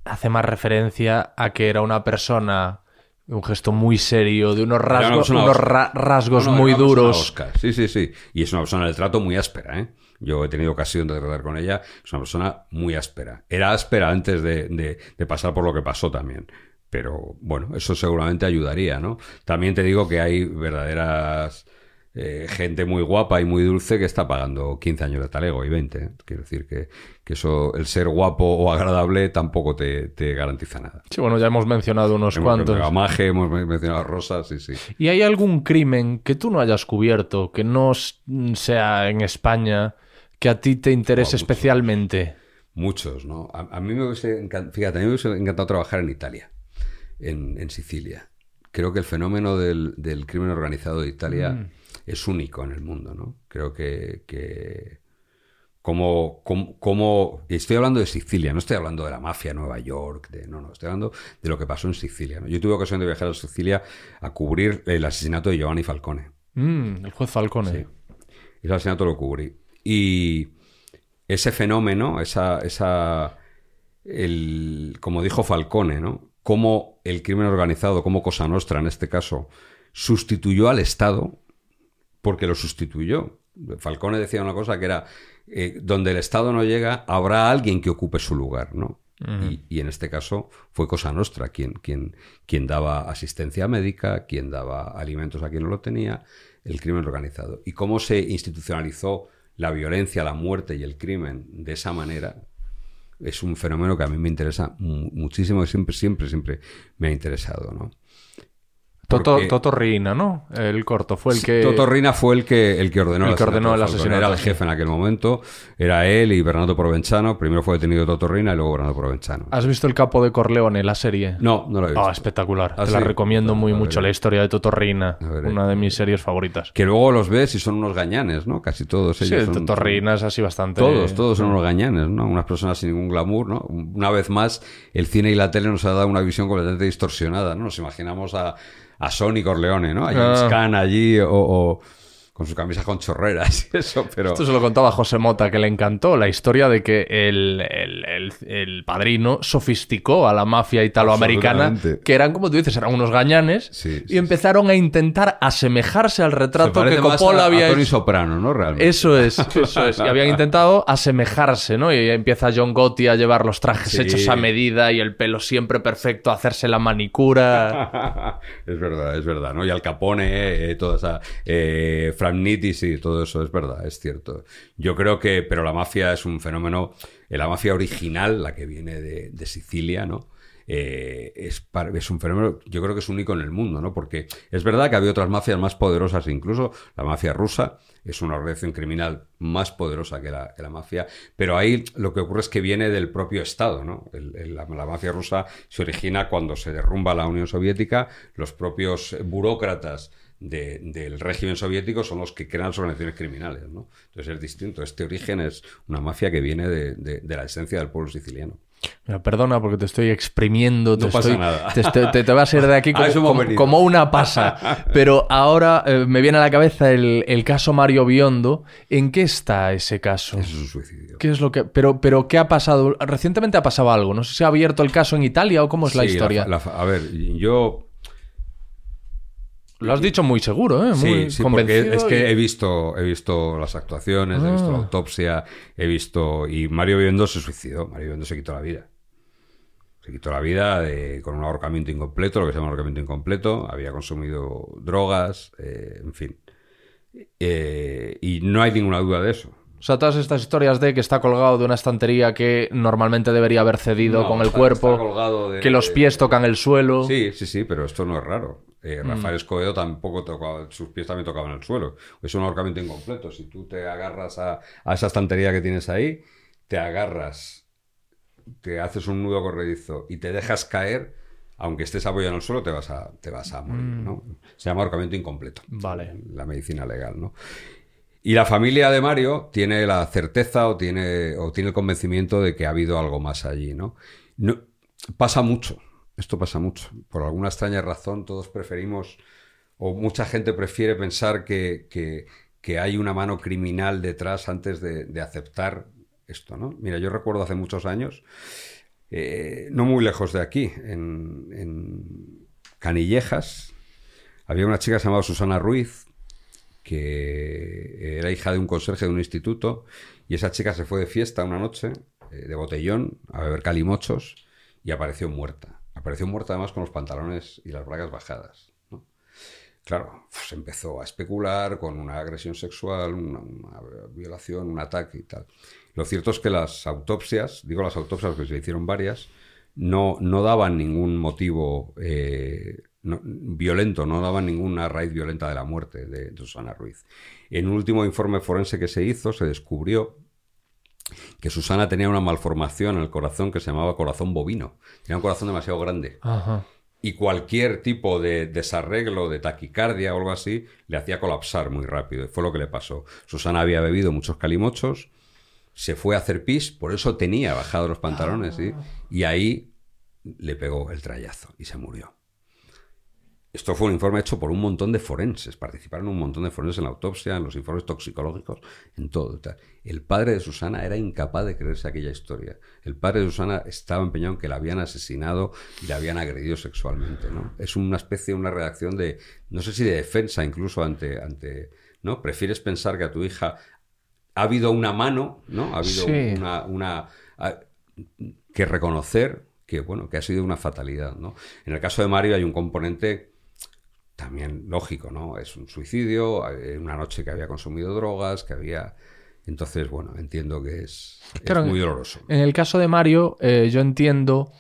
hace más referencia a que era una persona, un gesto muy serio, de unos rasgos, unos ra- rasgos No, no, muy duros. Sí, sí, sí. Y es una persona de trato muy áspera, ¿eh? Yo he tenido ocasión de tratar con ella. Es una persona muy áspera. Era áspera antes de, de- de pasar por lo que pasó también. Pero bueno, eso seguramente ayudaría, ¿no? También te digo que hay verdaderas eh, gente muy guapa y muy dulce que está pagando 15 años de talego y 20. ¿eh? Quiero decir que, que eso, el ser guapo o agradable tampoco te, te garantiza nada. Sí, bueno, ya hemos mencionado unos Hemos cuantos. mencionado Maje, hemos mencionado a Rosa, sí, sí. ¿Y hay algún crimen que tú no hayas cubierto, que no sea en España, que a ti te interese especialmente? Muchos, ¿no? A, a mí me hubiese encantado, fíjate, a mí me hubiese encantado trabajar en Italia, en, en Sicilia. Creo que el fenómeno del, del crimen organizado de Italia Mm. Es único en el mundo, ¿no? Creo que, que como, como, como- estoy hablando de Sicilia, no estoy hablando de la mafia de Nueva York, de, no, no, estoy hablando de lo que pasó en Sicilia. ¿no? Yo tuve ocasión de viajar a Sicilia a cubrir el asesinato de Giovanni Falcone. Mm, el juez Falcone. Sí. Ese asesinato lo cubrí. Y ese fenómeno, esa, esa el, como dijo Falcone, ¿no? Cómo el crimen organizado, como Cosa Nostra en este caso, sustituyó al Estado, porque lo sustituyó. Falcone decía una cosa que era, eh, donde el Estado no llega, habrá alguien que ocupe su lugar, ¿no? y, y en este caso fue Cosa Nostra quien, quien, quien daba asistencia médica, quien daba alimentos a quien no lo tenía, el crimen organizado. Y cómo se institucionalizó la violencia, la muerte y el crimen de esa manera, es un fenómeno que a mí me interesa mu- muchísimo y siempre, siempre, siempre me ha interesado, ¿no? Toto, Porque- Toto Riina, ¿no? El corto fue el que... Toto Rina fue el que, el que ordenó el que ordenó el asesinato, Era el sí. jefe en aquel momento. Era él y Bernardo Provenzano. Primero fue detenido Toto Rina y luego Bernardo Provenzano. ¿Has visto El Capo de Corleone, la serie? No, no lo he visto. Ah, espectacular. Ah, Te la sí. recomiendo muy mucho, la historia de Toto Riina. A ver, Una de mis series favoritas. Que luego los ves y son unos gañanes, ¿no? Casi todos Sí, ellos. el son- Toto Riina es así bastante... Todos, todos son unos gañanes, ¿no? Unas personas sin ningún glamour, ¿no? Una vez más, el cine y la tele nos ha dado una visión completamente distorsionada, ¿no? Nos imaginamos a, a Sonny Corleone, ¿no? A James Ah. Allí o, o con su camisa con chorreras y eso, pero... Esto se lo contaba José Mota, que le encantó la historia de que el, el- el- el padrino sofisticó a la mafia italoamericana, que eran, como tú dices, eran unos gañanes, Sí, y sí, empezaron a intentar asemejarse al Se retrato que Coppola a- a había Tony hecho. Soprano, ¿no? Realmente. Eso es, eso es. Y habían intentado asemejarse, ¿no? Y empieza John Gotti a llevar los trajes hechos a medida y el pelo siempre perfecto, a hacerse la manicura. es verdad, es verdad, ¿no? Y Al Capone, eh, toda esa... eh, Tramniti, sí, todo eso es verdad, es cierto. Yo creo que, pero la mafia es un fenómeno, eh, la mafia original, la que viene de, Sicilia, ¿no? Eh, es, es un fenómeno, yo creo que es único en el mundo, ¿no? Porque es verdad que había otras mafias más poderosas, incluso la mafia rusa es una organización criminal más poderosa que la, la mafia, pero ahí lo que ocurre es que viene del propio Estado, ¿no? La mafia rusa se origina cuando se derrumba la Unión Soviética, los propios burócratas de- del régimen soviético son los que crean las organizaciones criminales, ¿no? Entonces es distinto. Este origen es una mafia que viene de, de- de la esencia del pueblo siciliano. Mira, perdona porque te estoy exprimiendo. Te No pasa estoy- nada. Te, estoy- te- te vas a ir de aquí como, una pasa. Pero ahora eh, me viene a la cabeza el, el caso Mario Biondo. ¿En qué está ese caso? Eso es un suicidio. ¿Qué es lo que.? Pero, pero ¿qué ha pasado? Recientemente ha pasado algo. No sé si ha abierto el caso en Italia o cómo es la historia. la- la- a ver, yo Lo has dicho muy seguro, ¿eh? Muy Sí, sí, porque es que y- he visto, he visto las actuaciones, he visto la Ah. autopsia, he visto. Y Mario Biondo se suicidó, Mario Biondo se quitó la vida. Se quitó la vida de- con un ahorcamiento incompleto, lo que se llama ahorcamiento incompleto. Había consumido drogas, eh, en fin. Eh, y no hay ninguna duda de eso. O sea, todas estas historias de que está colgado de una estantería que normalmente debería haber cedido No, con el está- cuerpo, está colgado de- que los pies tocan el suelo. Sí, sí, sí, pero esto no es raro. Eh, Mm. Rafael Escobedo tampoco tocaba, sus pies también tocaban el suelo. Es un ahorcamiento incompleto. Si tú te agarras a, a esa estantería que tienes ahí, te agarras, te haces un nudo corredizo y te dejas caer, aunque estés apoyado en el suelo, te vas a, te vas a morir. ¿no? Se llama ahorcamiento incompleto. Mm. Vale. La medicina legal, ¿no? Y la familia de Mario tiene la certeza o tiene, o tiene el convencimiento de que ha habido algo más allí, ¿no? no pasa mucho, esto pasa mucho. Por alguna extraña razón todos preferimos, o mucha gente prefiere pensar que, que- hay una mano criminal detrás antes de, de aceptar esto, ¿no? Mira, yo recuerdo hace muchos años, eh, no muy lejos de aquí, en, en Canillejas, había una chica llamada Susana Ruiz, que era hija de un conserje de un instituto, y esa chica se fue de fiesta una noche, eh, de botellón, a beber calimochos, y apareció muerta. Apareció muerta además con los pantalones y las bragas bajadas. Claro, se empezó a especular con una agresión sexual, una, violación, un ataque y tal. Lo cierto es que las autopsias, digo las autopsias porque se hicieron varias, no, no daban ningún motivo eh, violento, no daban ninguna raíz violenta de la muerte de, de Susana Ruiz. En un último informe forense que se hizo, se descubrió que Susana tenía una malformación en el corazón que se llamaba corazón bovino. Tenía un corazón demasiado grande. Ajá. Y cualquier tipo de desarreglo, de taquicardia o algo así, le hacía colapsar muy rápido. Y fue lo que le pasó. Susana había bebido muchos calimochos, se fue a hacer pis, por eso tenía bajado los pantalones, ¿sí? y ahí le pegó el trayazo y se murió. Esto fue un informe hecho por un montón de forenses. Participaron un montón de forenses en la autopsia, en los informes toxicológicos, en todo. El padre de Susana era incapaz de creerse aquella historia. El padre de Susana estaba empeñado en que la habían asesinado y la habían agredido sexualmente. ¿no? Es una especie, una reacción de, no sé si de defensa incluso ante, ante, ¿no? Prefieres pensar que a tu hija ha habido una mano, ¿no? Ha habido Sí. una, una a- que reconocer que bueno, que ha sido una fatalidad, ¿no? En el caso de Mario hay un componente también lógico, ¿no? Es un suicidio, eh, una noche que había consumido drogas, que había entonces, bueno, entiendo que es, muy doloroso. En el caso de Mario, eh, yo entiendo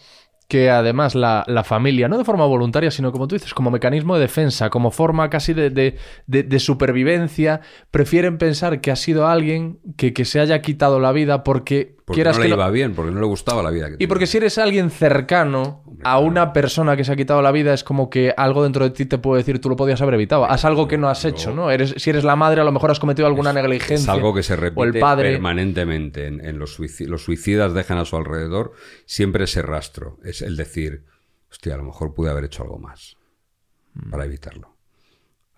que además la, la familia, no de forma voluntaria, sino como tú dices, como mecanismo de defensa, como forma casi de, de- de- de supervivencia, prefieren pensar que ha sido alguien que, que se haya quitado la vida porque, Porque quieras no que le no- iba bien, porque no le gustaba la vida que Y porque si eres alguien cercano a una persona que se ha quitado la vida, es como que algo dentro de ti te puede decir, tú lo podías haber evitado. Haz algo que no has hecho, ¿no? Eres, si eres la madre, a lo mejor has cometido alguna negligencia. Es algo que se O repite el padre. permanentemente en, en los, suici- los suicidas dejan a su alrededor siempre ese rastro. Es el decir, hostia, a lo mejor pude haber hecho algo más Mm. para evitarlo.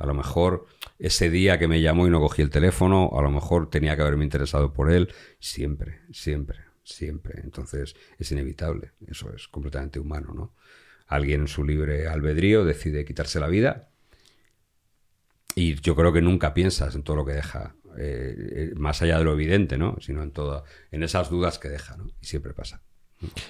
A lo mejor ese día que me llamó y no cogí el teléfono, a lo mejor tenía que haberme interesado por él. Siempre, siempre, siempre. Entonces es inevitable. Eso es completamente humano, ¿no? Alguien en su libre albedrío decide quitarse la vida y yo creo que nunca piensas en todo lo que deja, eh, eh, más allá de lo evidente, ¿no? Sino en todo, en esas dudas que deja, ¿no? Y siempre pasa.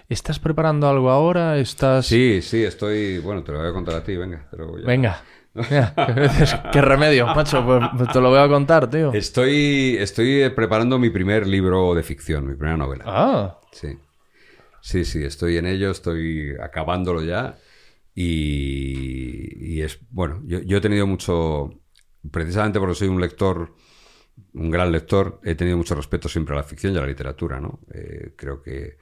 ¿Estás preparando algo ahora? ¿Estás...? Sí, sí, estoy. Bueno, te lo voy a contar a ti, venga. te lo voy a- Venga. Mira, qué remedio, macho, pues, pues te lo voy a contar, tío. Estoy, estoy preparando mi primer libro de ficción, mi primera novela. Ah, Sí. Sí, sí, estoy en ello, estoy acabándolo ya. Y, y es, bueno, yo, yo he tenido mucho, precisamente porque soy un lector, un gran lector, he tenido mucho respeto siempre a la ficción y a la literatura, ¿no? Eh, creo que,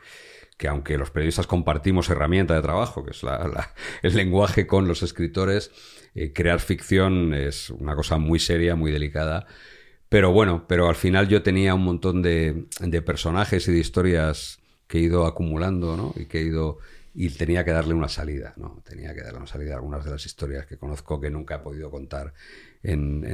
que aunque los periodistas compartimos herramienta de trabajo, que es el lenguaje con los escritores, eh, crear ficción es una cosa muy seria, muy delicada. Pero bueno, pero al final yo tenía un montón de, de personajes y de historias que he ido acumulando, ¿no? Y que he ido. Y tenía que darle una salida, ¿no? Tenía que darle una salida a algunas de las historias que conozco que nunca he podido contar en,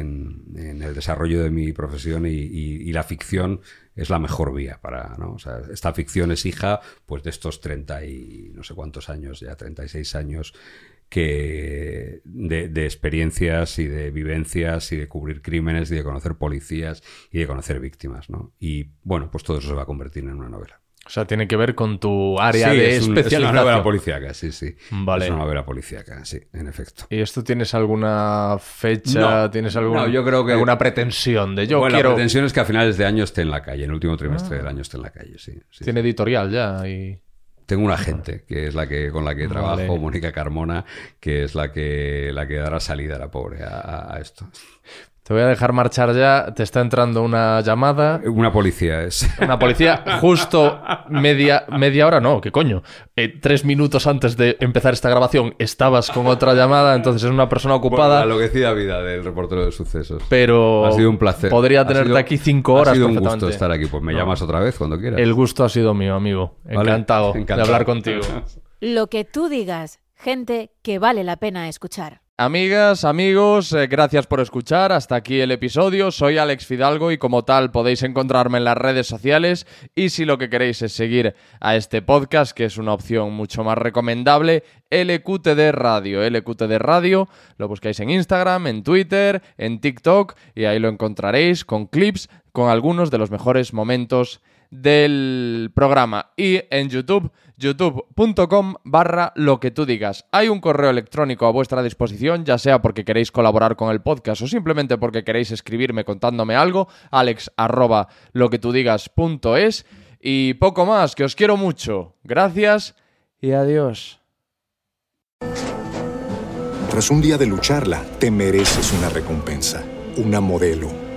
el desarrollo de mi profesión y la ficción es la mejor vía para, ¿no? O sea, esta ficción es hija, pues, de estos 30 y no sé cuántos años, ya 36 años, que de, de experiencias y de vivencias y de cubrir crímenes y de conocer policías y de conocer víctimas, ¿no? Y bueno, pues todo eso se va a convertir en una novela. O sea, tiene que ver con tu área Sí, de es, un- es una especialización. novela policíaca, sí, sí. Vale. Es una novela policíaca, sí, en efecto. ¿Y esto tienes alguna fecha? No, ¿Tienes alguna, no, yo creo que- alguna pretensión de yo bueno, quiero... la pretensión es que a finales de año esté en la calle, en el último trimestre del año esté en la calle, sí. sí. Tiene editorial ya y... Tengo una agente que es la que con la que Vale. trabajo, Mónica Carmona, que es la que la que dará salida a la pobre a esto. Te voy a dejar marchar ya. Te está entrando una llamada. Una policía es. Una policía justo media, media hora, no, ¿qué coño? Eh, tres minutos antes de empezar esta grabación estabas con otra llamada, entonces es una persona ocupada, La enloquecida vida del reportero de sucesos. pero Ha sido un placer. podría tenerte sido- aquí cinco horas Ha sido un gusto estar aquí. Pues me No. llamas otra vez cuando quieras. El gusto ha sido mío, amigo. Vale, Encantado, de encantado. hablar contigo. Lo que tú digas, gente que vale la pena escuchar. Amigas, amigos, eh, gracias por escuchar. Hasta aquí el episodio. Soy Alex Fidalgo y como tal podéis encontrarme en las redes sociales. Y si lo que queréis es seguir a este podcast, que es una opción mucho más recomendable, LQTD Radio. LQTD Radio lo buscáis en Instagram, en Twitter, en TikTok y ahí lo encontraréis con clips con algunos de los mejores momentos del programa y en YouTube, youtube.com barra lo que tú digas. Hay un correo electrónico a vuestra disposición, ya sea porque queréis colaborar con el podcast o simplemente porque queréis escribirme contándome algo, alex arroba lo que tú digas punto es. Y poco más, que os quiero mucho. Gracias y adiós. Tras un día de lucharla, te mereces una recompensa, una modelo,